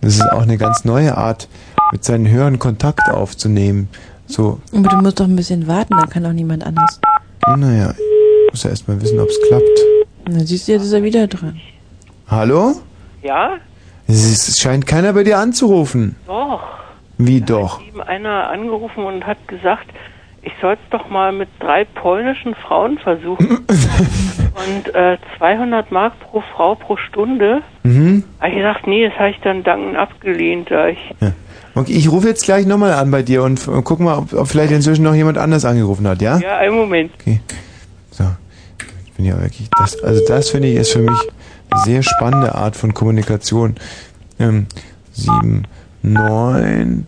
Das ist auch eine ganz neue Art, mit seinen Hörern Kontakt aufzunehmen. So, Aber du musst doch ein bisschen warten, da kann auch niemand anders. Naja, ich muss ja erstmal wissen, ob es klappt. Dann siehst du, jetzt ist er wieder dran. Hallo? Ja? Es, scheint keiner bei dir anzurufen. Doch. Wie doch? Eben einer angerufen und hat gesagt, ich soll es doch mal mit drei polnischen Frauen versuchen. [laughs] und äh, 200 Mark pro Frau pro Stunde. Mhm. Habe ich gesagt, nee, das habe ich dann dankend abgelehnt, da ich Okay, ich rufe jetzt gleich nochmal an bei dir und, und guck mal, ob, ob vielleicht inzwischen noch jemand anders angerufen hat, ja? Ja, einen Moment. Okay. So. Ich bin ja wirklich. Das, also das finde ich ist für mich eine sehr spannende Art von Kommunikation. Ähm, 7, 9,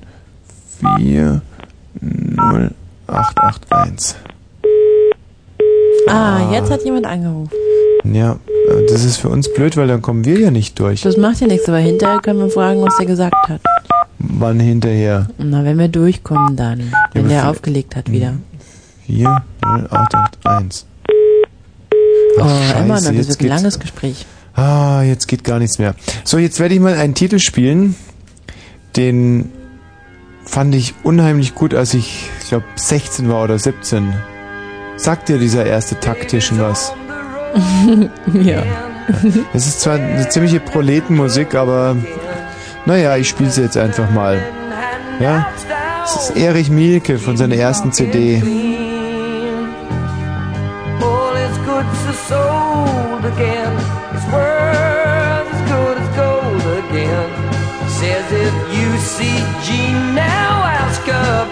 4, 0, 8, 8, 1. Ah, jetzt hat jemand angerufen. Ja, äh, das ist für uns blöd, weil dann kommen wir ja nicht durch. Das macht ja nichts, aber hinterher können wir fragen, was der gesagt hat. Wann hinterher? Na, wenn wir durchkommen dann. Wenn aber der aufgelegt hat wieder. 4, 0, 8, 8, 1. Oh, Ach, Emma, Scheiße, das jetzt wird ein langes Gespräch. Ah, jetzt geht gar nichts mehr. So, jetzt werde ich mal einen Titel spielen, den fand ich unheimlich gut, als ich, ich glaube, 16 war oder 17. Sagt dir dieser erste Takt schon was? [laughs] ja. Es ist zwar eine ziemliche Proletenmusik, aber naja, ich spiele sie jetzt einfach mal. Ja, es ist Erich Mielke von seiner ersten CD.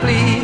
Please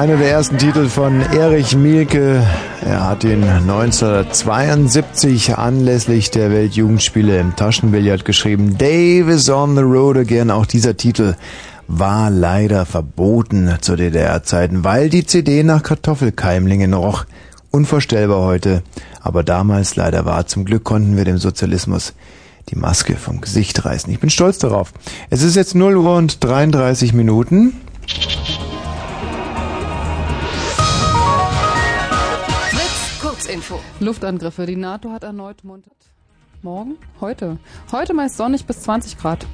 Einer der ersten Titel von Erich Mielke. Er hat ihn 1972 anlässlich der Weltjugendspiele im Taschenbillard geschrieben. Dave is on the road again. Auch dieser Titel war leider verboten zu DDR-Zeiten, weil die CD nach Kartoffelkeimlingen roch. Unvorstellbar heute. Aber damals leider war. Zum Glück konnten wir dem Sozialismus die Maske vom Gesicht reißen. Ich bin stolz darauf. Es ist jetzt 0 Uhr und 33 Minuten. Luftangriffe. Die NATO hat erneut montiert. Morgen? Heute. Heute meist sonnig bis 20 Grad.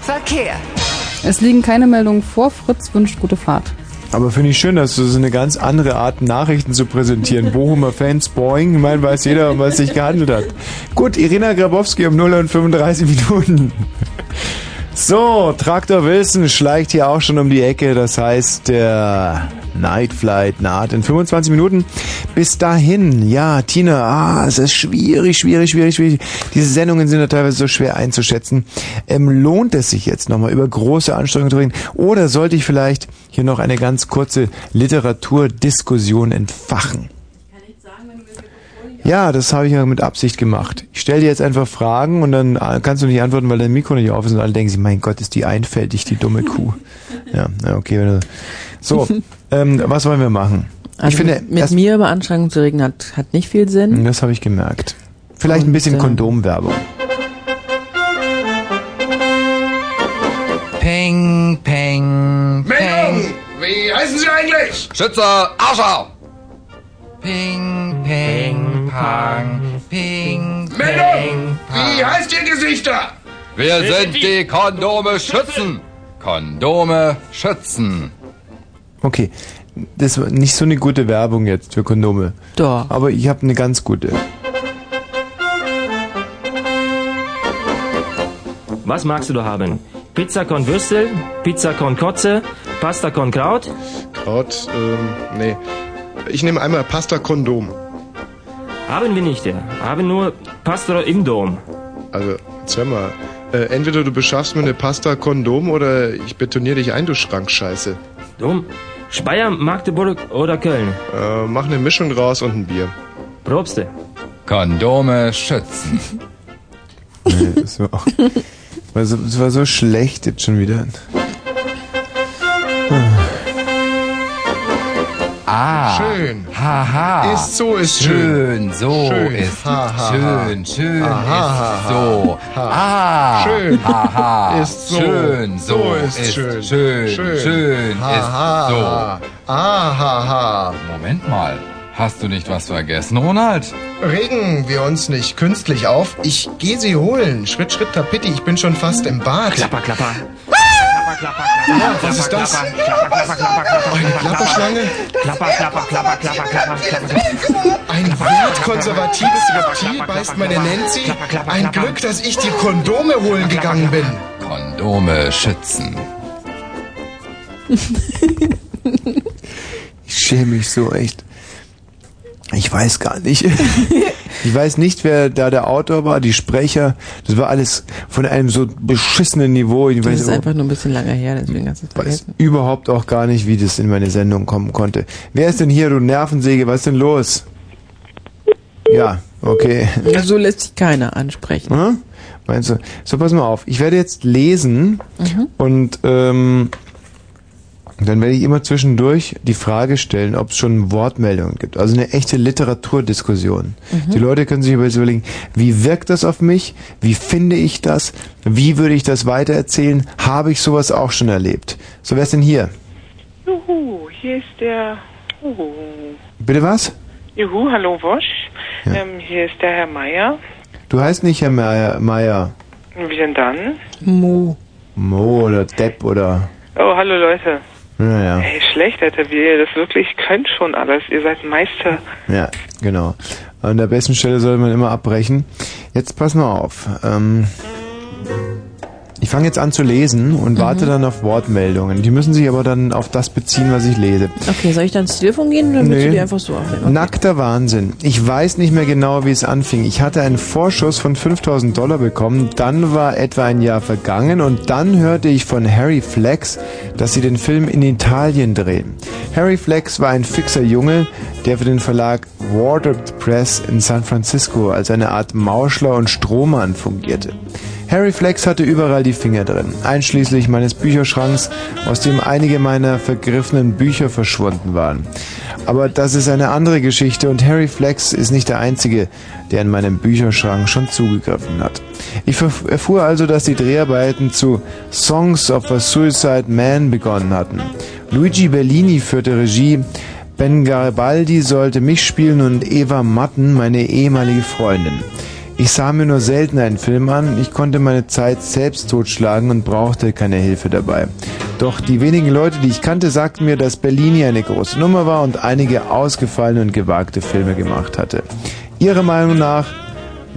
Verkehr. Es liegen keine Meldungen vor. Fritz wünscht gute Fahrt. Aber finde ich schön, dass du so eine ganz andere Art Nachrichten zu präsentieren. Bochumer Fans, boing, ich meine, weiß jeder, um was es sich gehandelt hat. Gut, Irina Grabowski um 0 und 35 Minuten. So, Traktor Wilson schleicht hier auch schon um die Ecke. Das heißt, der Night Flight naht in 25 Minuten. Bis dahin, ja, Tina, ah, es ist schwierig, schwierig, schwierig, schwierig. Diese Sendungen sind ja teilweise so schwer einzuschätzen. Ähm, lohnt es sich jetzt nochmal über große Anstrengungen zu reden? Oder sollte ich vielleicht hier noch eine ganz kurze Literaturdiskussion entfachen? Ja, das habe ich ja mit Absicht gemacht. Ich stelle dir jetzt einfach Fragen und dann äh, kannst du nicht antworten, weil dein Mikro nicht auf ist und alle denken sich, mein Gott, ist die einfältig, die dumme Kuh. Ja, okay. So, ähm, was wollen wir machen? Also ich finde, mit, mit mir über Anstrengungen zu reden hat, hat nicht viel Sinn. das habe ich gemerkt. Vielleicht ein bisschen Und, äh, Kondomwerbung. Peng, peng, Meldung! Wie heißen Sie eigentlich? Schütze, Arscher! Ping, peng, pang, ping, Meldung! Wie heißt Ihr Gesichter? Wir sind die Kondome Schützen. Kondome Schützen. Okay, das war nicht so eine gute Werbung jetzt für Kondome. Doch. Aber ich habe eine ganz gute. Was magst du da haben? Pizza con Würstel, Pizza con Kotze, Pasta con Kraut? Kraut, ähm, nee. Ich nehme einmal Pasta Kondom. Haben wir nicht, ja. Haben nur Pasta im Dom. Also, jetzt hör mal. Äh, entweder du beschaffst mir eine Pasta Kondom oder ich betoniere dich ein, du Schrankscheiße. Dom? Speyer, Magdeburg oder Köln? Äh, mach eine Mischung draus und ein Bier. Probste. Kondome Schützen. [laughs] Nee, das war, auch, war [laughs] so, das war so schlecht jetzt schon wieder. Ah. Schön. Haha. Ist so, ist schön. schön. so Schön. ist Ha, ha, ha. schön. Schön Aha, ist ha, ha. so. Ha. Ah. Schön. Haha. Ist so. Schön. So, So ist ist schön. Schön. Schön. Schön Ha, ist. Ah, so. Moment mal. Hast du nicht was vergessen, Ronald? Regen wir uns nicht künstlich auf. Ich gehe sie holen. Schritt, Schritt, Tapiti. Ich bin schon fast im Bad. Klapper, klapper. Ja, was ist das? Eine Klapperschlange? Klapper, klapper, klapper, klapper, klapper, klapper. Ein wertkonservatives Reptil beißt meine Nancy. Ein Glück, dass ich die Kondome holen gegangen bin. Kondome schützen. Ich schäme mich so echt. Ich weiß gar nicht. [laughs] Ich weiß nicht, wer da der Autor war, die Sprecher. Das war alles von einem so beschissenen Niveau. Ich Das weiß ist einfach nur ein bisschen lange her, deswegen hast du es weiß vergessen. überhaupt auch gar nicht, wie das in meine Sendung kommen konnte. Wer ist denn hier, du Nervensäge? Was ist denn los? Ja, okay. So lässt sich keiner ansprechen. Hm? Meinst du? So, pass mal auf. Ich werde jetzt lesen Mhm. und ähm, dann werde ich immer zwischendurch die Frage stellen, ob es schon Wortmeldungen gibt. Also eine echte Literaturdiskussion. Mhm. Die Leute können sich überlegen, wie wirkt das auf mich? Wie finde ich das? Wie würde ich das weitererzählen? Habe ich sowas auch schon erlebt? So, wer ist denn hier? Juhu, hier ist der. Juhu. Bitte was? Juhu, hallo Wosch. Ähm, hier ist der Herr Meier. Du heißt nicht Herr Meier. Meier. Wie denn dann? Mo. Mo oder Depp oder... Oh, hallo Leute. Naja, Ey, schlecht, Alter, wie ihr das wirklich könnt schon alles. Ihr seid Meister. ja, genau. An der besten Stelle sollte man immer abbrechen. Jetzt pass mal auf. Ähm, ich fange jetzt an zu lesen und warte dann auf Wortmeldungen. Die müssen sich aber dann auf das beziehen, was ich lese. Okay, soll ich dann ins Telefon gehen oder willst du die einfach so aufnehmen? Okay. Nackter Wahnsinn. Ich weiß nicht mehr genau, wie es anfing. Ich hatte einen Vorschuss von 5000 Dollar bekommen, dann war etwa ein Jahr vergangen und dann hörte ich von Harry Flex, dass sie den Film in Italien drehen. Harry Flex war ein fixer Junge, der für den Verlag Watered Press in San Francisco als eine Art Mauschler und Strohmann fungierte. Harry Flex hatte überall die Finger drin, einschließlich meines Bücherschranks, aus dem einige meiner vergriffenen Bücher verschwunden waren. Aber das ist eine andere Geschichte und Harry Flex ist nicht der Einzige, der in meinem Bücherschrank schon zugegriffen hat. Ich erfuhr also, dass die Dreharbeiten zu Songs of a Suicide Man begonnen hatten. Luigi Bellini führte Regie, Ben Garibaldi sollte mich spielen und Eva Matten, meine ehemalige Freundin. Ich sah mir nur selten einen Film an, ich konnte meine Zeit selbst totschlagen und brauchte keine Hilfe dabei. Doch die wenigen Leute, die ich kannte, sagten mir, dass Bellini eine große Nummer war und einige ausgefallene und gewagte Filme gemacht hatte. Ihrer Meinung nach,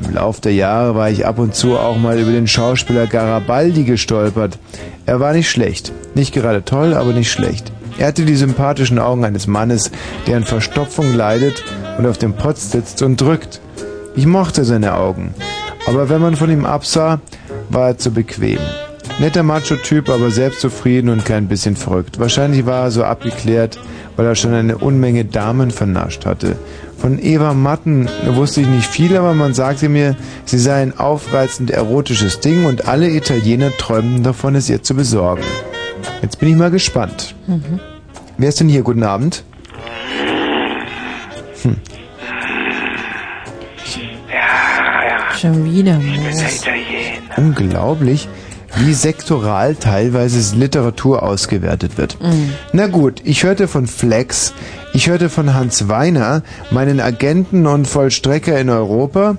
im Lauf der Jahre war ich ab und zu auch mal über den Schauspieler Garibaldi gestolpert. Er war nicht schlecht. Nicht gerade toll, aber nicht schlecht. Er hatte die sympathischen Augen eines Mannes, der an Verstopfung leidet und auf dem Pott sitzt und drückt. Ich mochte seine Augen. Aber wenn man von ihm absah, war er zu bequem. Netter Macho-Typ, aber selbstzufrieden und kein bisschen verrückt. Wahrscheinlich war er so abgeklärt, weil er schon eine Unmenge Damen vernascht hatte. Von Eva Matten wusste ich nicht viel, aber man sagte mir, sie sei ein aufreizend erotisches Ding und alle Italiener träumten davon, es ihr zu besorgen. Jetzt bin ich mal gespannt. Mhm. Wer ist denn hier? Guten Abend. Hm. Schon wieder Ich bin Mo. der Italiener. Unglaublich, wie sektoral teilweise Literatur ausgewertet wird. Mhm. Na gut, ich hörte von Flex, ich hörte von Hans Weiner, meinen Agenten und Vollstrecker in Europa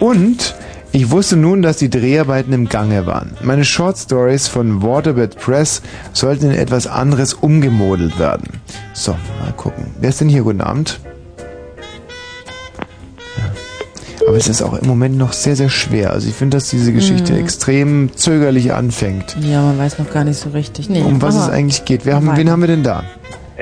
und ich wusste nun, dass die Dreharbeiten im Gange waren. Meine Short Stories von Waterbed Press sollten in etwas anderes umgemodelt werden. So, mal gucken. Wer ist denn hier? Guten Abend. Aber es ist auch im Moment noch sehr, sehr schwer. Also ich finde, dass diese Geschichte Mhm. extrem zögerlich anfängt. Ja, man weiß noch gar nicht so richtig. Nee, um was es eigentlich geht. Haben, wen haben wir denn da?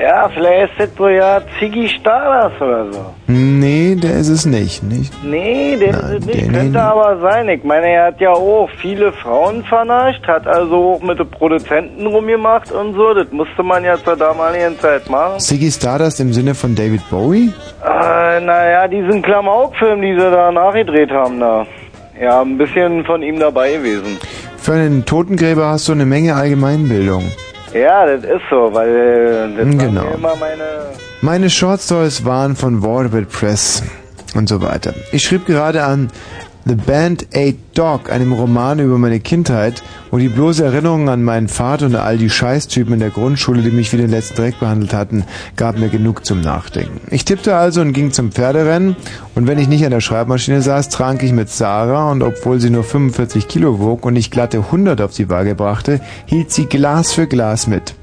Ja, vielleicht ist das wohl ja Ziggy Stardust oder so. Nee, der ist es nicht. nicht? Nee, der ist es nicht. der- Könnte nee. aber sein. Ich meine, er hat ja auch viele Frauen vernascht, hat also auch mit den Produzenten rumgemacht und so. Das musste man ja zur damaligen Zeit machen. Ziggy Stardust im Sinne von David Bowie? Äh, naja, diesen Klamauk-Film, die sie da nachgedreht haben, da. Ja, ein bisschen von ihm dabei gewesen. Für einen Totengräber hast du eine Menge Allgemeinbildung. Ja, das ist so, weil äh, das Genau. immer meine... Meine Short Stories waren von Waterbed Press und so weiter. Ich schrieb gerade an The Band Aid Dog, einem Roman über meine Kindheit, wo die bloße Erinnerung an meinen Vater und all die Scheißtypen in der Grundschule, die mich wie den letzten Dreck behandelt hatten, gab mir genug zum Nachdenken. Ich tippte also und ging zum Pferderennen und wenn ich nicht an der Schreibmaschine saß, trank ich mit Sarah und obwohl sie nur 45 Kilo wog und ich glatte 100 auf die Waage brachte, hielt sie Glas für Glas mit.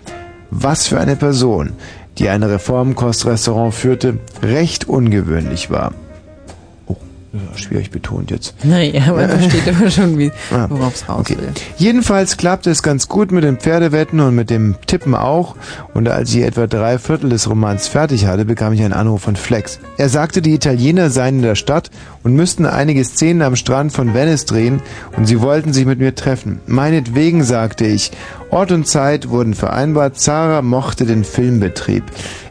Was für eine Person, die ein Reformkostrestaurant führte, recht ungewöhnlich war. Schwierig betont jetzt. [laughs] Naja, man versteht aber schon, wie, [laughs] Ah, worauf es raus okay. will. Jedenfalls klappte es ganz gut mit den Pferdewetten und mit dem Tippen auch. Und als ich etwa drei Viertel des Romans fertig hatte, bekam ich einen Anruf von Flex. Er sagte, die Italiener seien in der Stadt und müssten einige Szenen am Strand von Venice drehen und sie wollten sich mit mir treffen. Meinetwegen, sagte ich. Ort und Zeit wurden vereinbart. Zara mochte den Filmbetrieb.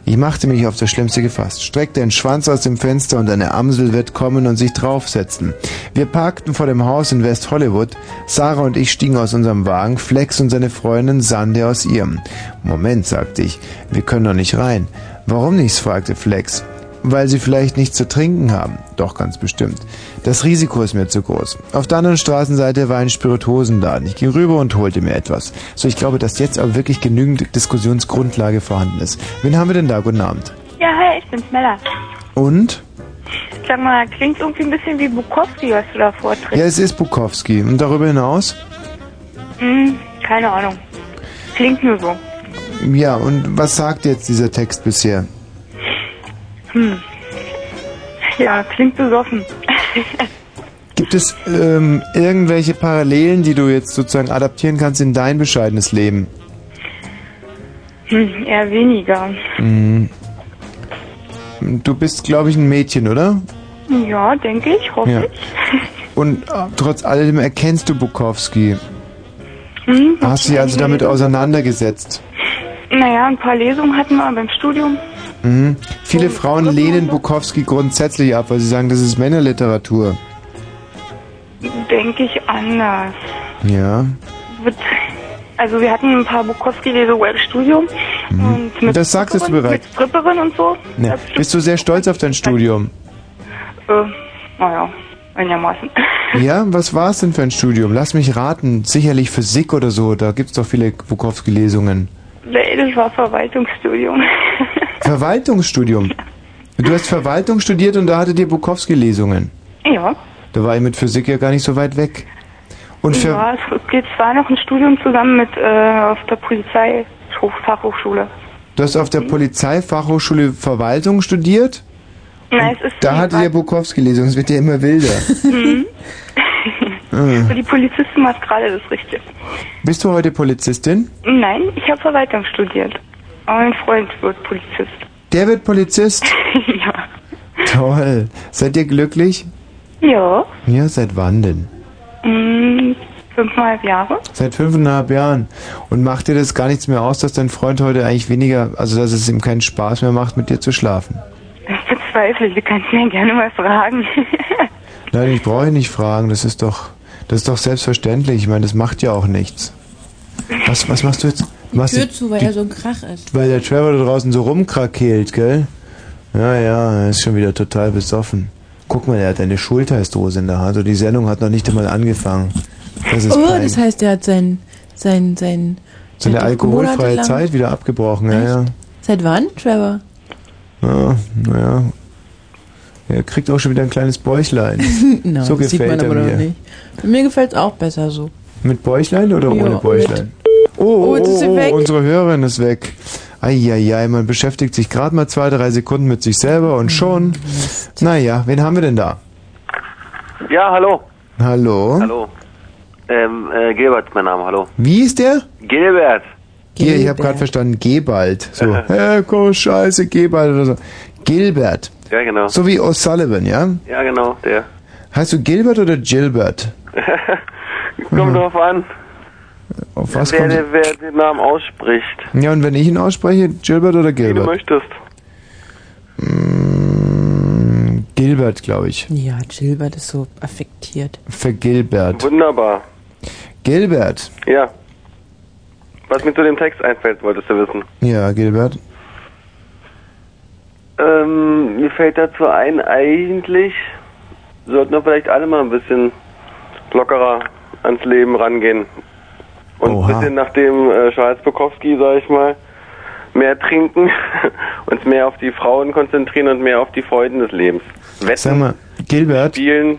Ich machte mich auf das Schlimmste gefasst, streckte den Schwanz aus dem Fenster und eine Amsel wird kommen und sich draufsetzen. Wir parkten vor dem Haus in West Hollywood. Sarah und ich stiegen aus unserem Wagen, Flex und seine Freundin Sande aus ihrem. Moment, sagte ich, wir können doch nicht rein. Warum nicht? fragte Flex. Weil sie vielleicht nichts zu trinken haben. Doch, ganz bestimmt. Das Risiko ist mir zu groß. Auf der anderen Straßenseite war ein Spirituosenladen. Ich ging rüber und holte mir etwas. So, ich glaube, dass jetzt aber wirklich genügend Diskussionsgrundlage vorhanden ist. Wen haben wir denn da? Guten Abend. Ja, hi, ich bin's Mella. Und? Sag mal, klingt irgendwie ein bisschen wie Bukowski, was du da vorträgst. Ja, es ist Bukowski. Und darüber hinaus? Hm, keine Ahnung. Klingt nur so. Ja, und was sagt jetzt dieser Text bisher? Hm. Ja, klingt besoffen. [laughs] Gibt es ähm, irgendwelche Parallelen, die du jetzt sozusagen adaptieren kannst in dein bescheidenes Leben? hm, eher weniger. Mhm. Du bist, glaube ich, ein Mädchen, oder? Ja, denke ich, hoffe Ja. ich. [laughs] Und äh, trotz alledem erkennst du Bukowski. Hm, Hast dich also damit auseinandergesetzt. Naja, ein paar Lesungen hatten wir beim Studium. Mhm. Viele Frauen lehnen Bukowski grundsätzlich ab, weil sie sagen, das ist Männerliteratur. Denke ich anders. Ja. Also wir hatten ein paar Bukowski-Lesungen im Studium. Und mit Das sagtest du bereits. Mit Stripperin und so. Ja. Bist du sehr stolz auf dein Studium? Äh, naja, einigermaßen. [laughs] Ja, was war es denn für ein Studium? Lass mich raten. Sicherlich Physik oder so. Da gibt's doch viele Bukowski-Lesungen. Nee, das war Verwaltungsstudium. [laughs] Verwaltungsstudium. Du hast Verwaltung studiert und da hattet ihr Bukowski-Lesungen. ja. Da war ich mit Physik ja gar nicht so weit weg. Und für, ja, es geht zwar noch ein Studium zusammen mit äh, auf der Polizeifachhochschule. du hast auf der Polizeifachhochschule Verwaltung studiert? Nein, es ist Da hattet ihr Bukowski-Lesungen. Es wird ja immer wilder. Mhm. [laughs] Ah. Für die Polizisten war es gerade das Richtige. Bist du heute Polizistin? Nein, ich habe Verwaltung studiert. Mein Freund wird Polizist. Der wird Polizist? [laughs] ja. Toll. Seid ihr glücklich? Ja, Ja, seit wann denn? mh, fünfeinhalb Jahre. Seit fünfeinhalb Jahren. Und macht dir das gar nichts mehr aus, dass dein Freund heute eigentlich weniger, also dass es ihm keinen Spaß mehr macht, mit dir zu schlafen? Das bezweifle ich. Du kannst mir gerne mal fragen. [laughs] Nein, ich brauche ihn nicht fragen. Das ist doch, das ist doch selbstverständlich. Ich meine, das macht ja auch nichts. Was, was machst du jetzt? Die du- Tür zu, weil die- er so ein Krach ist. Weil der Trevor da draußen so rumkrakeelt, gell? Ja, ja, er ist schon wieder total besoffen. Guck mal, er hat eine Schulterstose in der Hand und die Sendung hat noch nicht einmal angefangen. Das ist Oh, peinlich. das heißt, er hat sein, sein, sein, Seine alkoholfreie Zeit wieder abgebrochen, ja, ja. Seit wann, Trevor? Ja, naja. Er kriegt auch schon wieder ein kleines Bäuchlein. [laughs] no, so das sieht man gefällt er aber mir. noch nicht. Mir gefällt es auch besser so. Mit Bäuchlein oder Ja, ohne Bäuchlein? Oh, Oh, oh, oh, weg. unsere Hörerin ist weg. Eieiei, man beschäftigt sich gerade mal zwei, drei Sekunden mit sich selber und schon. Naja, wen haben wir denn da? Ja, hallo. Hallo? Hallo. Ähm, äh, Gilbert ist mein Name, hallo. Wie ist der? Gilbert. Hier, ich habe gerade verstanden, Gebald. So, [laughs] komm, scheiße, Gebald oder so. Gilbert. Ja, genau. So wie O'Sullivan, ja? Ja, genau, der. Heißt du Gilbert oder Gilbert? [laughs] Kommt drauf an, Auf was wer, kommt der, wer den Namen ausspricht. Ja, und wenn ich ihn ausspreche, Gilbert oder Wie du Gilbert? möchtest. Mm, Gilbert, glaube ich. Ja, Gilbert ist so affektiert. Vergilbert. Wunderbar. Gilbert. Ja. Was mir zu dem Text einfällt, wolltest du wissen. Ja, Gilbert. Ähm, mir fällt dazu ein, eigentlich sollten wir vielleicht alle mal ein bisschen lockerer ans Leben rangehen. Und Oha. ein bisschen nach dem äh, Charles Bukowski, sag ich mal, mehr trinken, [laughs] uns mehr auf die Frauen konzentrieren und mehr auf die Freuden des Lebens. Wetten, Sag mal, Gilbert, spielen,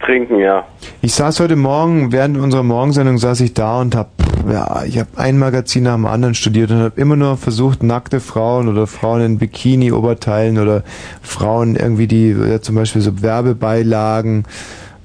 trinken, ja. ich saß heute Morgen, während unserer Morgensendung saß ich da und hab, ja, ich habe ein Magazin nach dem anderen studiert und habe immer nur versucht, nackte Frauen oder Frauen in Bikini-Oberteilen oder Frauen irgendwie, die ja, zum Beispiel so Werbebeilagen,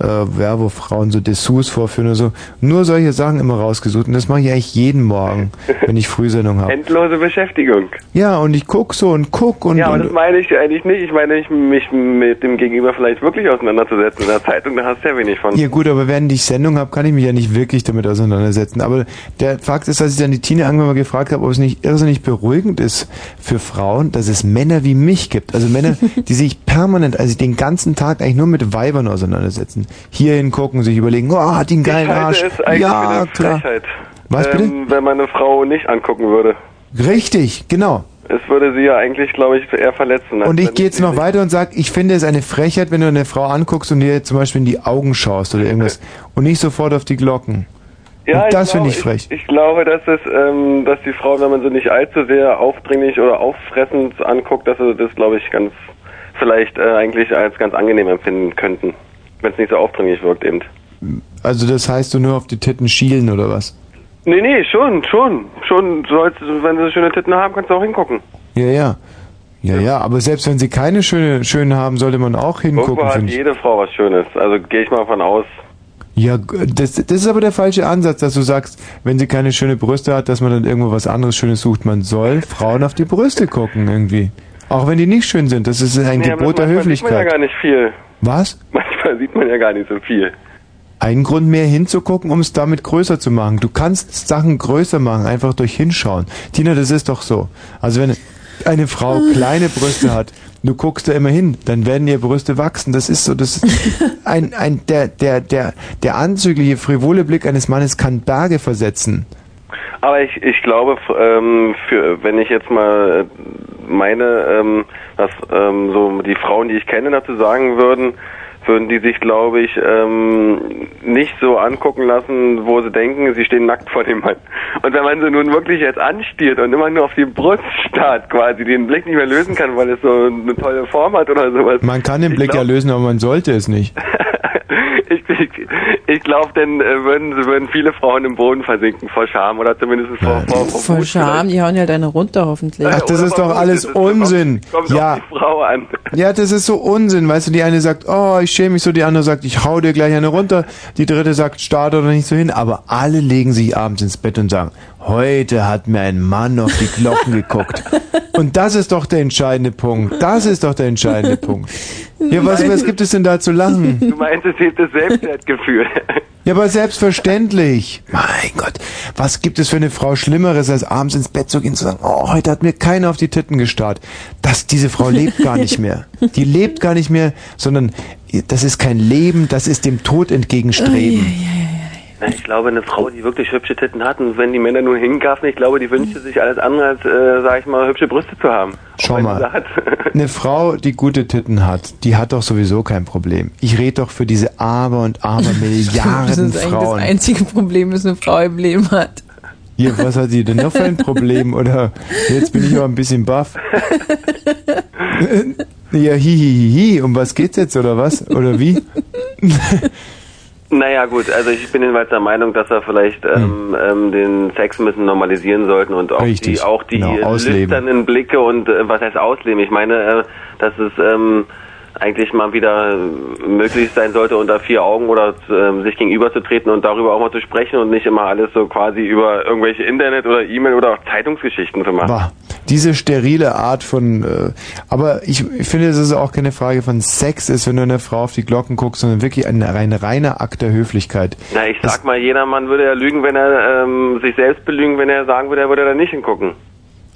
äh, ja, wo Frauen so Dessous vorführen oder so, nur solche Sachen immer rausgesucht und das mache ich eigentlich jeden Morgen, wenn ich Frühsendung habe. Endlose Beschäftigung. Ja, und ich guck so und guck und, ja, aber und das meine ich eigentlich nicht. Ich meine, ich, mich mit dem Gegenüber vielleicht wirklich auseinanderzusetzen. In der Zeitung, da hast du ja wenig von. Ja gut, aber während ich Sendung habe, kann ich mich ja nicht wirklich damit auseinandersetzen. Aber der Fakt ist, dass ich dann die Tine irgendwann mal gefragt habe, ob es nicht irrsinnig beruhigend ist für Frauen, dass es Männer wie mich gibt. Also Männer, [laughs] die sich permanent, also den ganzen Tag eigentlich nur mit Weibern auseinandersetzen. Hier hingucken, sich überlegen, oh, hat die einen geilen Arsch. Ja, klar. Frechheit. Was bitte? Ähm, wenn man eine Frau nicht angucken würde. Richtig, genau. Es würde sie ja eigentlich, glaube ich, eher verletzen. Und ich gehe jetzt noch weiter und sag, ich finde es eine Frechheit, wenn du eine Frau anguckst und dir zum Beispiel in die Augen schaust oder irgendwas [laughs] und nicht sofort auf die Glocken. Ja, und das finde ich frech. Ich, ich glaube, dass es, ähm, dass die Frauen, wenn man sie nicht allzu sehr aufdringlich oder auffressend anguckt, dass sie das, glaube ich, ganz vielleicht äh, eigentlich als ganz angenehm empfinden könnten, wenn es nicht so aufdringlich wirkt eben. Also das heißt du nur auf die Titten schielen oder was? Nee, nee, schon, schon, schon. Sollst, wenn sie schöne Titten haben, kannst du auch hingucken. Ja, ja. Ja, ja, aber selbst wenn sie keine schöne, schönen haben, sollte man auch Irgendwo hingucken, hat finde ich. jede Frau was Schönes. Also gehe ich mal von aus. Ja, das, das ist aber der falsche Ansatz, dass du sagst, wenn sie keine schöne Brüste hat, dass man dann irgendwo was anderes Schönes sucht. Man soll Frauen auf die Brüste gucken irgendwie. Auch wenn die nicht schön sind. Das ist ein Nee, Gebot der sieht man ja Höflichkeit. gar nicht viel. Was? [laughs] Manchmal sieht man ja gar nicht so viel. Ein Grund mehr hinzugucken, um es damit größer zu machen. Du kannst Sachen größer machen, einfach durch Hinschauen. Tina, das ist doch so. Also wenn eine Frau kleine Brüste hat, du guckst da immer hin, dann werden ihr Brüste wachsen. Das ist so, das ist ein, ein, der, der, der, der anzügliche, frivole Blick eines Mannes kann Berge versetzen. Aber ich, ich glaube, ähm, für, wenn ich jetzt mal äh, meine, ähm, was ähm, so die Frauen, die ich kenne, dazu sagen würden, würden die sich, glaube ich, ähm, nicht so angucken lassen, wo sie denken, sie stehen nackt vor dem Mann. Und wenn man sie nun wirklich jetzt anstiert und immer nur auf die Brust starrt, quasi den Blick nicht mehr lösen kann, weil es so eine tolle Form hat oder sowas. Man kann den Ich Blick ja glaub- lösen, aber man sollte es nicht. [laughs] Ich, ich, ich glaube, dann äh, würden, würden viele Frauen im Boden versinken vor Scham oder zumindest vor, vor, vor Wut Scham, die hauen ja halt eine runter hoffentlich. Ach, das ist doch alles Unsinn. Kommt Ja. auf die Frau an. Ja, das ist so Unsinn. Weißt du, die eine sagt, oh, ich schäme mich so, die andere sagt, ich hau dir gleich eine runter. Die dritte sagt, start oder nicht so hin. Aber alle legen sich abends ins Bett und sagen, heute hat mir ein Mann auf die Glocken geguckt. [laughs] Und das ist doch der entscheidende Punkt. Das ist doch der entscheidende Punkt. Ja, was, was gibt es denn da zu lachen? Du meinst, es hebt das Selbstwertgefühl. Ja, aber selbstverständlich. Mein Gott, was gibt es für eine Frau Schlimmeres, als abends ins Bett zu gehen und zu sagen, oh, heute hat mir keiner auf die Titten gestarrt. Das, diese Frau lebt gar nicht mehr. Die lebt gar nicht mehr, sondern das ist kein Leben, das ist dem Tod entgegenstreben. Na, Ich glaube, eine Frau, die wirklich hübsche Titten hat und wenn die Männer nur hingaffen, ich glaube, die wünschte sich alles andere als, äh, sag ich mal, hübsche Brüste zu haben. Schau mal. [laughs] Eine Frau, die gute Titten hat, die hat doch sowieso kein Problem. Ich rede doch für diese aber und aber [laughs] das Milliarden ist eigentlich Frauen. das einzige Problem, das eine Frau im Leben hat. Hier, was hat sie denn noch für ein Problem? Oder jetzt bin ich auch ein bisschen baff. [laughs] Ja, hi, hi, hi, hi. Um was geht's jetzt, oder was? Oder wie? Naja gut, also ich bin jedenfalls der Meinung, dass wir vielleicht ähm, ähm, den Sex ein bisschen normalisieren sollten und auch Hm. Richtig, die auch die genau, ausleben. lüsternen Blicke und äh, was heißt ausleben? Ich meine, äh, dass es ähm, eigentlich mal wieder äh, möglich sein sollte, unter vier Augen oder ähm, sich gegenüber zu treten und darüber auch mal zu sprechen und nicht immer alles so quasi über irgendwelche Internet oder E-Mail oder auch Zeitungsgeschichten zu machen. Bah, diese sterile Art von, äh, aber ich, ich finde, es ist auch keine Frage von Sex ist, wenn du einer Frau auf die Glocken guckst, sondern wirklich ein, ein reiner Akt der Höflichkeit. Na, ich sag mal, jeder Mann würde ja lügen, wenn er ähm, sich selbst belügen, wenn er sagen würde, er würde da nicht hingucken.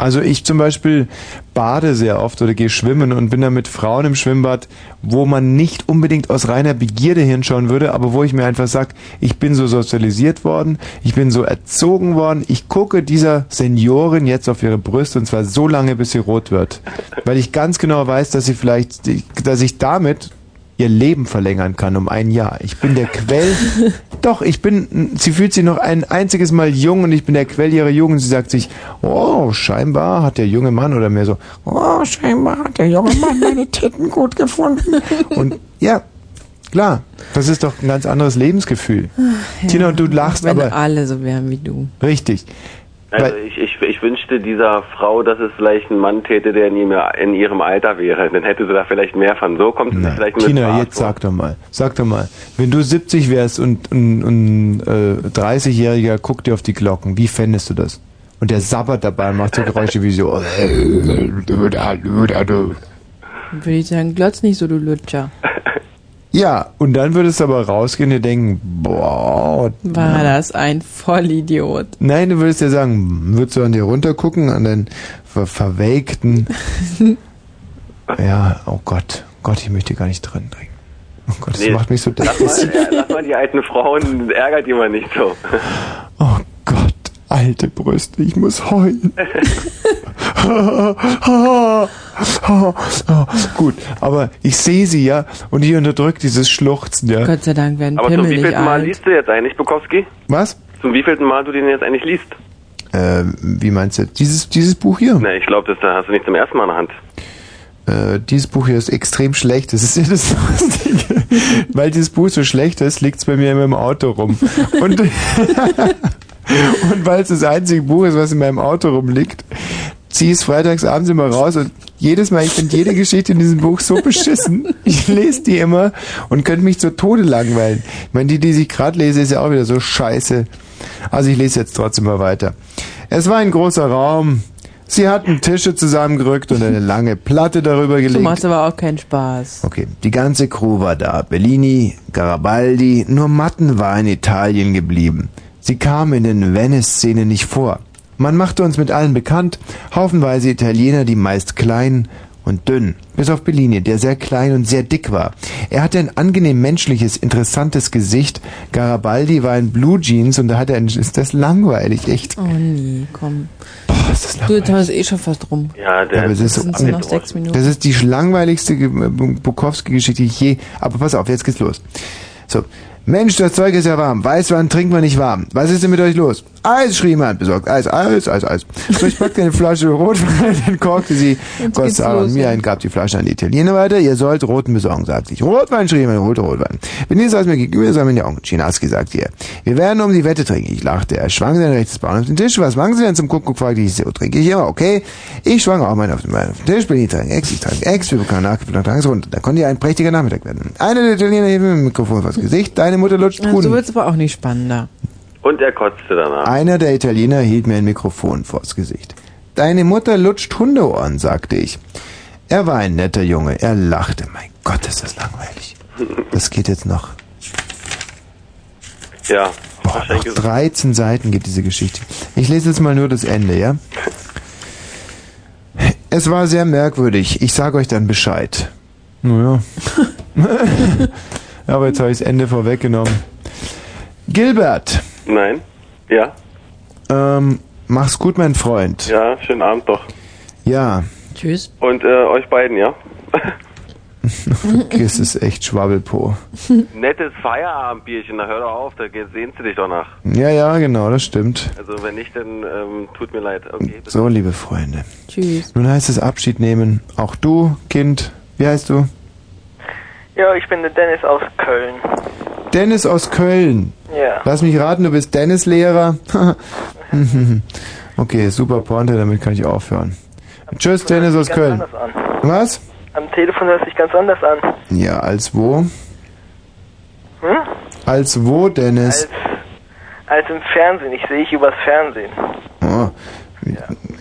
Also ich zum Beispiel bade sehr oft oder gehe schwimmen und bin dann mit Frauen im Schwimmbad, wo man nicht unbedingt aus reiner Begierde hinschauen würde, aber wo ich mir einfach sage, ich bin so sozialisiert worden, ich bin so erzogen worden, ich gucke dieser Seniorin jetzt auf ihre Brüste und zwar so lange, bis sie rot wird. Weil ich ganz genau weiß, dass sie vielleicht, dass ich damit ihr Leben verlängern kann um ein Jahr. Ich bin der Quell. [laughs] Doch, ich bin, sie fühlt sich noch ein einziges Mal jung und ich bin der Quell ihrer Jugend. Sie sagt sich, oh, scheinbar hat der junge Mann oder mehr so, oh, scheinbar hat der junge Mann meine Titten gut gefunden. [laughs] Und ja, klar, das ist doch ein ganz anderes Lebensgefühl. Tina, und du lachst Wenn aber alle so wären wie du. richtig. Also ich, ich, ich wünschte dieser Frau, dass es vielleicht ein Mann täte, der in ihrem, in ihrem Alter wäre. Dann hätte sie da vielleicht mehr von. So kommt es vielleicht mit Tina, jetzt sag doch mal, sag doch mal, wenn du 70 wärst und ein und, äh, 30-Jähriger guckt dir auf die Glocken, wie fändest du das? Und der sabbert dabei und macht so Geräusche wie so. Würde ich sagen, glotz nicht so, du Lutscher. Ja, und dann würdest du aber rausgehen und dir denken, boah. War das ein Vollidiot. Nein, du würdest ja sagen, würdest du an dir runtergucken, an deinen ver verwelkten. [laughs] ja, oh Gott, Gott, ich möchte gar nicht drin trinken. Oh Gott, das Nee, macht mich so Lass mal, lass mal die alten Frauen, ärgert die mal nicht so. Oh Gott, alte Brüste, ich muss heulen. [laughs] Gut, aber ich sehe sie ja und ich unterdrücke dieses Schluchzen, ja. Gott sei Dank werden Aber zum Pimmel wievielten Mal alt. liest du jetzt eigentlich, Bukowski? Was? Zum wievielten Mal du den jetzt eigentlich liest? Äh, wie meinst du? Dieses, dieses Buch hier? Na, ich glaube, das da hast du nicht zum ersten Mal in der Hand. Äh, dieses Buch hier ist extrem schlecht. Das ist ja das Lustige. [laughs] Weil dieses Buch so schlecht ist, liegt es bei mir immer im Auto rum. Und, [laughs] und weil es das einzige Buch ist, was in meinem Auto rumliegt, ziehe ich es freitags abends immer raus und jedes Mal, ich finde jede Geschichte in diesem Buch so beschissen. Ich lese die immer und könnte mich zu Tode langweilen. Ich meine, die, die ich gerade lese, ist ja auch wieder so scheiße. Also ich lese jetzt trotzdem mal weiter. Es war ein großer Raum. Sie hatten Tische zusammengerückt und eine lange Platte darüber gelegt. macht aber auch keinen Spaß. Okay, die ganze Crew war da. Bellini, Garibaldi, nur Matten war in Italien geblieben. Sie kam in den Venice-Szene nicht vor. Man machte uns mit allen bekannt, haufenweise Italiener, die meist klein und dünn, bis auf Bellini, der sehr klein und sehr dick war. Er hatte ein angenehm menschliches, interessantes Gesicht. Garibaldi war in Blue Jeans und da hat er ein, ist das langweilig, echt. Oh nee, komm. Boah, ist das Du, jetzt ist eh schon fast rum. Ja, Ja, aber es ist so Sind noch sechs Minuten? Das ist die langweiligste Ge- Bukowski-Geschichte, die ich je. Aber pass auf, jetzt geht's los. So. Mensch, das Zeug ist ja warm. Weißwein trinkt man nicht warm. Was ist denn mit euch los? Eis, schrie jemand besorgt. Eis, Eis, Eis, Eis. So, ich packte eine Flasche Rotwein, sie, Jetzt goss geht's Sarah und mir ein, gab die Flasche an die Italiener weiter. Ihr sollt roten besorgen, sagte ich. Rotwein, schrie jemand, rote Rotwein. Benny saß mir gegenüber, sah mir in die Augen. Chinaski sagte er. Wir werden um die Wette trinken. Ich lachte. Er schwang sein rechtes Bein auf den Tisch. Was machen Sie denn zum Kuckuck? fragte ich. So trinke ich immer. Okay. Ich schwang auch meinen auf den, Tisch. Benny trank Ex, ich trank Ex. Wir bekamen nachgefüllt nach runter. Da konnte ja ein prächtiger Nachmittag werden. Einer der Italiener hielt mir mit dem Mikrofon vors Gesicht. Deine Mutter lutscht Ja, Huhn. so wird's aber auch nicht spannender. Und er kotzte danach. Einer der Italiener hielt mir ein Mikrofon vors Gesicht. Deine Mutter lutscht Hundeohren, sagte ich. Er war ein netter Junge. Er lachte. Mein Gott, ist das langweilig. Das geht jetzt noch. Ja, Boah, noch ist 13 Seiten geht diese Geschichte. Ich lese jetzt mal nur das Ende, ja? Es war sehr merkwürdig. Ich sage euch dann Bescheid. Naja. [laughs] Aber jetzt habe ich das Ende vorweggenommen. Gilbert, Nein. Ja. ähm, mach's gut, mein Freund. Ja, schönen Abend doch. Ja, Tschüss. Und äh, euch beiden, ja? [laughs] das ist echt Schwabbelpo. Nettes Feierabendbierchen, na hör doch auf, da sehnst du dich doch nach. Ja, ja, genau, das stimmt. Also wenn nicht, dann ähm, tut mir leid. Okay. So, liebe Freunde. Tschüss. Nun heißt es Abschied nehmen. Auch du, Kind. Wie heißt du? Ja, ich bin der Dennis aus Köln. Dennis aus Köln. Ja. Lass mich raten, du bist Dennis-Lehrer. [laughs] okay, super Pointe, damit kann ich aufhören. Tschüss, Dennis aus Köln. Was? Am Telefon hört sich ganz anders an. Ja, als wo? Hm? Als wo, Dennis? Als im Fernsehen. Ich sehe ich übers Fernsehen. Oh,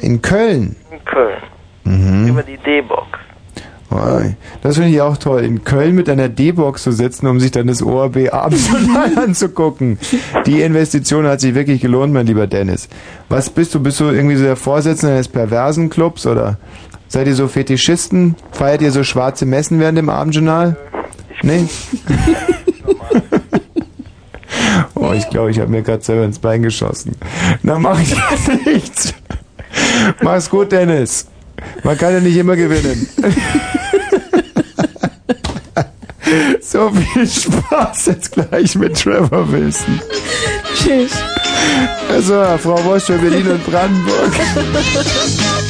in Köln. In Köln. Mhm. Über die D-Box. Das finde ich auch toll. In Köln mit einer D-Box zu sitzen, um sich dann das ORB Abendjournal [laughs] anzugucken. Die Investition hat sich wirklich gelohnt, mein lieber Dennis. Was bist du? Bist du irgendwie so der Vorsitzende eines perversen Clubs oder seid ihr so Fetischisten? Feiert ihr so schwarze Messen während dem Abendjournal? Nee? [laughs] oh, ich glaube, ich habe mir gerade selber ins Bein geschossen. Na, mach ich ja [laughs] nichts. Mach's gut, Dennis. Man kann ja nicht immer gewinnen. [laughs] so viel Spaß jetzt gleich mit Trevor Wilson. Tschüss. Also, Frau Wosch für Berlin und Brandenburg. [laughs]